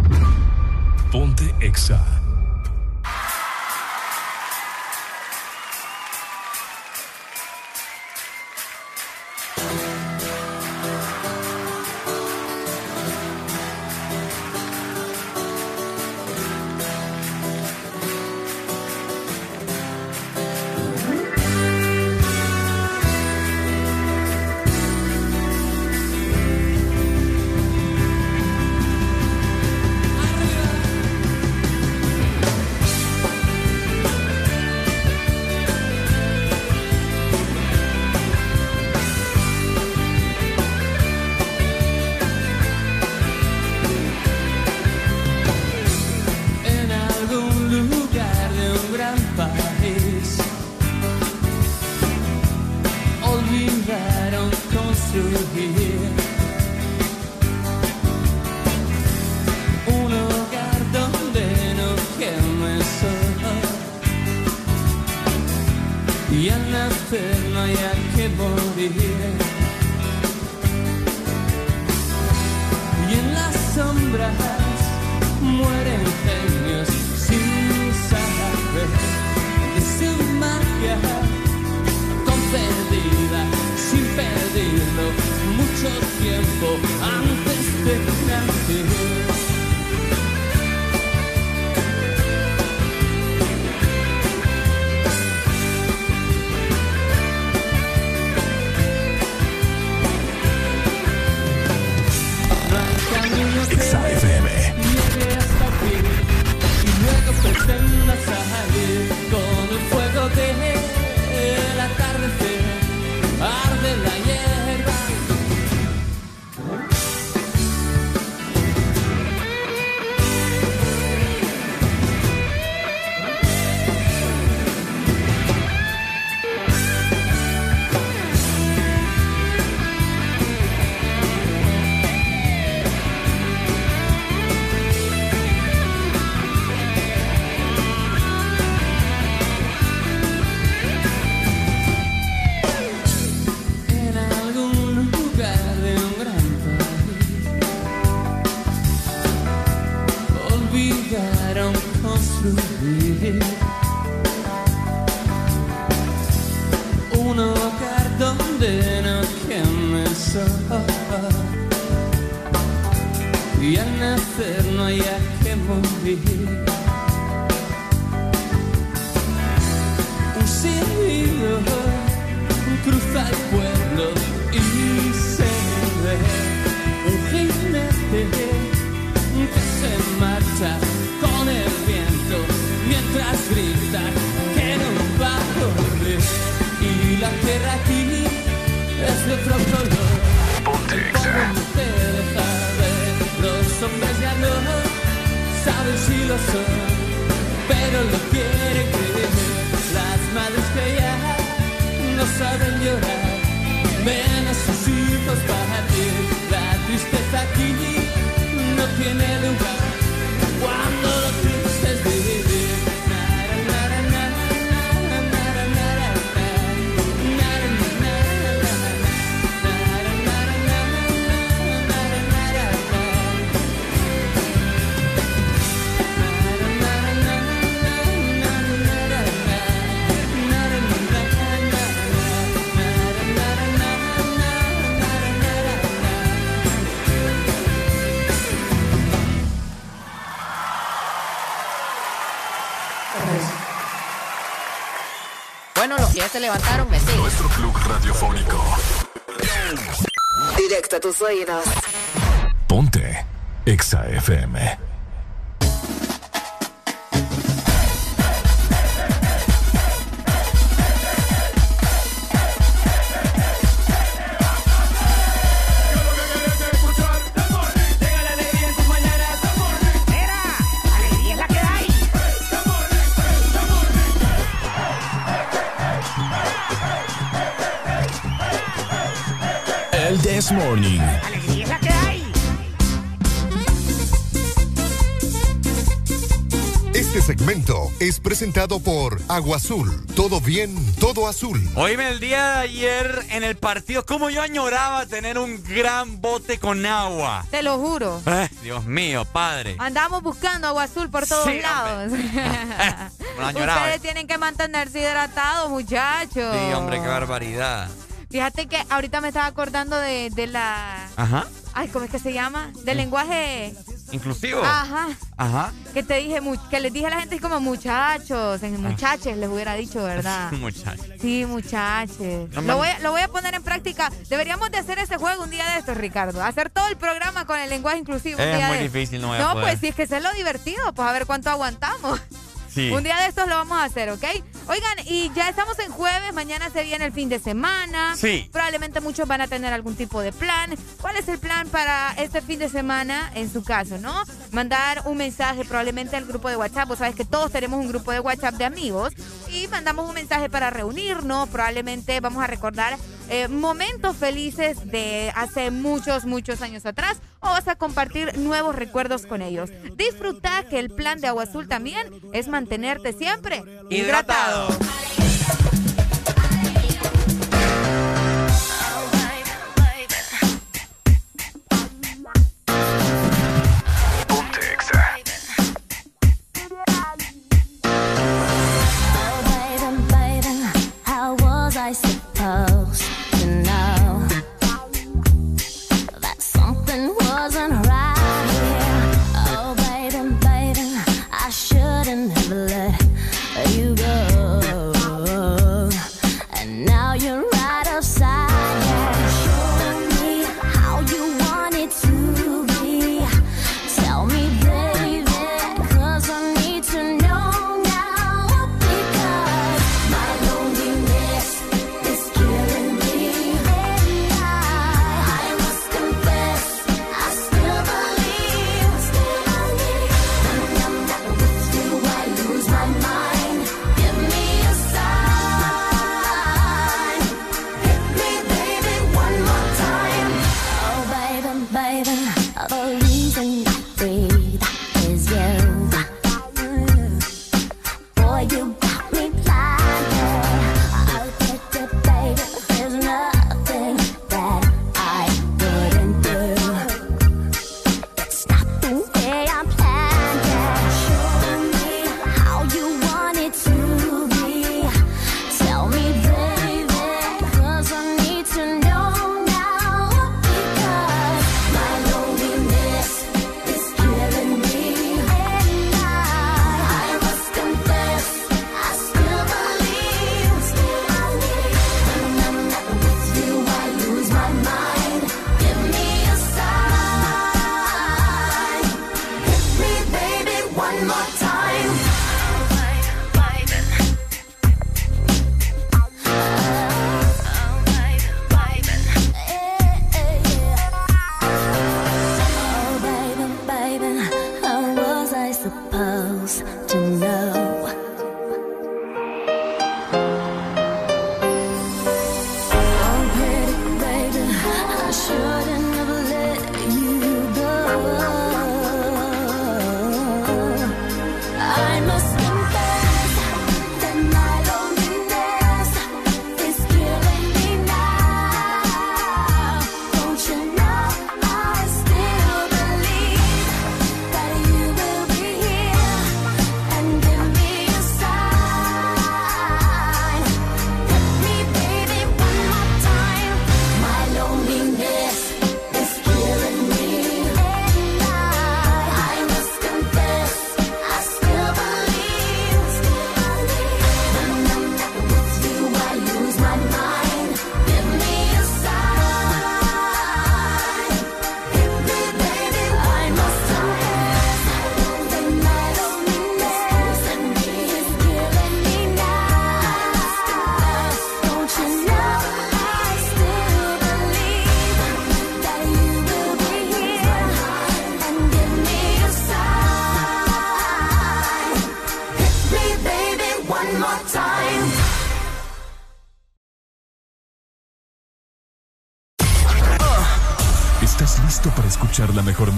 Speaker 70: Se
Speaker 71: levantaron, me siguen.
Speaker 2: Nuestro club radiofónico.
Speaker 72: Directo a tus oídos.
Speaker 2: Ponte Exa FM.
Speaker 24: Presentado por Agua Azul. Todo bien, todo azul.
Speaker 73: Oíme, el día de ayer en el partido, como yo añoraba tener un gran bote con agua.
Speaker 6: Te lo juro.
Speaker 73: Ay, Dios mío, padre.
Speaker 6: Andamos buscando agua azul por todos
Speaker 73: Sí,
Speaker 6: lados.
Speaker 73: Añoraba.
Speaker 6: Ustedes tienen que mantenerse hidratados, muchachos.
Speaker 73: Sí, hombre, qué barbaridad.
Speaker 6: Fíjate que ahorita me estaba acordando de, de la...
Speaker 73: Ajá.
Speaker 6: Ay, ¿cómo es que se llama? Del lenguaje...
Speaker 73: Inclusivo.
Speaker 6: Ajá.
Speaker 73: Ajá.
Speaker 6: Que te dije, que les dije a la gente como muchachos, en muchaches les hubiera dicho, ¿verdad?
Speaker 73: Muchacho.
Speaker 6: Sí, muchachos.
Speaker 73: No,
Speaker 6: lo, voy a, lo voy a poner en práctica. Deberíamos de hacer ese juego un día de estos, Ricardo. Hacer todo el programa con el lenguaje inclusivo. un
Speaker 73: Es
Speaker 6: día
Speaker 73: muy
Speaker 6: de-
Speaker 73: difícil, no voy a
Speaker 6: No,
Speaker 73: poder.
Speaker 6: pues si es que es lo divertido, pues a ver cuánto aguantamos.
Speaker 73: Sí.
Speaker 6: Un día de estos lo vamos a hacer, ¿ok? Oigan, y ya estamos en jueves, mañana se viene el fin de semana.
Speaker 73: Sí.
Speaker 6: Probablemente muchos van a tener algún tipo de plan. ¿Cuál es el plan para este fin de semana en su caso, no? Mandar un mensaje probablemente al grupo de WhatsApp. Vos sabes que todos tenemos un grupo de WhatsApp de amigos y mandamos un mensaje para reunirnos. Probablemente vamos a recordar eh, momentos felices de hace muchos, muchos años atrás o vas a compartir nuevos recuerdos con ellos. Disfruta que el plan de Agua Azul también es mantenerte siempre
Speaker 73: Hidratado.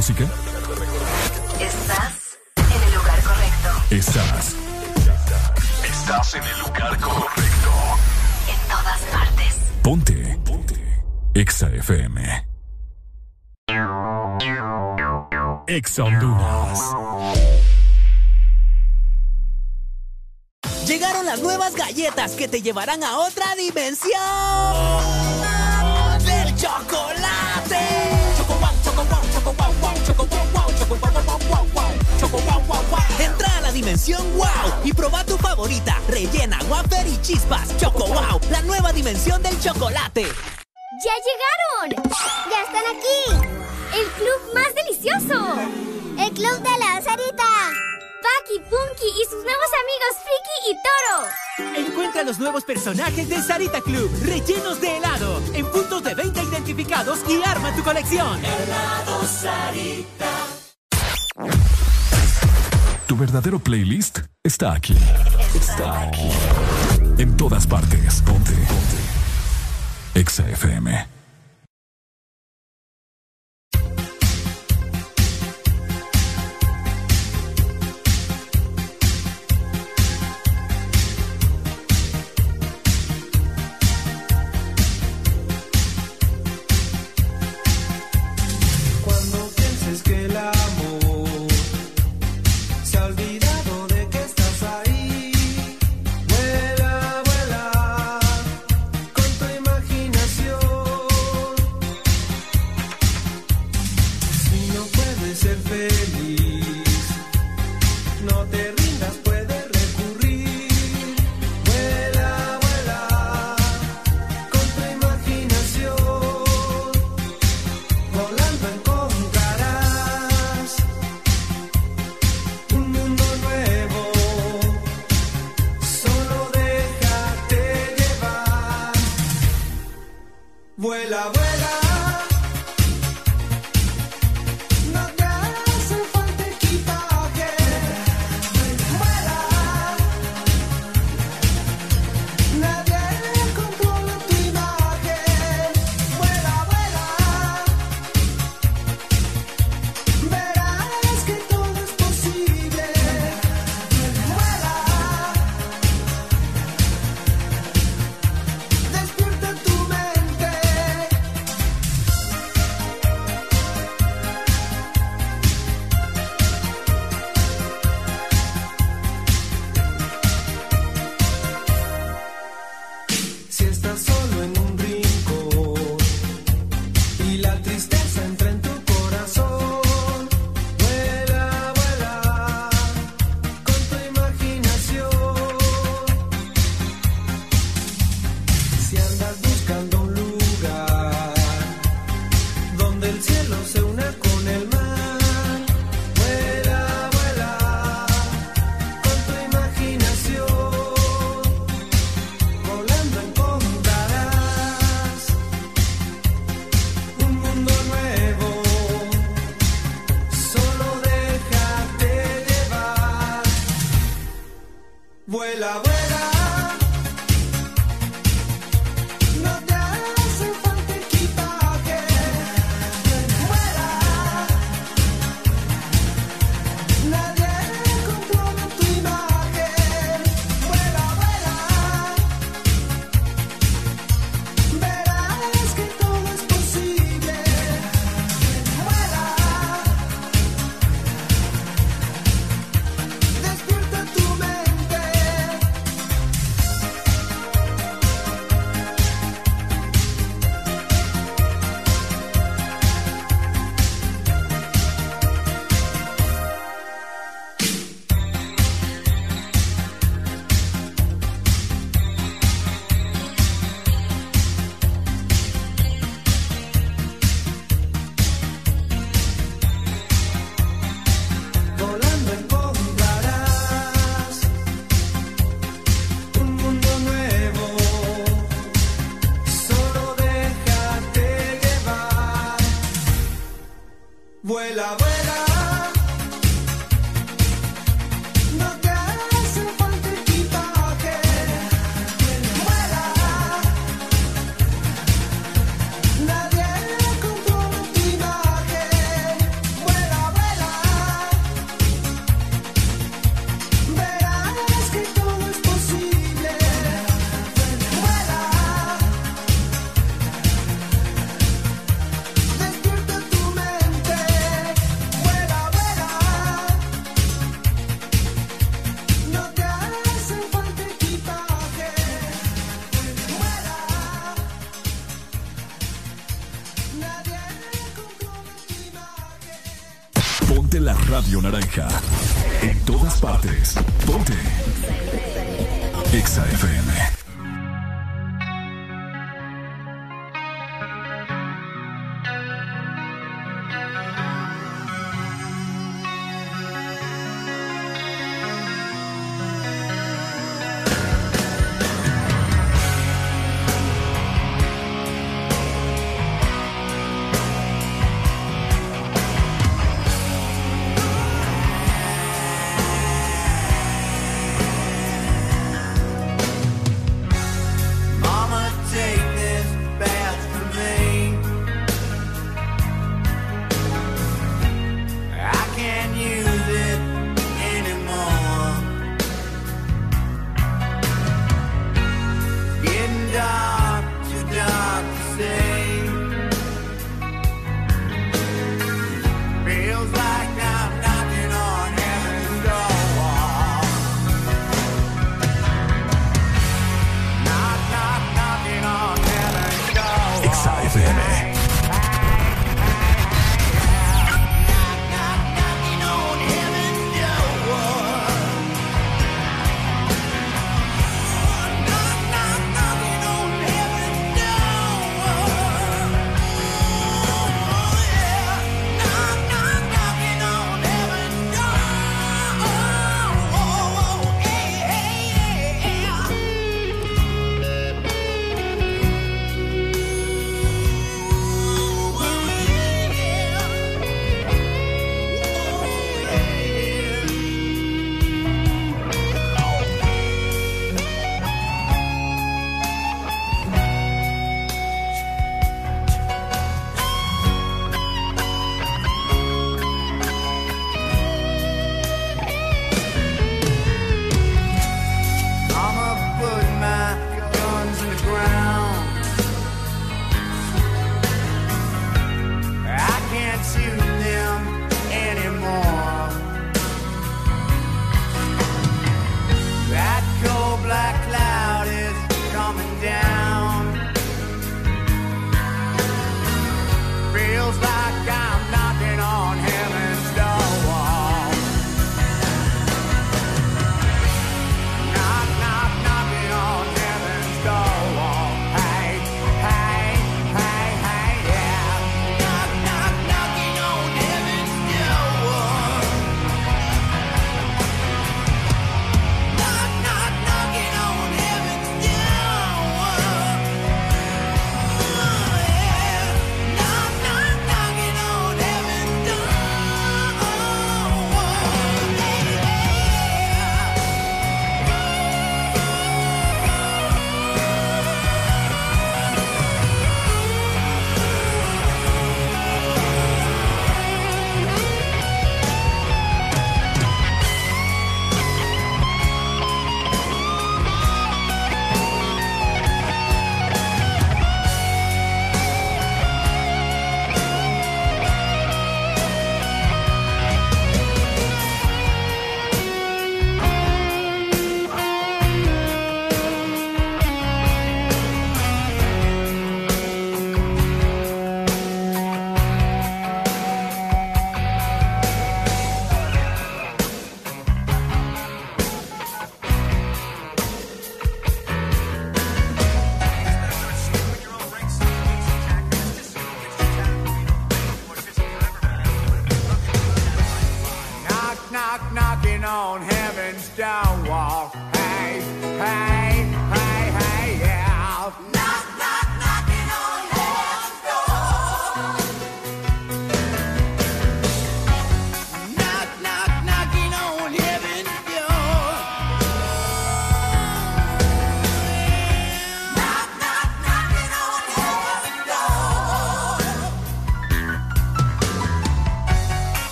Speaker 38: Música?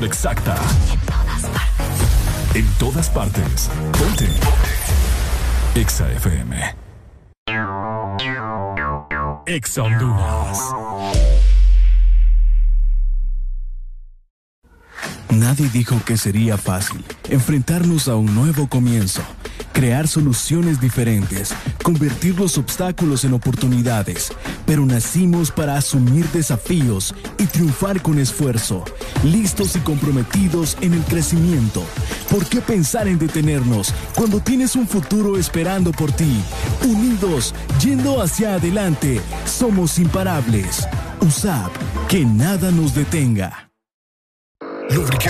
Speaker 74: La
Speaker 2: estación exacta. En todas partes. Ponte. Exa FM. Exa Honduras.
Speaker 75: Nadie dijo que sería fácil enfrentarnos a un nuevo comienzo, crear soluciones diferentes, convertir los obstáculos en oportunidades, pero nacimos para asumir desafíos y triunfar con esfuerzo, listos y comprometidos en el crecimiento. ¿Por qué pensar en detenernos cuando tienes un futuro esperando por ti? Unidos, yendo hacia adelante, somos imparables. USAP, que nada nos detenga.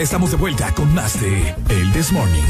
Speaker 2: Ya estamos de vuelta con más de El This Morning.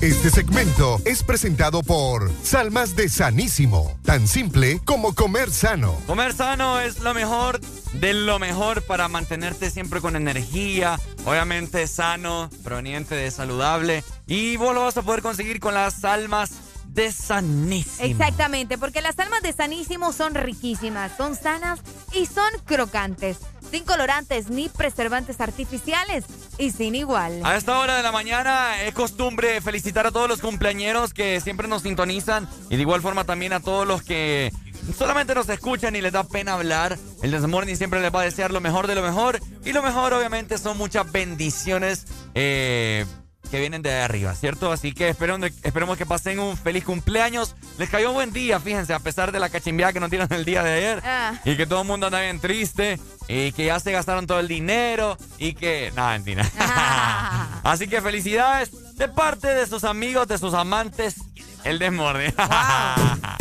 Speaker 68: Este segmento es presentado por Salmas de Sanísimo, tan simple como comer sano.
Speaker 5: Comer sano es lo mejor de lo mejor para mantenerte siempre con energía, obviamente sano, proveniente de saludable. Y vos lo vas a poder conseguir con las almas de sanísimo.
Speaker 6: Exactamente, porque las almas de Sanísimo son riquísimas, son sanas y son crocantes, sin colorantes ni preservantes artificiales y sin igual.
Speaker 5: A esta hora de la mañana es costumbre felicitar a todos los cumpleañeros que siempre nos sintonizan y de igual forma también a todos los que solamente nos escuchan y les da pena hablar. El Desmorning siempre les va a desear lo mejor de lo mejor y lo mejor obviamente son muchas bendiciones. Eh, que vienen de arriba, ¿cierto? Así que esperemos, esperemos que pasen un feliz cumpleaños. Les cayó un buen día, fíjense, a pesar de la cachimbiada que nos dieron el día de ayer.
Speaker 6: Ah.
Speaker 5: Y que todo el mundo anda bien triste. Y que ya se gastaron todo el dinero. Y que. Nada, mentira. Así que felicidades de parte de sus amigos, de sus amantes. El desmorde. ¡Feliz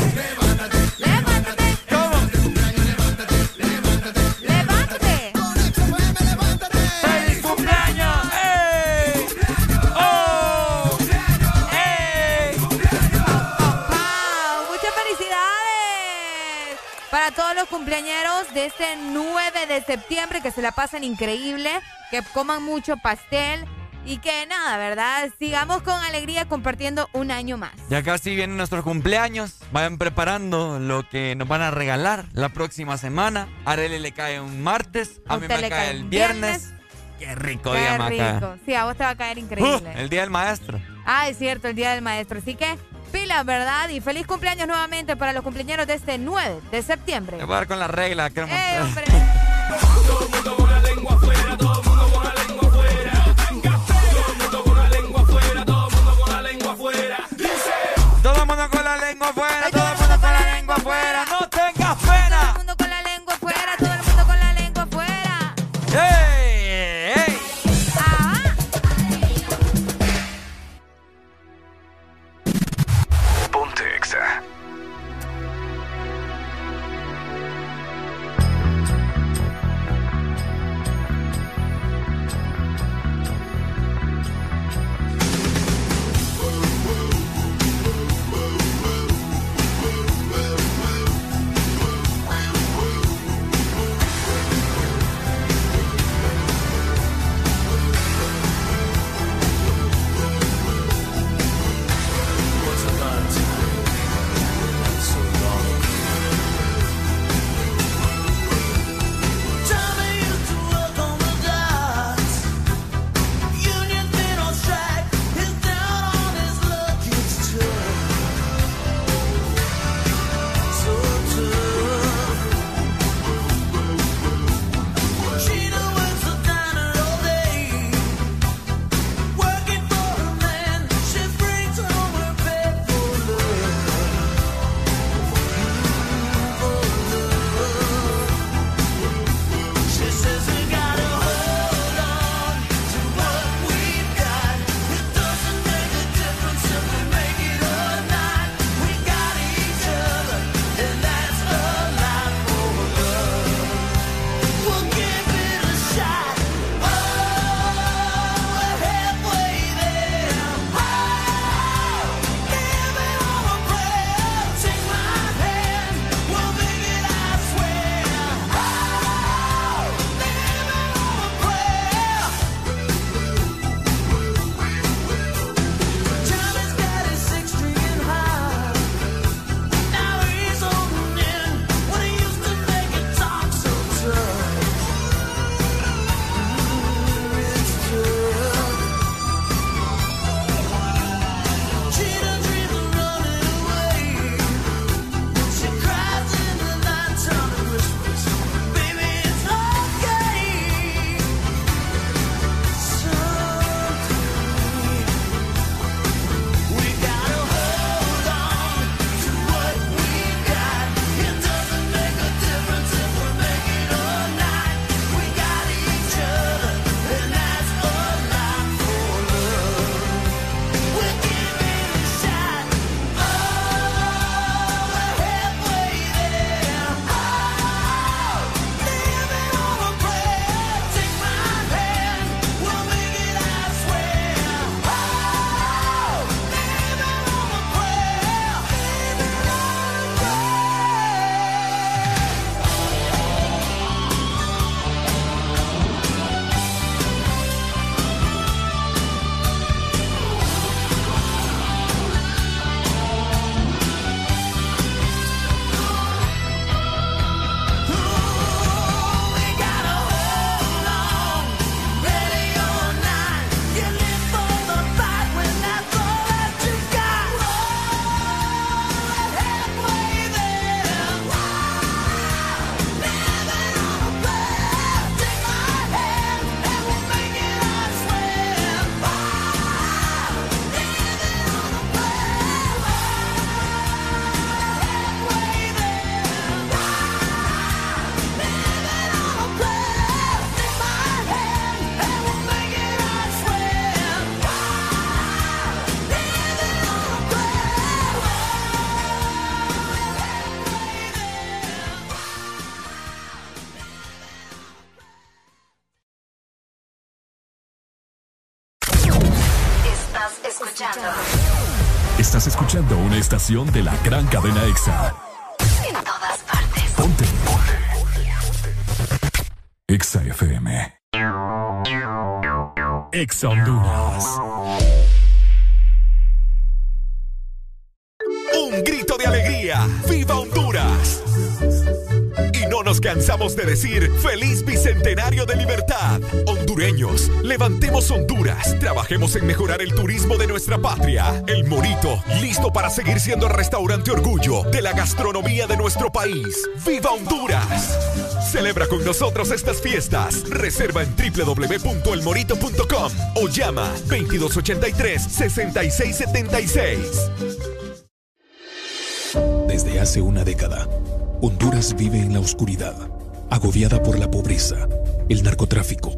Speaker 6: cumpleañeros de este 9 de septiembre, que se la pasen increíble, que coman mucho pastel y que nada, ¿verdad? Sigamos con alegría compartiendo un año más.
Speaker 5: Ya casi vienen nuestros cumpleaños. Vayan preparando lo que nos van a regalar la próxima semana. A Arely le cae un martes. A, mí me cae
Speaker 6: cae
Speaker 5: el viernes. Qué rico
Speaker 6: Qué
Speaker 5: día, Maca.
Speaker 6: rico. Sí, a vos te va a caer
Speaker 5: Uh,
Speaker 6: increíble.
Speaker 5: el día del maestro.
Speaker 6: Ah, es cierto, el Día del Maestro. Así que pilas, ¿verdad? Y feliz cumpleaños nuevamente para los cumpleaños de este 9 de septiembre.
Speaker 5: Te voy a dar con la regla. creo.
Speaker 6: ¡Eh, hombre!
Speaker 5: Todo el mundo con la lengua afuera. Todo el mundo con
Speaker 76: de la gran cadena EXA.
Speaker 77: En todas partes.
Speaker 76: Ponte. EXA FM. EXA Honduras.
Speaker 78: Un grito de alegría. ¡Viva Honduras! Y no nos cansamos de decir feliz Levantemos Honduras. Trabajemos en mejorar el turismo de nuestra patria. El Morito, listo para seguir siendo el restaurante orgullo de la gastronomía de nuestro país. ¡Viva Honduras! Celebra con nosotros estas fiestas. Reserva en www.elmorito.com o llama 2283-6676.
Speaker 2: Desde hace una década, Honduras vive en la oscuridad, agobiada por la pobreza, el narcotráfico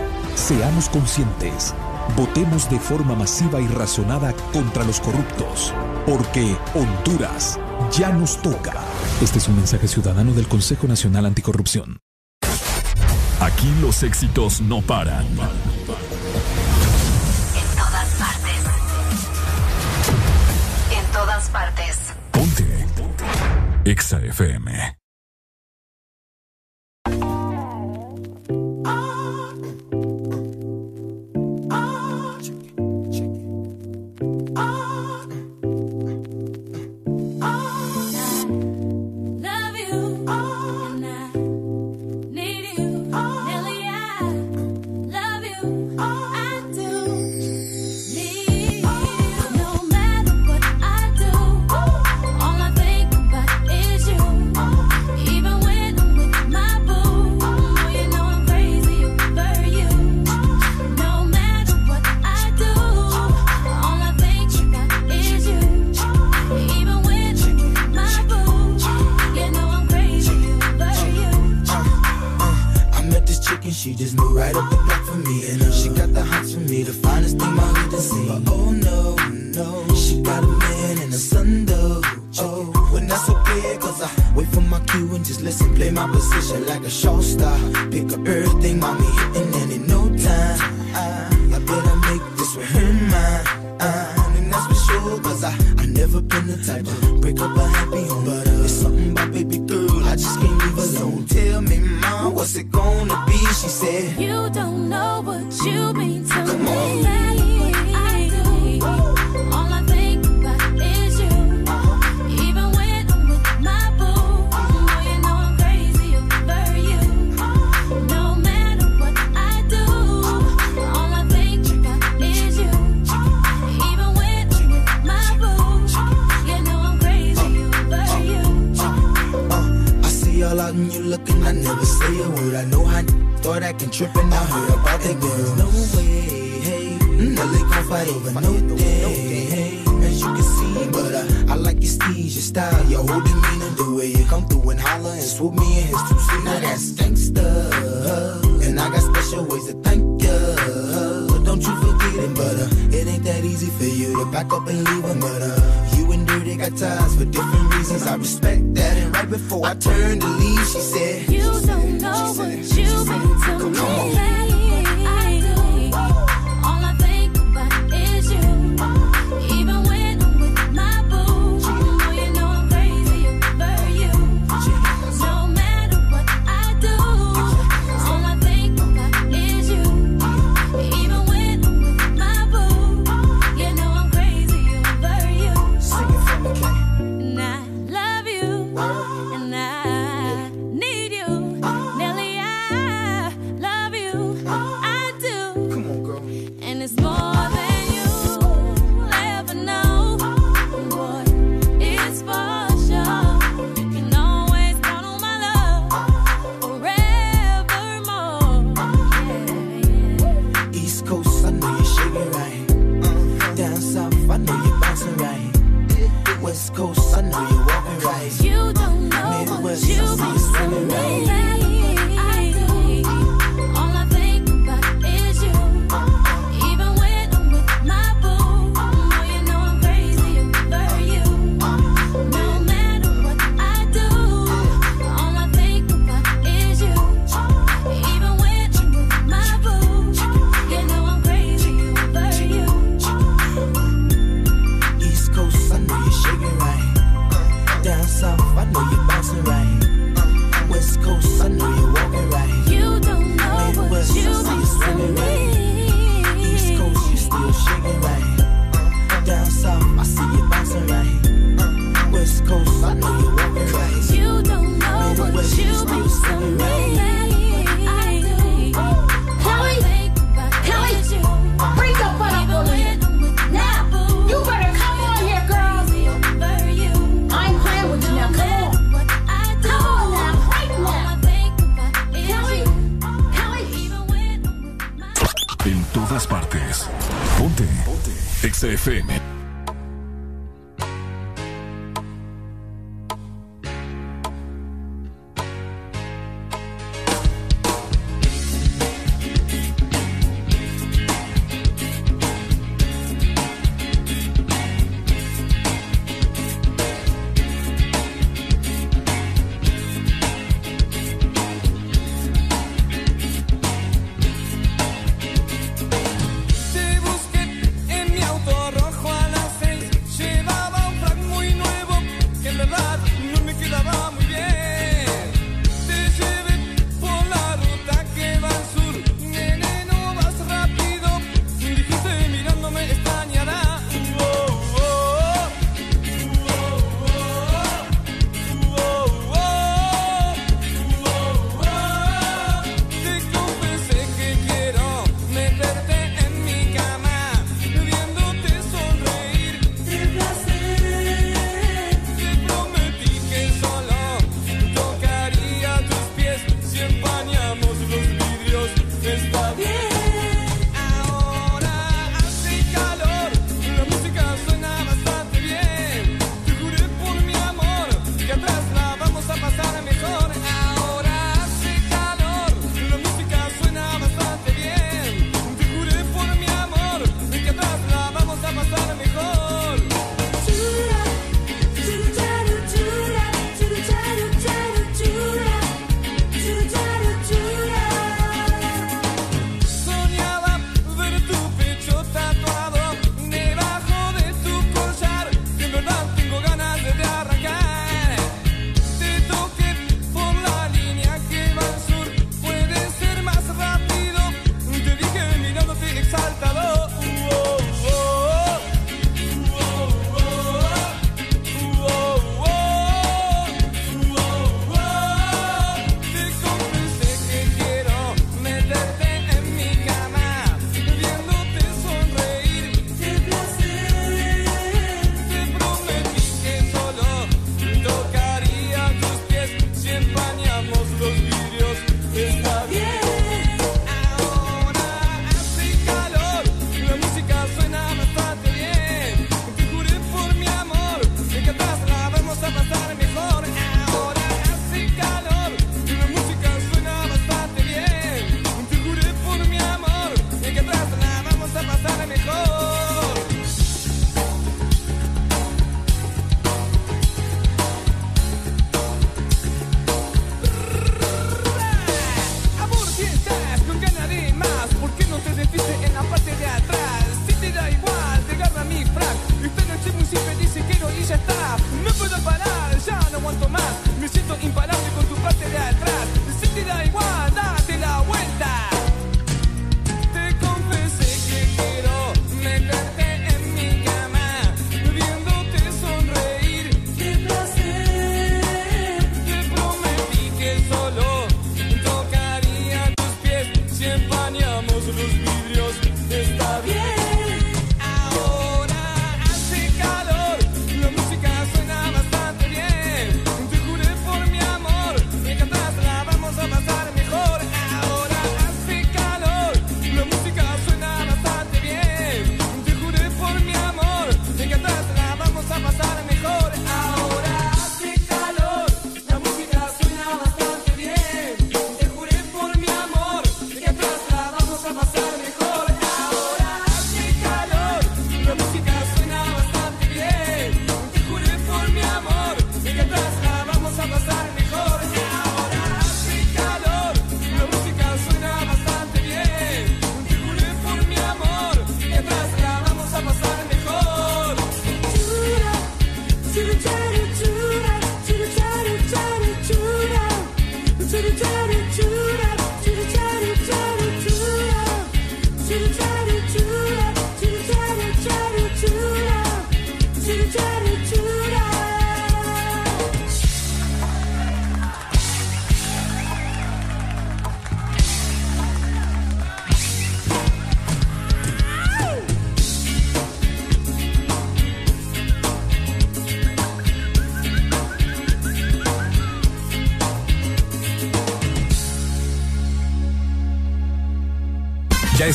Speaker 2: Seamos conscientes. Votemos de forma masiva y razonada contra los corruptos, porque Honduras ya nos toca. Este es un mensaje ciudadano del Consejo Nacional Anticorrupción.
Speaker 76: Aquí los éxitos no paran.
Speaker 77: En todas partes. En todas partes.
Speaker 76: Ponte. Ponte. Exa FM.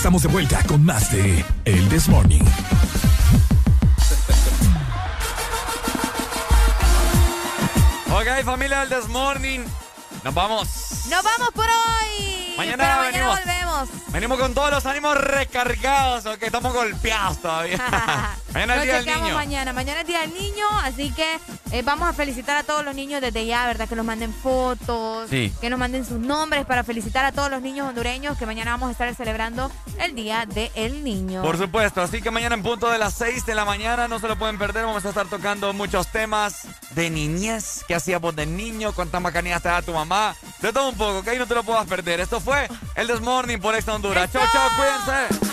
Speaker 2: estamos de vuelta con más de El This Morning.
Speaker 55: Ok, familia del This Morning. Nos vamos.
Speaker 6: Nos vamos por hoy.
Speaker 55: Mañana,
Speaker 6: Pero mañana
Speaker 55: venimos.
Speaker 6: volvemos.
Speaker 55: Venimos con todos los ánimos recargados, que okay, estamos golpeados todavía. mañana es Día del Niño.
Speaker 6: Mañana. mañana es Día del Niño, así que eh, vamos a felicitar a todos los niños desde ya, ¿verdad? Que nos manden fotos,
Speaker 55: sí.
Speaker 6: que nos manden sus nombres para felicitar a todos los niños hondureños que mañana vamos a estar celebrando el Día del Niño.
Speaker 55: Por supuesto, así que mañana en punto de las 6 de la mañana no se lo pueden perder. Vamos a estar tocando muchos temas de niñez. ¿Qué hacíamos de niño? ¿Cuántas macanías te da tu mamá? De todo un poco, ¿ok? No te lo puedas perder. Esto fue el This Morning por Extra Honduras. Chao, chao, cuídense.